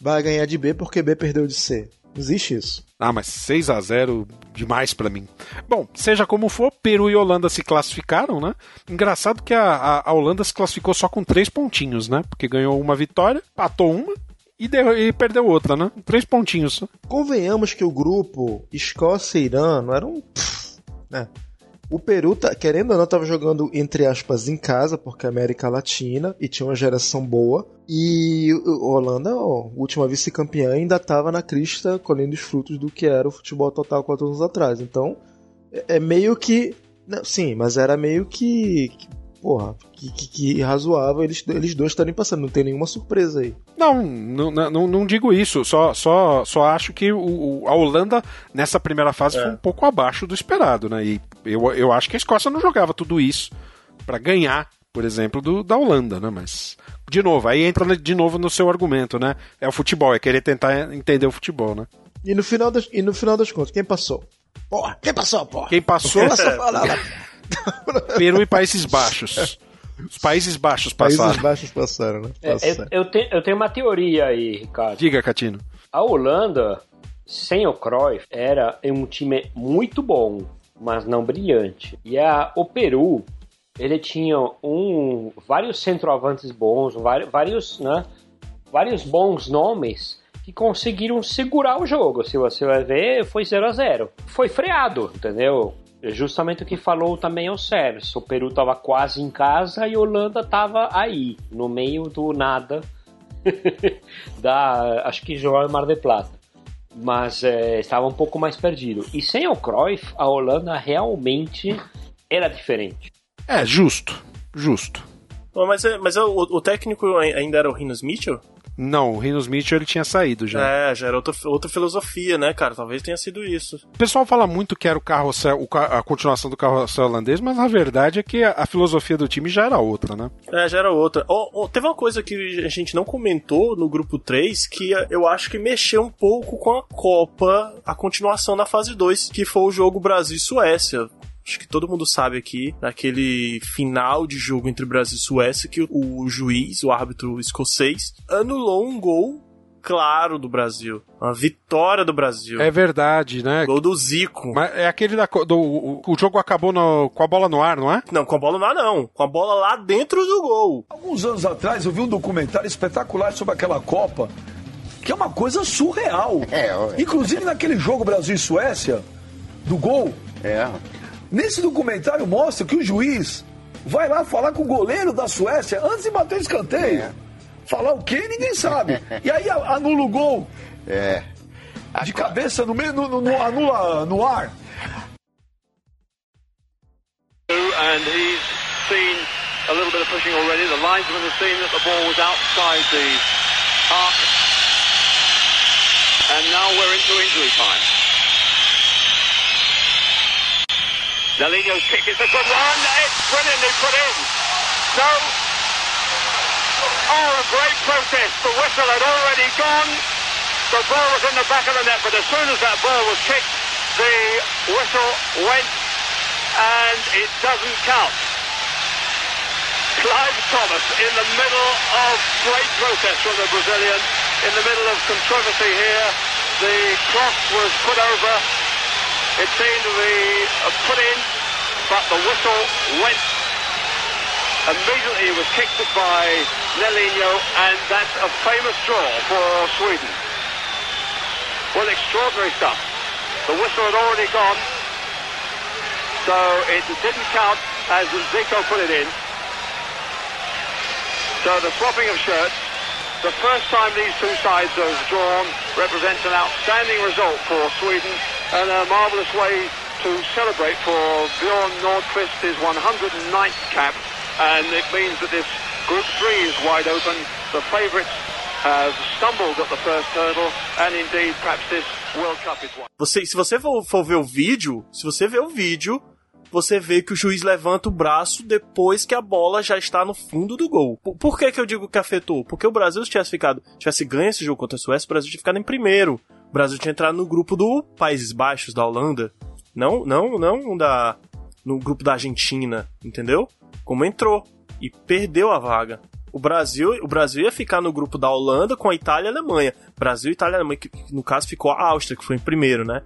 vai ganhar de B porque B perdeu de C. Não existe isso. Ah, mas 6 a 0 demais pra mim. Bom, seja como for, Peru e Holanda se classificaram, né? Engraçado que a, a- a Holanda se classificou só com três pontinhos, né? Porque ganhou uma vitória, patou uma e, e perdeu outra, né? Três pontinhos. Convenhamos que o grupo Escócia e Irã não era um. pff, né? O Peru, tá, querendo ou não, estava jogando, entre aspas, em casa, porque é América Latina e tinha uma geração boa. E Holanda, ó, última vice-campeã, ainda estava na crista colhendo os frutos do que era o futebol total quatro anos atrás. Então, é, é meio que. não, sim, mas era meio que. que, porra, que, que, que razoável eles, eles dois estarem passando. Não tem nenhuma surpresa aí. Não, não, não, não digo isso. Só, só, só acho que o, o- a Holanda, nessa primeira fase, foi um pouco abaixo do esperado, né? E eu, eu acho que a Escócia não jogava tudo isso pra ganhar, por exemplo, do, da Holanda, né? Mas, de novo, aí entra de novo no seu argumento, né? É o futebol, é querer tentar entender o futebol, né? E no final das, e no final das contas, quem passou? Porra, quem passou, porra? Quem passou? Só falava. [LAUGHS] [LAUGHS] Peru e Países Baixos. Os Países Baixos passaram. Países Baixos passaram, né? É, Passaram. eu, eu tenho, eu tenho uma teoria aí, Ricardo. Diga, Catino. A Holanda, sem o Cruyff, era um time muito bom, mas não brilhante. E a, o Peru, ele tinha um, vários centroavantes bons, vários, vários, né, vários bons nomes que conseguiram segurar o jogo. Se você vai ver, foi 0 a 0 Foi freado, entendeu? É Justamente o que falou também o Sérgio. O Peru estava quase em casa e a Holanda estava aí, no meio do nada [LAUGHS] da, acho que jogava em Mar del Plata. Mas é, estava um pouco mais perdido. E sem o Cruyff, a Holanda realmente era diferente. É, justo. Justo. Mas, é, mas é, o, o técnico ai- ainda era o Rinos Mitchell? Não, o Rinos Mitchell ele tinha saído já. É, já era outra, outra filosofia, né, cara? Talvez tenha sido isso. O pessoal fala muito que era o carrossel, o a continuação do carrossel holandês, mas a verdade é que a, a filosofia do time já era outra, né? É, já era outra. Ó, ó, teve uma coisa que a gente não comentou no grupo 3 que eu acho que mexeu um pouco com a Copa, a continuação da fase 2, que foi o jogo Brasil e Suécia. Acho que todo mundo sabe aqui, naquele final de jogo entre Brasil e Suécia, que o juiz, o árbitro escocês, anulou um gol claro do Brasil. Uma vitória do Brasil. É verdade, né? Gol do Zico. Mas é aquele da, do. O, o jogo acabou no- com a bola no ar, não é? Não, com a bola no ar não. Com a bola lá dentro do gol. Alguns anos atrás eu vi um documentário espetacular sobre aquela Copa, que é uma coisa surreal. Inclusive naquele jogo Brasil e Suécia, do gol. É. Nesse documentário mostra que o juiz vai lá falar com o goleiro da Suécia antes de bater o escanteio. Falar o quê? Ninguém sabe. E aí a- anula o gol. É. De cabeça no meio, no, no- no- anula no ar. and he's seen a little bit of pushing already. The linesman has seen that the ball was outside the arc. And now we're into injury time. Nelino's kick is a good one. It's brilliantly put in. No. Oh, a great protest. The whistle had already gone. The ball was in the back of the net, but as soon as that ball was kicked, the whistle went and it doesn't count. Clive Thomas in the middle of great protest from the Brazilian, in the middle of controversy here. The cross was put over. It seemed to be put in, but the whistle went. Immediately it was kicked by Nelinho, and that's a famous draw for Sweden. Well, extraordinary stuff. The whistle had already gone, so it didn't count as Zico put it in. So the swapping of shirts, the first time these two sides have drawn, represents an outstanding result for Sweden and a marvellous way to celebrate for Bjorn Nordqvist his 109th cap. And it means that this Group 3 is wide open. The favourites have stumbled at the first hurdle, and indeed, perhaps this World Cup is one. Você, se você for, for ver o vídeo, se você ver o vídeo, você vê que o juiz levanta o braço depois que a bola já está no fundo do gol. Por, por que, que eu digo que afetou? Porque o Brasil, se tivesse ficado, tivesse ganho esse jogo contra a Suécia, o Brasil tinha ficado em primeiro. O Brasil tinha entrado no grupo do Países Baixos, da Holanda. Não, não, não da, no grupo da Argentina, entendeu? Como entrou e perdeu a vaga. O Brasil, o Brasil ia ficar no grupo da Holanda com a Itália e a Alemanha. Brasil, Itália e Alemanha, que no caso ficou a Áustria, que foi em primeiro, né?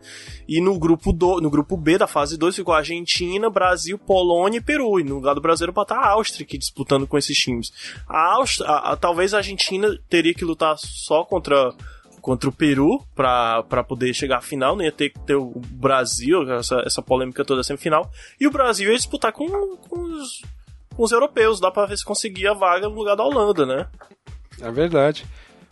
E no grupo, do, no grupo B da fase 2 ficou a Argentina, Brasil, Polônia e Peru. E no lugar do Brasil era pra estar a Áustria aqui disputando com esses times. A Áustria, a, a, talvez a Argentina teria que lutar só contra contra o Peru para poder chegar à final, não ia ter que ter o Brasil, essa, essa polêmica toda semifinal, e o Brasil ia disputar com, com os com os europeus, dá pra ver se conseguia a vaga no lugar da Holanda, né? É verdade.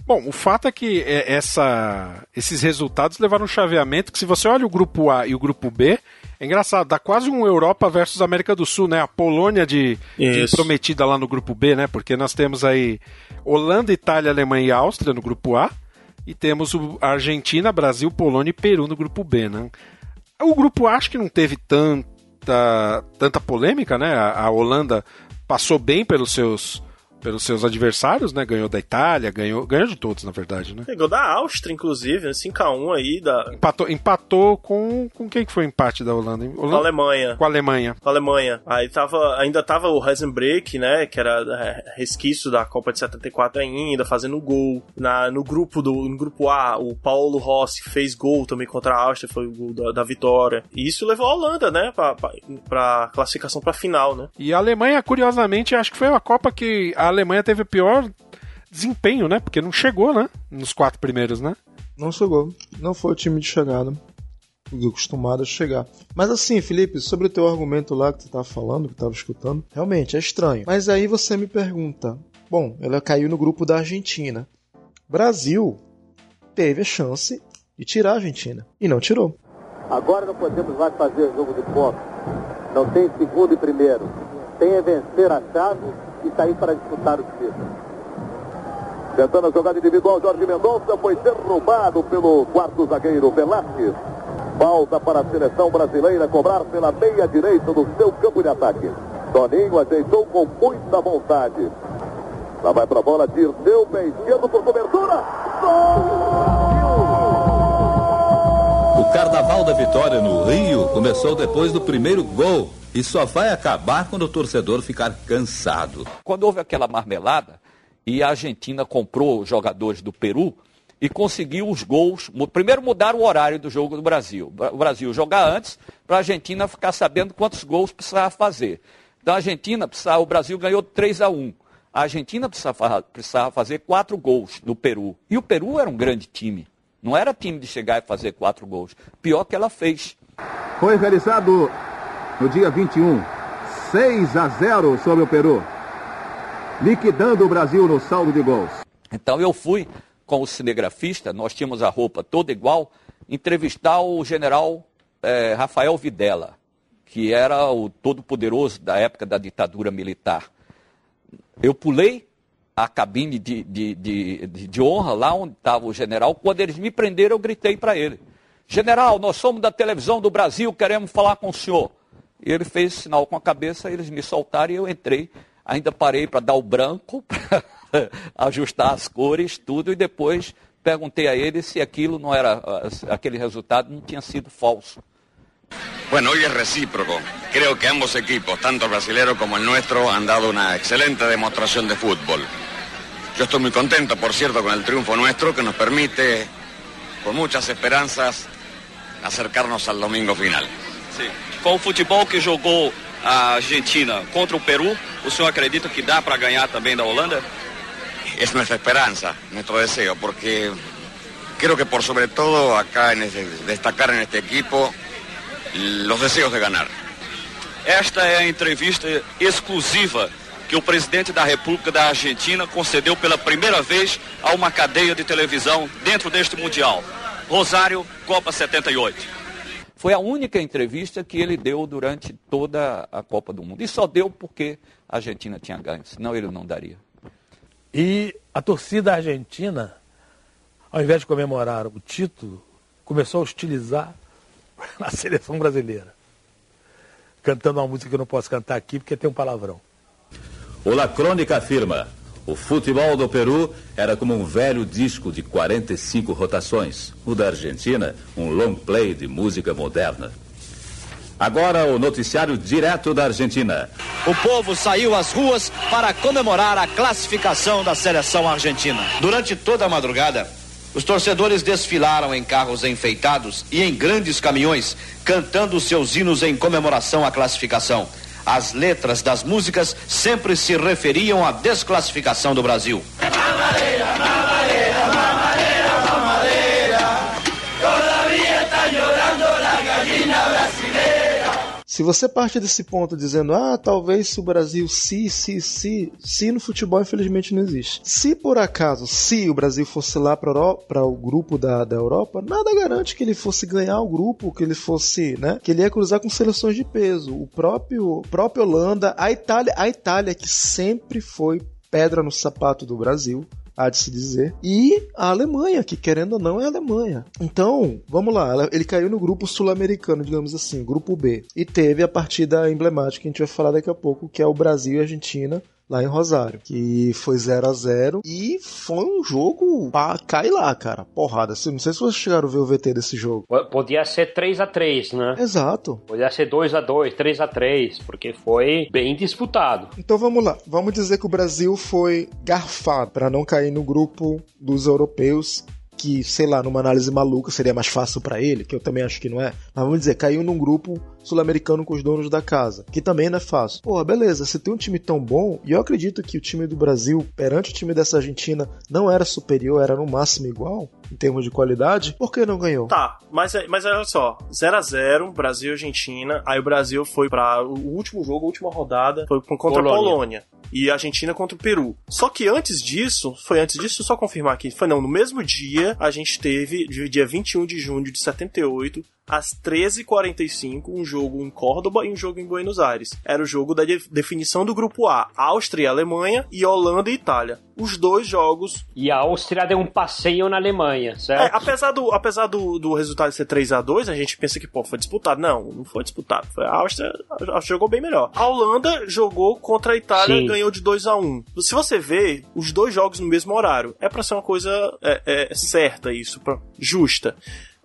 Bom, o fato é que essa, esses resultados levaram um chaveamento que, se você olha o grupo A e o grupo B, é engraçado, dá quase um Europa versus América do Sul, né? A Polônia de, de prometida lá no grupo B, né? Porque nós temos aí Holanda, Itália, Alemanha e Áustria no grupo A, e temos a Argentina, Brasil, Polônia e Peru no grupo B, né? O grupo A acho que não teve tanta, tanta polêmica, né? A, a Holanda passou bem pelos seus pelos seus adversários, né? Ganhou da Itália, ganhou, ganhou de todos, na verdade, né? Ganhou da Áustria, inclusive, 5x1 aí. Da... Empatou, empatou com. Com quem que foi o empate da Holanda? Holanda? Com a Alemanha. Com a Alemanha. Com a Alemanha. Aí tava, ainda tava o Heisenbreak, né? Que era resquício da Copa de 74 ainda, fazendo gol. Na, no grupo do no grupo A, o Paulo Rossi fez gol também contra a Áustria, foi o gol da, da vitória. E isso levou a Holanda, né? Pra, pra, pra classificação pra final, né? E a Alemanha, curiosamente, acho que foi uma Copa que a Alemanha teve o pior desempenho, né? Porque não chegou, né? Nos quatro primeiros, né? Não chegou. Não foi o time de chegada. Acostumado a chegar. Mas assim, Felipe, sobre o teu argumento lá que tu tava falando, que tava escutando, realmente é estranho. Mas aí você me pergunta: bom, ela caiu no grupo da Argentina. Brasil teve a chance de tirar a Argentina. E não tirou. Agora não podemos mais fazer jogo de ponto. Não tem segundo e primeiro. Tem é vencer a chave e sair para disputar o título. Tentando a jogada individual, Jorge Mendonça foi derrubado pelo quarto zagueiro Velasquez. Falta para a seleção brasileira cobrar pela meia direita do seu campo de ataque. Toninho ajeitou com muita vontade. Lá vai para a bola, Dirceu, pé esquerdo por cobertura. O Carnaval da Vitória no Rio começou depois do primeiro gol e só vai acabar quando o torcedor ficar cansado. Quando houve aquela marmelada e a Argentina comprou jogadores do Peru e conseguiu os gols. Primeiro mudaram o horário do jogo do Brasil. O Brasil jogar antes para a Argentina ficar sabendo quantos gols precisava fazer. Então a Argentina precisava, o Brasil ganhou 3 a 1. A Argentina precisava, precisava fazer quatro gols no Peru. E o Peru era um grande time. Não era time de chegar e fazer quatro gols. Pior que ela fez. Foi realizado no dia 21, 6 a 0 sobre o Peru, liquidando o Brasil no saldo de gols. Então eu fui com o cinegrafista, nós tínhamos a roupa toda igual, entrevistar o general eh, Rafael Videla, que era o todo-poderoso da época da ditadura militar. Eu pulei a cabine de, de, de, de honra, lá onde estava o general. Quando eles me prenderam, eu gritei para ele: General, nós somos da televisão do Brasil, queremos falar com o senhor. E ele fez sinal com a cabeça, eles me soltaram e eu entrei. Ainda parei para dar o branco, [LAUGHS] ajustar as cores, tudo, e depois perguntei a ele se aquilo não era, aquele resultado não tinha sido falso. Bueno, hoy es recíproco. Creo que ambos equipos, tanto el brasilero como el nuestro, han dado una excelente demostración de fútbol. Yo estoy muy contento, por cierto, con el triunfo nuestro que nos permite, con muchas esperanzas, acercarnos al domingo final. Com o futebol que jogou a Argentina contra o Peru, o senhor acredita que dá para ganhar também da Holanda? Es nuestra esperanza, nuestro deseo, porque creo que por sobre todo acá en este- destacar en este equipo los deseos de ganar. Esta é a entrevista exclusiva que o presidente da República da Argentina concedeu pela primeira vez a uma cadeia de televisão dentro deste Mundial. Rosário, Copa 78. Foi a única entrevista que ele deu durante toda a Copa do Mundo. E só deu porque a Argentina tinha ganho, senão ele não daria. E a torcida argentina, ao invés de comemorar o título, começou a hostilizar [LAUGHS] a seleção brasileira. Cantando uma música que eu não posso cantar aqui porque tem um palavrão. O La Crônica afirma: o futebol do Peru era como um velho disco de 45 rotações. O da Argentina, um long play de música moderna. Agora o noticiário direto da Argentina. O povo saiu às ruas para comemorar a classificação da seleção argentina. Durante toda a madrugada, os torcedores desfilaram em carros enfeitados e em grandes caminhões, cantando seus hinos em comemoração à classificação. As letras das músicas sempre se referiam à desclassificação do Brasil. Todavía Se você parte desse ponto dizendo, ah, talvez se o Brasil se, se, se, se no futebol infelizmente não existe. Se por acaso, se o Brasil fosse lá para o grupo da, da Europa, nada garante que ele fosse ganhar o grupo, que ele fosse, né, que ele ia cruzar com seleções de peso. O próprio, próprio Holanda, a Itália, a Itália que sempre foi pedra no sapato do Brasil, há de se dizer, e a Alemanha, que querendo ou não é a Alemanha. Então, vamos lá, ele caiu no grupo sul-americano, digamos assim, grupo B, e teve a partida emblemática que a gente vai falar daqui a pouco, que é o Brasil e Argentina. Lá em Rosário, que foi 0 a 0 e foi um jogo pra cair lá, cara. Porrada. Assim, Não sei se vocês chegaram a ver o VT desse jogo. Podia ser 3 a 3 né? Exato. Podia ser 2 a 2 3 a 3 porque foi bem disputado. Então vamos lá, vamos dizer que o Brasil foi garfado para não cair no grupo dos europeus, que, sei lá, numa análise maluca seria mais fácil para ele, que eu também acho que não é. Mas vamos dizer, caiu num grupo sul-americano com os donos da casa, que também não é fácil. Pô, beleza, você tem um time tão bom, e eu acredito que o time do Brasil, perante o time dessa Argentina, não era superior, era no máximo igual, em termos de qualidade, por que não ganhou? Tá, mas, é- mas olha só, 0x0, Brasil e Argentina, aí o Brasil foi pra o último jogo, a última rodada, foi contra a Polônia. Polônia. E a Argentina contra o Peru. Só que antes disso, foi antes disso, só confirmar aqui, foi não, no mesmo dia, a gente teve, dia 21 de junho de 78, às 13h45, um jogo em Córdoba e um jogo em Buenos Aires. Era o jogo da de- definição do grupo A, Áustria e Alemanha e Holanda e Itália. Os dois jogos E a Áustria deu um passeio na Alemanha, é, certo? apesar do, apesar do, do resultado ser 3 a 2 a gente pensa que, pô, foi disputado. Não, não foi disputado. Foi a Áustria, a Áustria jogou bem melhor. A Holanda jogou contra a Itália Sim. e ganhou de 2 a 1 Se você vê os dois jogos no mesmo horário, é pra ser uma coisa é, é, certa isso, pra, justa.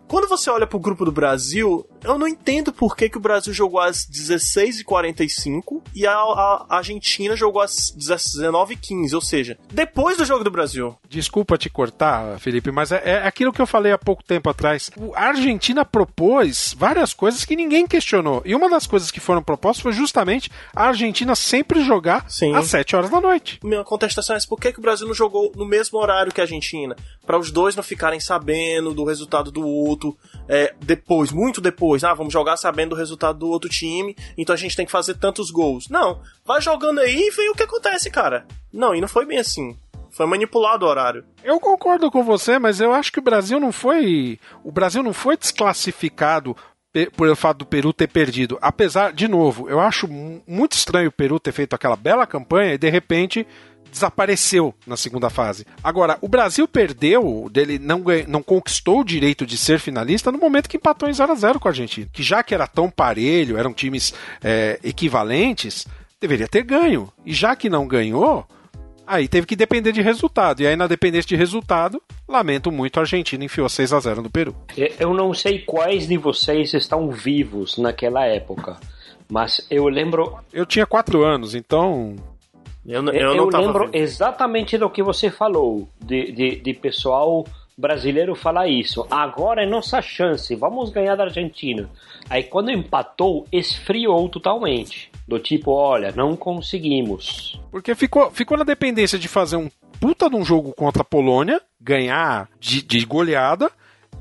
Quando você olha pro grupo do Brasil, eu não entendo por que, que o Brasil jogou às 16h45 e a, a Argentina jogou às 19h15, ou seja, depois do jogo do Brasil. Desculpa te cortar, Felipe, mas é, é aquilo que eu falei há pouco tempo atrás. A Argentina propôs várias coisas que ninguém questionou. E uma das coisas que foram propostas foi justamente a Argentina sempre jogar às 7 horas da noite. Minha contestação é essa, por que, que o Brasil não jogou no mesmo horário que a Argentina? Para os dois não ficarem sabendo do resultado do outro é, depois, muito depois. Ah, vamos jogar sabendo do resultado do outro time, então a gente tem que fazer tantos gols. Não, vai jogando aí e vê o que acontece, cara. Não, e não foi bem assim. Foi manipulado o horário. Eu concordo com você, mas eu acho que o Brasil não foi. O Brasil não foi desclassificado por o fato do Peru ter perdido. Apesar, de novo, eu acho mu- muito estranho o Peru ter feito aquela bela campanha e de repente desapareceu na segunda fase. Agora, o Brasil perdeu, dele não, ganha- não conquistou o direito de ser finalista no momento que empatou em 0 a 0 com a Argentina. Que já que era tão parelho, eram times é, equivalentes, deveria ter ganho. E já que não ganhou, Aí teve que depender de resultado. E aí, na dependência de resultado, lamento muito, a Argentina enfiou 6 a 0 no Peru. Eu não sei quais de vocês estão vivos naquela época, mas eu lembro. Eu tinha 4 anos, então. Eu, Eu, eu não tava lembro vivo. exatamente do que você falou, de, de, de pessoal brasileiro falar isso. Agora é nossa chance, vamos ganhar da Argentina. Aí quando empatou, esfriou totalmente. Do tipo, olha, não conseguimos. Porque ficou, ficou na dependência de fazer um puta de um jogo contra a Polônia, ganhar de, de goleada,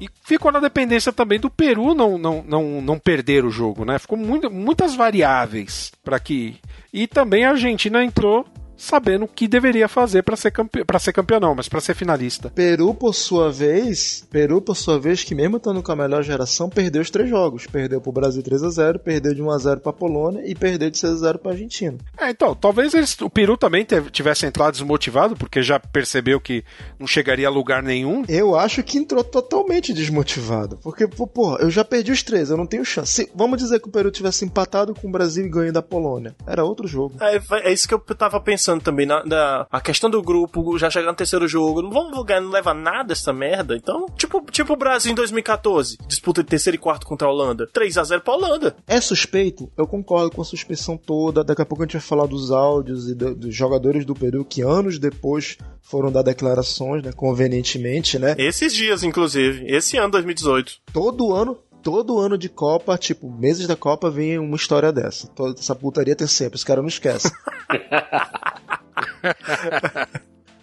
e ficou na dependência também do Peru não, não, não, não perder o jogo, né? Ficou muito, muitas variáveis para que. E também a Argentina entrou sabendo o que deveria fazer para ser campeão, para ser campeão não, mas para ser finalista. Peru, por sua vez, Peru, por sua vez, que mesmo estando com a melhor geração, perdeu os três jogos. Perdeu pro Brasil 3 a 0 perdeu de 1 a 0 pra Polônia e perdeu de 6 a 0 pra Argentina. É, então, talvez eles, o Peru também tivesse entrado desmotivado, porque já percebeu que não chegaria a lugar nenhum. Eu acho que entrou totalmente desmotivado. Porque, pô, porra, eu já perdi os três, eu não tenho chance. Se- vamos dizer que o Peru tivesse empatado com o Brasil e ganho da Polônia. Era outro jogo. É, é isso que eu tava pensando também. Na, na- a questão do grupo, já chegar no terceiro jogo, não vamos ganhar, não leva nada essa merda. Então, tipo, tipo o Brasil em 2014, disputa de terceiro e quarto contra a Holanda. 3 a 0 pra Holanda. É suspeito? Eu concordo com a suspeição toda. Daqui a pouco a gente vai falar dos áudios e do- dos jogadores do Peru que anos depois foram dar declarações, né? Convenientemente, né? Esses dias, inclusive. Esse ano, 2018. Todo ano, todo ano de Copa, tipo, meses da Copa, vem uma história dessa. Toda essa putaria tem sempre, os caras não esquecem. [LAUGHS]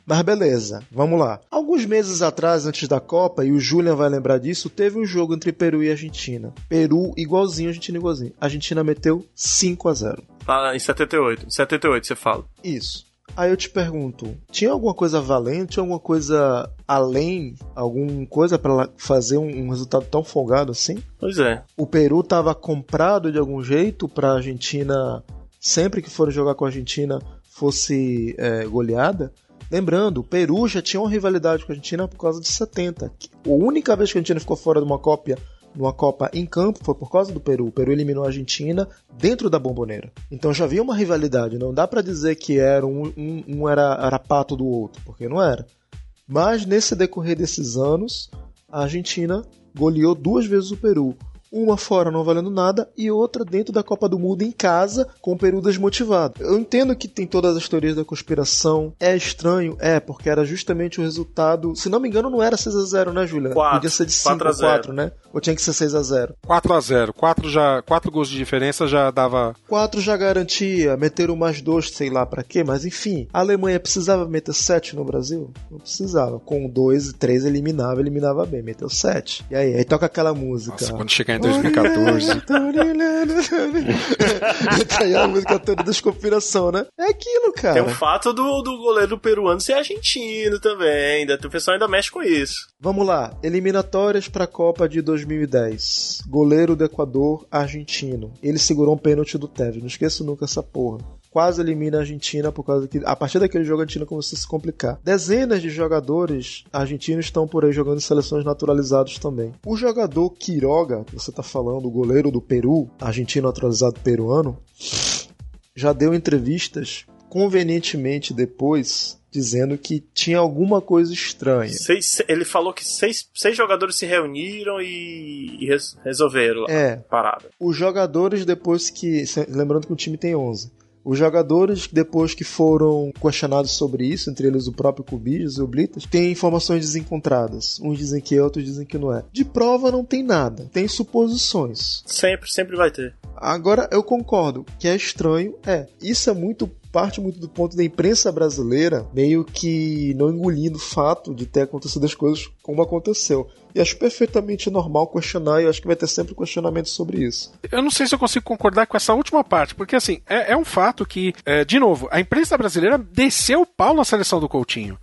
Mas beleza, vamos lá. Alguns meses atrás, antes da Copa, e o Julian vai lembrar disso, teve um jogo entre Peru e Argentina. Peru igualzinho, Argentina igualzinho. A Argentina meteu 5 a 0 Lá em 78. Em 78, você fala. Isso. Aí eu te pergunto, tinha alguma coisa valente, tinha alguma coisa além, alguma coisa pra fazer um, um resultado tão folgado assim? Pois é. O Peru tava comprado de algum jeito pra Argentina, sempre que for jogar com a Argentina, fosse é, goleada? Lembrando, o Peru já tinha uma rivalidade com a Argentina por causa de 70. A única vez que a Argentina ficou fora de uma Copa, numa Copa em campo foi por causa do Peru. O Peru eliminou a Argentina dentro da bomboneira. Então já havia uma rivalidade. Não dá pra dizer que era um, um, um era, era pato do outro, porque não era. Mas nesse decorrer desses anos, a Argentina goleou duas vezes o Peru. Uma fora não valendo nada e outra dentro da Copa do Mundo em casa com o Peru desmotivado. Eu entendo que tem todas as teorias da conspiração. É estranho? É, porque era justamente o resultado. Se não me engano, não era 6x0, né, Júlia? Quatro. Podia ser de 5 Quatro a ou 4, zero. né? Ou tinha que ser 6x0? 4 a 0 quatro já quatro gols de diferença já dava 4 já garantia, meteram mais dois, sei lá pra quê, mas enfim. A Alemanha precisava meter 7 no Brasil? Não precisava. Com 2 e 3 eliminava, eliminava bem, meteu 7. E aí, aí toca aquela música. Nossa, quando chegar em 2014. Entra aí a música toda das conspiração, né? É aquilo, cara. Tem o fato do, do goleiro peruano ser argentino também. Ainda, o pessoal ainda mexe com isso. Vamos lá, eliminatórias para a Copa de 2010. Goleiro do Equador, argentino. Ele segurou um pênalti do Tevez, não esqueço nunca essa porra. Quase elimina a Argentina por causa que a partir daquele jogo a Argentina começou a se complicar. Dezenas de jogadores argentinos estão por aí jogando em seleções naturalizados também. O jogador Quiroga, que você tá falando, o goleiro do Peru, argentino naturalizado peruano, já deu entrevistas convenientemente depois dizendo que tinha alguma coisa estranha. Seis, ele falou que seis, seis jogadores se reuniram e, e res- resolveram a É. parada. Os jogadores depois que. Lembrando que o time tem 11. Os jogadores, depois que foram questionados sobre isso, entre eles o próprio Cubijas e o Blitas, têm informações desencontradas. Uns dizem que é, outros dizem que não é. De prova não tem nada, tem suposições. Sempre, sempre vai ter. Agora eu concordo que é estranho, é. Isso é muito parte muito do ponto da imprensa brasileira meio que não engolindo o fato de ter acontecido as coisas como aconteceu. E acho perfeitamente normal questionar e acho que vai ter sempre questionamento sobre isso. Eu não sei se eu consigo concordar com essa última parte, porque assim, é, é um fato que, é, de novo, a imprensa brasileira desceu o pau na seleção do Coutinho.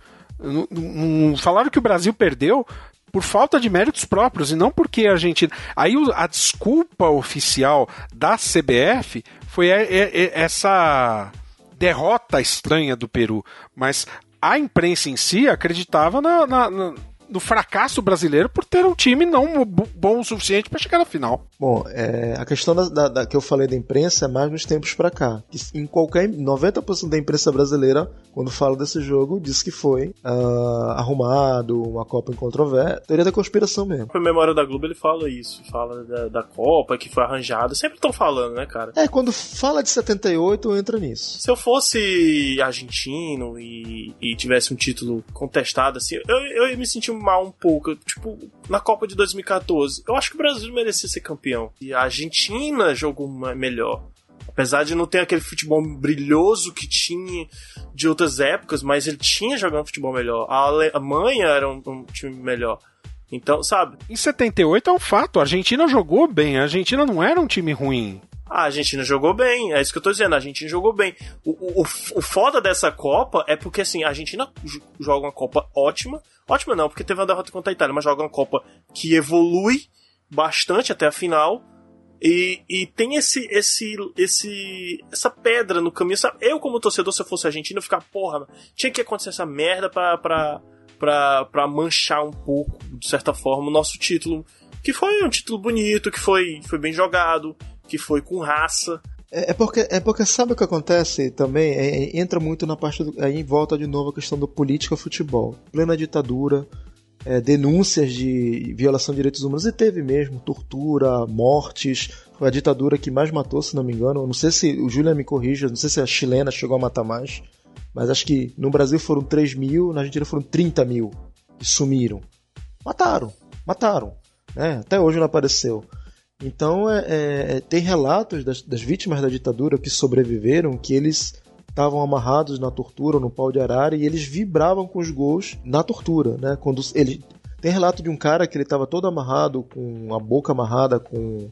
Falaram que o Brasil perdeu por falta de méritos próprios e não porque a Argentina. Aí a desculpa oficial da CBF foi é- é- é- essa derrota estranha do Peru, mas a imprensa em si acreditava na- na- na- no fracasso brasileiro por ter um time não bo- bom o suficiente para chegar na final. Bom, é, a questão da, da, da, que eu falei da imprensa é mais nos tempos para cá. Em qualquer 90% da imprensa brasileira, quando fala desse jogo, diz que foi uh, arrumado, uma Copa em controvérsia. Teoria da conspiração mesmo. A memória da Globo ele fala isso, fala da, da Copa que foi arranjada. Sempre estão falando, né, cara? É, quando fala de 78, entra nisso. Se eu fosse argentino e, e tivesse um título contestado, assim, eu, eu ia me sentir mal um pouco. Tipo, na Copa de 2014, eu acho que o Brasil merecia ser campeão campeão. E a Argentina jogou melhor. Apesar de não ter aquele futebol brilhoso que tinha de outras épocas, mas ele tinha jogando futebol melhor. A Alemanha era um, um time melhor. Então, sabe? Em 78 é um fato. A Argentina jogou bem. A Argentina não era um time ruim. A Argentina jogou bem, é isso que eu tô dizendo, a Argentina jogou bem. O, o, o foda dessa Copa é porque, assim, a Argentina joga uma Copa ótima. Ótima não, porque teve uma derrota contra a Itália, mas joga uma Copa que evolui bastante até a final. E, e tem esse, esse, esse, essa pedra no caminho. Sabe? Eu, como torcedor, se eu fosse argentino, eu ficar, porra, tinha que acontecer essa merda pra, pra, pra, pra manchar um pouco, de certa forma, o nosso título. Que foi um título bonito, que foi, foi bem jogado, que foi com raça. É, é porque, é porque sabe o que acontece também? É, é, entra muito na parte do, aí volta de novo a questão do política futebol. Plena ditadura, é, denúncias de violação de direitos humanos e teve mesmo tortura, mortes. Foi a ditadura que mais matou, se não me engano. Não sei se o Julian me corrija, não sei se a chilena chegou a matar mais, mas acho que no Brasil foram 3 mil, na Argentina foram 30 mil que sumiram. Mataram, mataram. Né? Até hoje não apareceu. Então é, é, tem relatos das, das vítimas da ditadura que sobreviveram que eles estavam amarrados na tortura, no pau de arara, e eles vibravam com os gols na tortura, né? Quando ele tem relato de um cara que ele estava todo amarrado, com a boca amarrada, com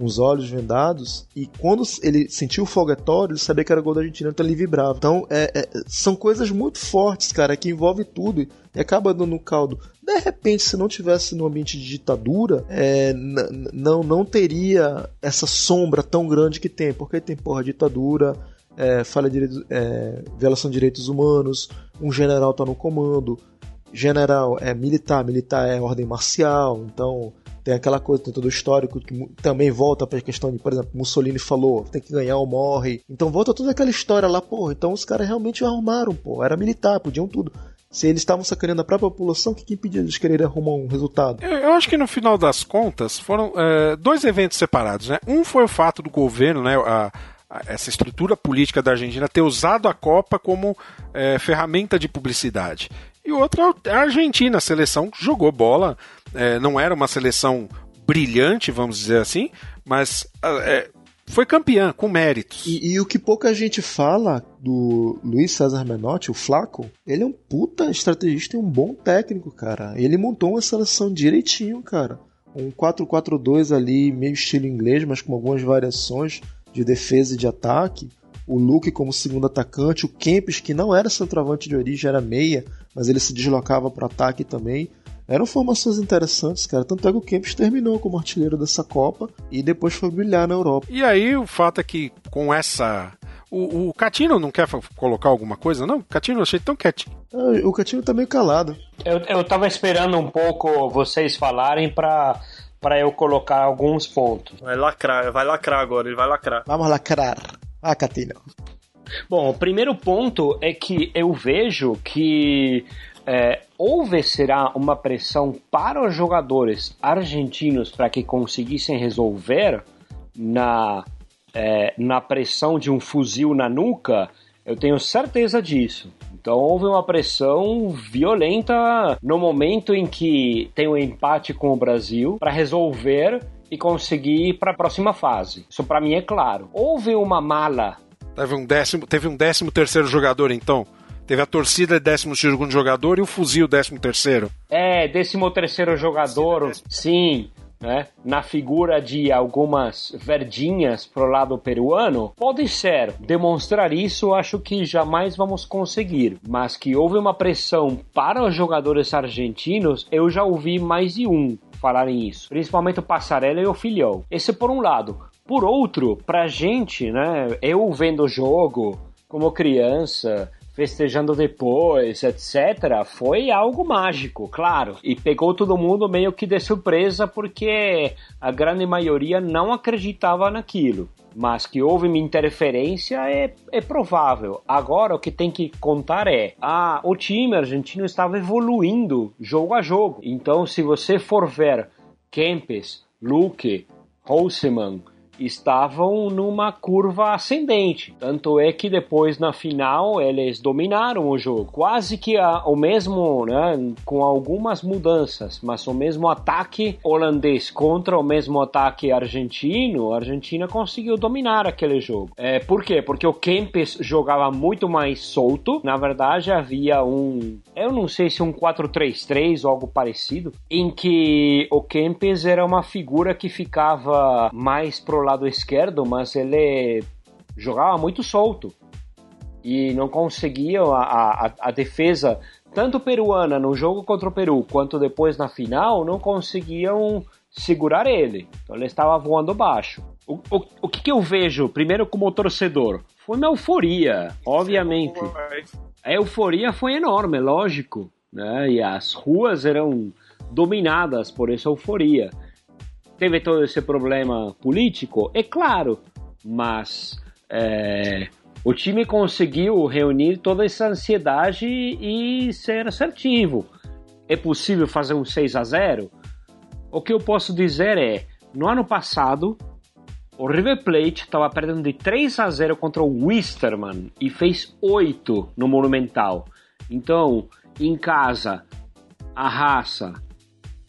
os olhos vendados, e quando ele sentiu o foguetório, ele sabia que era gol da Argentina, então ele vibrava. Então, é, é, são coisas muito fortes, cara, que envolve tudo e acaba dando um caldo. De repente, se não tivesse no ambiente de ditadura, é, não, não teria essa sombra tão grande que tem, porque tem, porra, ditadura, é, falha de é, violação de direitos humanos, um general está no comando, general é militar, militar é ordem marcial, então tem aquela coisa, tem todo o histórico que também volta para a questão de, por exemplo, Mussolini falou, tem que ganhar ou morre. Então volta toda aquela história lá, pô, então os caras realmente arrumaram, pô, era militar, podiam tudo. Se eles estavam sacaneando a própria população, o que, que impedia eles quererem arrumar um resultado? Eu, eu, acho que no final das contas foram é, dois eventos separados, né? Um foi o fato do governo, né? A, essa estrutura política da Argentina ter usado a Copa como é, ferramenta de publicidade. E outra é a Argentina, a seleção jogou bola, é, não era uma seleção brilhante, vamos dizer assim, mas é, foi campeã, com méritos. E, e, o que pouca gente fala do Luiz César Menotti, o Flaco, ele é um puta estrategista e um bom técnico, cara. Ele montou uma seleção direitinho, cara. Um 4-4-2 ali, meio estilo inglês, mas com algumas variações de defesa e de ataque, o Luke como segundo atacante, o Kempis, que não era centroavante de origem, era meia, mas ele se deslocava para ataque também. Eram formações interessantes, cara. Tanto é que o Kempis terminou como artilheiro dessa Copa e depois foi brilhar na Europa. E aí o fato é que com essa. O, o Catino não quer colocar alguma coisa, não? O Catino eu achei tão quietinho. Ah, o Catino tá meio calado. Eu, eu tava esperando um pouco vocês falarem para para eu colocar alguns pontos. Vai lacrar, vai lacrar agora, ele vai lacrar. Vamos lacrar. Ah, Catina. Bom, o primeiro ponto é que eu vejo que é, houve será uma pressão para os jogadores argentinos para que conseguissem resolver na, é, na pressão de um fuzil na nuca. Eu tenho certeza disso. Então houve uma pressão violenta no momento em que tem um empate com o Brasil para resolver e conseguir ir para a próxima fase. Isso para mim é claro. Houve uma mala. Teve um décimo, teve um décimo terceiro jogador então. Teve a torcida décimo segundo jogador e o fuzil décimo terceiro. É, décimo terceiro jogador, sim né, na figura de algumas verdinhas pro lado peruano, pode ser. Demonstrar isso acho que jamais vamos conseguir, mas que houve uma pressão para os jogadores argentinos, eu já ouvi mais de um falarem isso, principalmente o Passarella e o Filhão. Esse por um lado. Por outro, pra gente, né, eu vendo o jogo como criança, festejando depois, etc., foi algo mágico, claro. E pegou todo mundo meio que de surpresa porque a grande maioria não acreditava naquilo. Mas que houve uma interferência é, é provável. Agora o que tem que contar é: ah, o time argentino estava evoluindo jogo a jogo. Então, se você for ver Kempes, Luque, Houseman, estavam numa curva ascendente. Tanto é que depois na final eles dominaram o jogo, quase que a, o mesmo, né, com algumas mudanças, mas o mesmo ataque holandês contra o mesmo ataque argentino, a Argentina conseguiu dominar aquele jogo. É, por quê? Porque o Kempes jogava muito mais solto. Na verdade, havia um, eu não sei se um 4-3-3 ou algo parecido, em que o Kempes era uma figura que ficava mais pro lado esquerdo, mas ele jogava muito solto e não conseguia a, a, a defesa tanto peruana no jogo contra o Peru quanto depois na final não conseguiam segurar ele. Então ele estava voando baixo. O, o, o que, que eu vejo, primeiro como torcedor? Foi uma euforia, obviamente. A euforia foi enorme, lógico. Né? E as ruas eram dominadas por essa euforia. Teve todo esse problema político? É claro, mas é, o time conseguiu reunir toda essa ansiedade e ser assertivo. É possível fazer um 6 a 0? O que eu posso dizer é, no ano passado, o River Plate estava perdendo de 3 a 0 contra o Wisterman e fez 8 no Monumental. Então, em casa, a raça,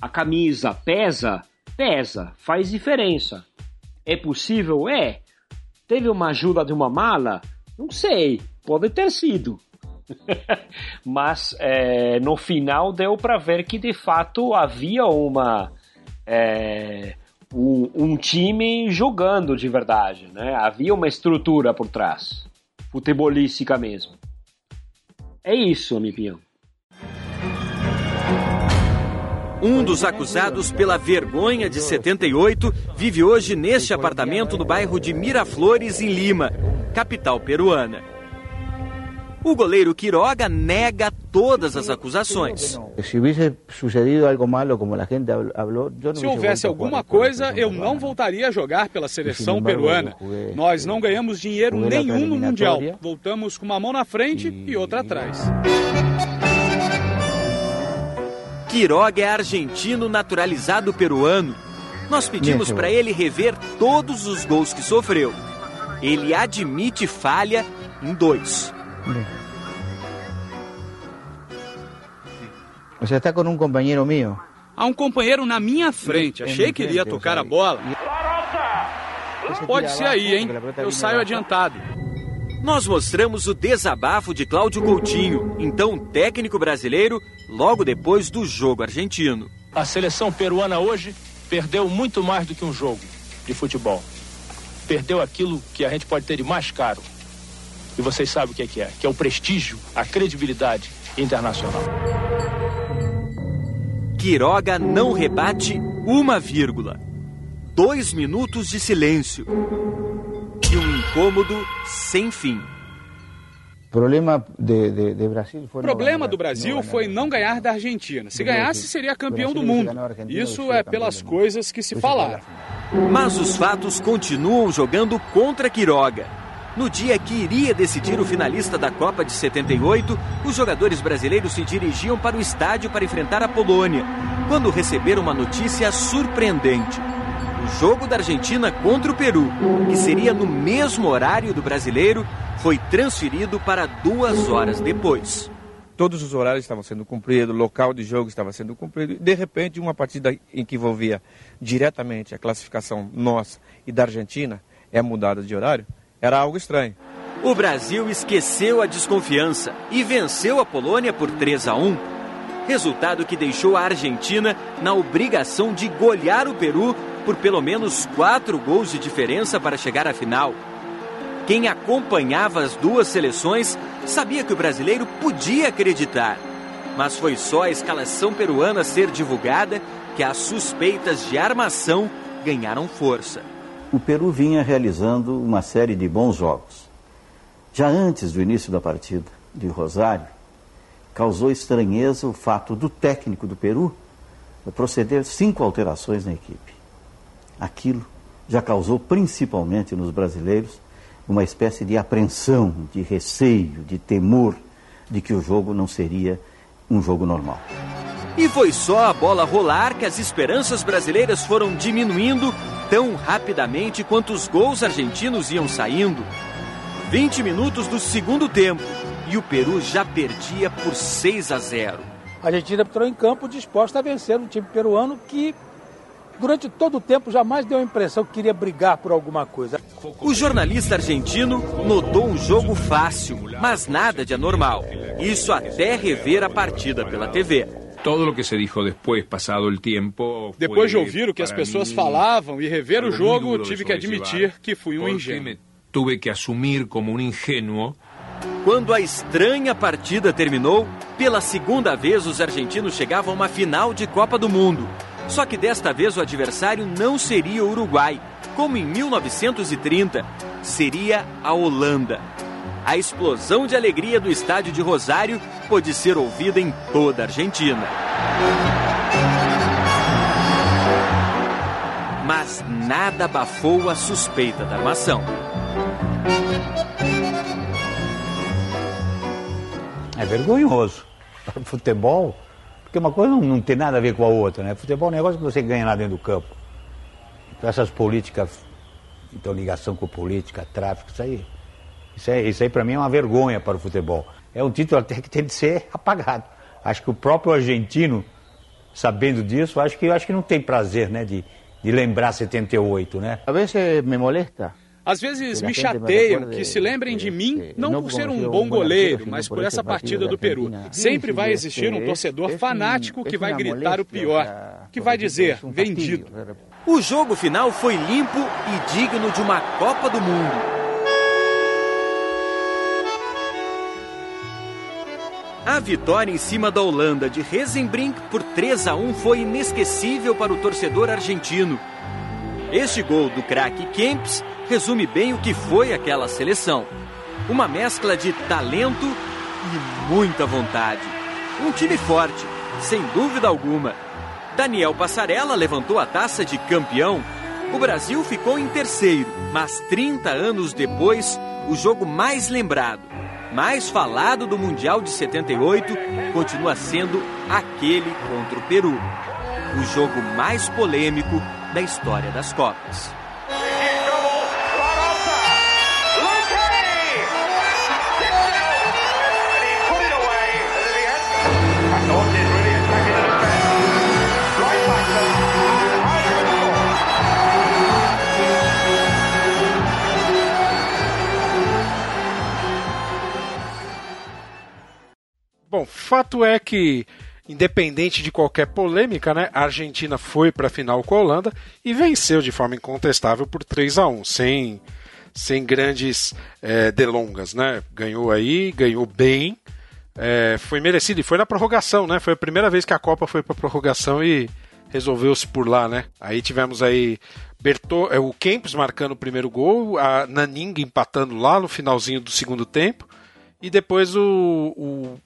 a camisa pesa, pesa, faz diferença. É possível? É. Teve uma ajuda de uma mala? Não sei, pode ter sido. [LAUGHS] Mas é, no final deu para ver que de fato havia uma é, um, um, time jogando de verdade, né? Havia uma estrutura por trás, futebolística mesmo. É isso, minha Um dos acusados pela vergonha de 78 vive hoje neste apartamento no bairro de Miraflores, em Lima, capital peruana. O goleiro Quiroga nega todas as acusações. Se houvesse alguma coisa, eu não voltaria a jogar pela seleção peruana. Nós não ganhamos dinheiro nenhum no Mundial. Voltamos com uma mão na frente e outra atrás. Quiroga é argentino naturalizado peruano. Nós pedimos para ele rever todos os gols que sofreu. Ele admite falha em dois. Você está com um companheiro meu? Há um companheiro na minha frente. Achei que ele ia tocar a bola. Pode ser aí, hein? Eu saio adiantado. Nós mostramos o desabafo de Cláudio Coutinho, então técnico brasileiro, logo depois do jogo argentino. A seleção peruana hoje perdeu muito mais do que um jogo de futebol. Perdeu aquilo que a gente pode ter de mais caro. E vocês sabem o que é, que é, que é o prestígio, a credibilidade internacional. Quiroga não rebate uma vírgula. Dois minutos de silêncio. E um incômodo sem fim. Problema de, de, de Brasil foi problema do Brasil foi não ganhar da Argentina. Se ganhasse, seria campeão do mundo. Isso é pelas coisas que se falaram. Mas os fatos continuam jogando contra Quiroga. No dia que iria decidir o finalista da Copa de 78, os jogadores brasileiros se dirigiam para o estádio para enfrentar a Polônia, quando receberam uma notícia surpreendente. O jogo da Argentina contra o Peru, que seria no mesmo horário do brasileiro, foi transferido para duas horas depois. Todos os horários estavam sendo cumpridos, o local de jogo estava sendo cumprido, e de repente, uma partida em que envolvia diretamente a classificação nossa e da Argentina é mudada de horário era algo estranho. O Brasil esqueceu a desconfiança e venceu a Polônia por 3 a 1. Resultado que deixou a Argentina na obrigação de golear o Peru por pelo menos quatro gols de diferença para chegar à final. Quem acompanhava as duas seleções sabia que o brasileiro podia acreditar. Mas foi só a escalação peruana ser divulgada que as suspeitas de armação ganharam força o Peru vinha realizando uma série de bons jogos. Já antes do início da partida, de Rosário, causou estranheza o fato do técnico do Peru proceder cinco alterações na equipe. Aquilo já causou, principalmente nos brasileiros, uma espécie de apreensão, de receio, de temor de que o jogo não seria um jogo normal. E foi só a bola rolar que as esperanças brasileiras foram diminuindo tão rapidamente quanto os gols argentinos iam saindo. 20 minutos do segundo tempo e o Peru já perdia por 6 a 0. A Argentina entrou em campo disposta a vencer um time peruano que durante todo o tempo jamais deu a impressão que queria brigar por alguma coisa. O jornalista argentino notou um jogo fácil, mas nada de anormal. Isso até rever a partida pela TV. Todo o que se dijo depois, passado o tempo. Depois de ouvir o que as pessoas falavam e rever o jogo, tive que admitir que fui um ingênuo. Tive que assumir como um ingênuo. Quando a estranha partida terminou, pela segunda vez os argentinos chegavam a uma final de Copa do Mundo. Só que desta vez o adversário não seria o Uruguai, como em 1930, seria a Holanda. A explosão de alegria do estádio de Rosário pôde ser ouvida em toda a Argentina. Mas nada abafou a suspeita da armação. É vergonhoso. [LAUGHS] Futebol, porque uma coisa não, não, tem nada a ver com a outra, né? Futebol é um negócio que você ganha lá dentro do campo. Então essas políticas, então ligação com política, tráfico, isso aí, isso aí, aí para mim é uma vergonha para o futebol. É um título até que tem de ser apagado. Acho que o próprio argentino, sabendo disso, acho que acho que não tem prazer, né, de, de lembrar 78, né? A vezes me molesta às vezes me chateiam que se lembrem de mim não por ser um bom goleiro, mas por essa partida do Peru. Sempre vai existir um torcedor fanático que vai gritar o pior, que vai dizer vendido. O jogo final foi limpo e digno de uma Copa do Mundo. A vitória em cima da Holanda de Rezenbrink por 3 a 1 foi inesquecível para o torcedor argentino. Este gol do craque Kempis resume bem o que foi aquela seleção. Uma mescla de talento e muita vontade. Um time forte, sem dúvida alguma. Daniel Passarella levantou a taça de campeão. O Brasil ficou em terceiro, mas 30 anos depois, o jogo mais lembrado, mais falado do Mundial de 78 continua sendo aquele contra o Peru. O jogo mais polêmico da história das Copas. Bom, fato é que, independente de qualquer polêmica, né, a Argentina foi para a final com a Holanda e venceu de forma incontestável por 3 a 1 sem, sem grandes é, delongas. Né? Ganhou aí, ganhou bem, é, foi merecido e foi na prorrogação. Né? Foi a primeira vez que a Copa foi para prorrogação e resolveu-se por lá. Né? Aí tivemos aí Berto, é, o Kempis marcando o primeiro gol, a Naning empatando lá no finalzinho do segundo tempo. E depois o, o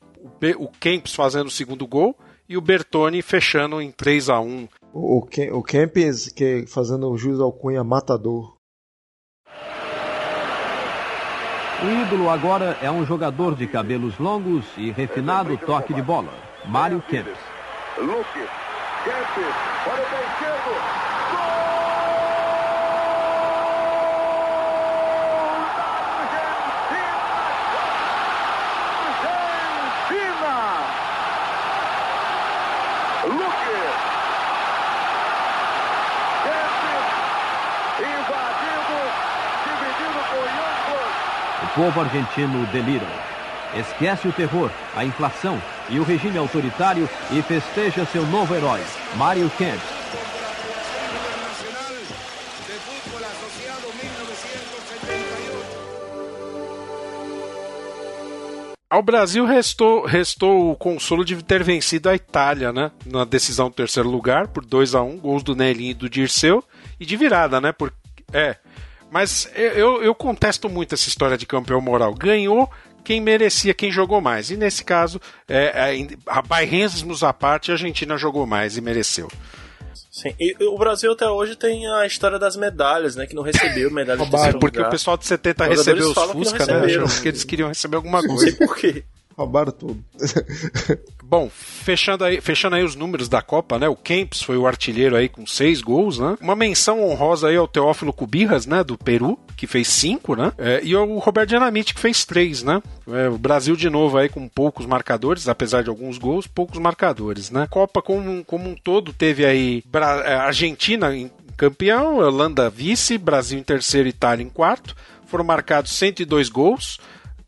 o Kempis fazendo o segundo gol e o Bertoni fechando em 3 a 1 O, o Kempis que fazendo o juiz alcunha matador. O ídolo agora é um jogador de cabelos longos e refinado toque de bola, Mário Kempis. Luke, Kempis, povo argentino delira. Esquece o terror, a inflação e o regime autoritário e festeja seu novo herói, Mário Kempis. Ao Brasil restou, restou o consolo de ter vencido a Itália, né? Na decisão do terceiro lugar, por 2 a 1 um, gols do Nelinho e do Dirceu, e de virada, né? Por, é, mas eu, eu contesto muito essa história de campeão moral. Ganhou, quem merecia, quem jogou mais. E nesse caso, é, é, bairrismos à parte, a Argentina jogou mais e mereceu. Sim, e o Brasil até hoje tem a história das medalhas, né? Que não recebeu [LAUGHS] medalha de porque lugar. o pessoal de 70 recebeu os Fusca, né? Porque eles queriam receber alguma coisa. Não sei por quê. Roubaram tudo. [LAUGHS] Bom, fechando aí, fechando aí os números da Copa, né? O Kempis foi o artilheiro aí com seis gols, né? Uma menção honrosa aí ao Teófilo Cubirras, né? Do Peru, que fez cinco, né? É, e o Roberto Dinamite, que fez três, né? É, o Brasil de novo aí com poucos marcadores, apesar de alguns gols, poucos marcadores, né? Copa como, como um todo teve aí Bra é, Argentina em campeão, Holanda vice, Brasil em terceiro, Itália em quarto. Foram marcados 102 gols.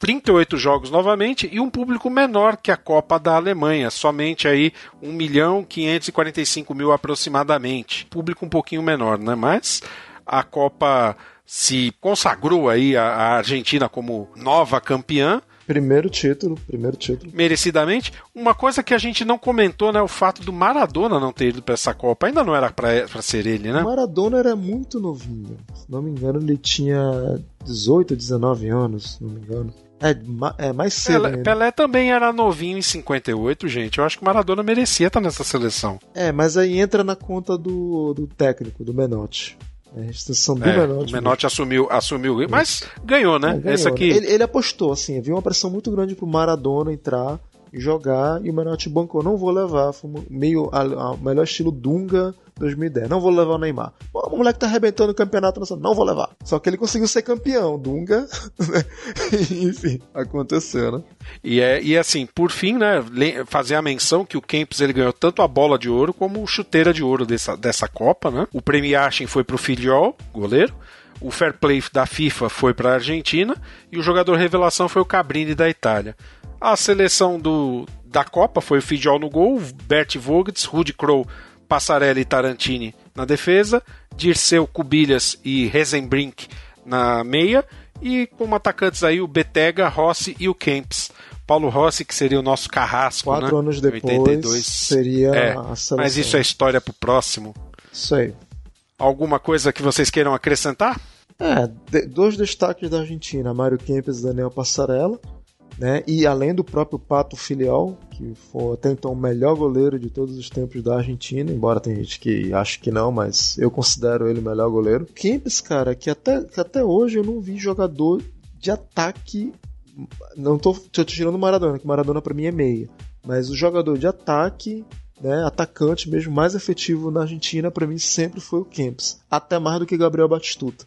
38 jogos novamente e um público menor que a Copa da Alemanha, somente aí 1 milhão 545 mil aproximadamente. Público um pouquinho menor, né? Mas a Copa se consagrou aí a Argentina como nova campeã. Primeiro título, primeiro título. Merecidamente. Uma coisa que a gente não comentou, né? O fato do Maradona não ter ido para essa Copa. Ainda não era para ser ele, né? O Maradona era muito novinho. Se não me engano, ele tinha 18, 19 anos, se não me engano. É, é mais cedo. Pelé, Pelé, também era novinho em 58, gente. Eu acho que Maradona merecia estar nessa seleção. É, mas aí entra na conta do, do técnico, do Menotti. É, a restrição do é, Menotti. O Menotti assumiu, assumiu, mas ganhou, né? É, ganhou, Essa aqui. Ele, ele, apostou, assim, havia uma pressão muito grande pro Maradona entrar jogar, e o Menotti bancou, não vou levar, meio o melhor estilo Dunga 2010. Não vou levar o Neymar. O moleque tá arrebentando o campeonato nacional. Não vou levar. Só que ele conseguiu ser campeão. Dunga. [LAUGHS] Né? [LAUGHS] Enfim, aconteceu, né? E, é, e assim, por fim, né, fazer a menção que o Kempis ele ganhou tanto a bola de ouro como chuteira de ouro dessa, dessa Copa, né? O premiagem foi pro Filiol, goleiro. O fair play da FIFA foi para a Argentina e o jogador revelação foi o Cabrini da Itália. A seleção do, da Copa foi o Fidjol no gol, Bert Vogts, Rudi Kroll Passarelli e Tarantini na defesa, Dirceu, Cubilhas e Rezenbrink na meia, e como atacantes aí o Betega, Rossi e o Kempis. Paulo Rossi, que seria o nosso carrasco, Quatro né? anos depois 82. seria é, a seleção. Mas isso é história pro próximo. Isso aí. Alguma coisa que vocês queiram acrescentar? É, dois destaques da Argentina, Mário Kempes e Daniel Passarella. Né? E além do próprio Pato Filial, que foi até então o melhor goleiro de todos os tempos da Argentina, embora tem gente que acha que não, mas eu considero ele o melhor goleiro. Kempis, cara, que até, que até hoje eu não vi jogador de ataque. Não tô, tô tirando o Maradona, que Maradona para mim é meia. Mas o jogador de ataque né, atacante mesmo mais efetivo na Argentina para mim sempre foi o Kempis, até mais do que Gabriel Batistuta.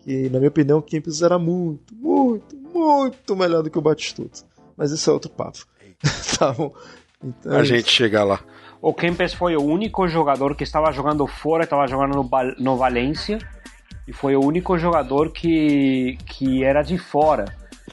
Que na minha opinião o Kempis era muito, muito, muito melhor do que o Batistuta. Mas isso é outro papo. [LAUGHS] tá bom. Então, a é gente chega lá. O Kempes foi o único jogador que estava jogando fora, estava jogando no, no Valência, e foi o único jogador que, que era de fora.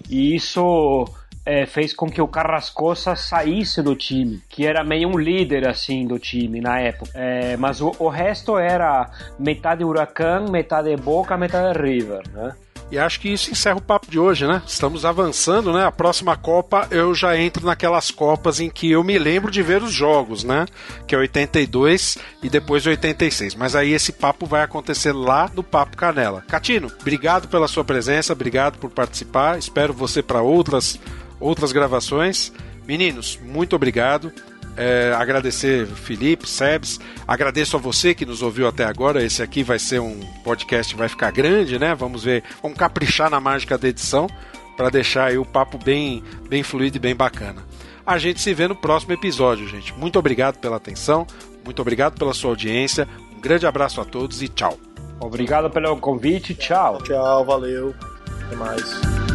E isso é, fez com que o Carrascosa saísse do time, que era meio um líder assim do time na época. É, mas o, o resto era metade Huracan, metade Boca, metade River, né? E acho que isso encerra o papo de hoje, né? Estamos avançando, né? A próxima Copa eu já entro naquelas Copas em que eu me lembro de ver os jogos, né? Que é 82 e depois 86. Mas aí esse papo vai acontecer lá no Papo Canela. Catino, obrigado pela sua presença, obrigado por participar. Espero você para outras outras gravações. Meninos, muito obrigado. É, agradecer Felipe, Sebs, agradeço a você que nos ouviu até agora. Esse aqui vai ser um podcast, vai ficar grande, né? Vamos ver, vamos caprichar na mágica da edição para deixar aí o papo bem, bem fluido e bem bacana. A gente se vê no próximo episódio, gente. Muito obrigado pela atenção, muito obrigado pela sua audiência. Um grande abraço a todos e tchau. Obrigado pelo convite, tchau. Tchau, valeu. Até mais.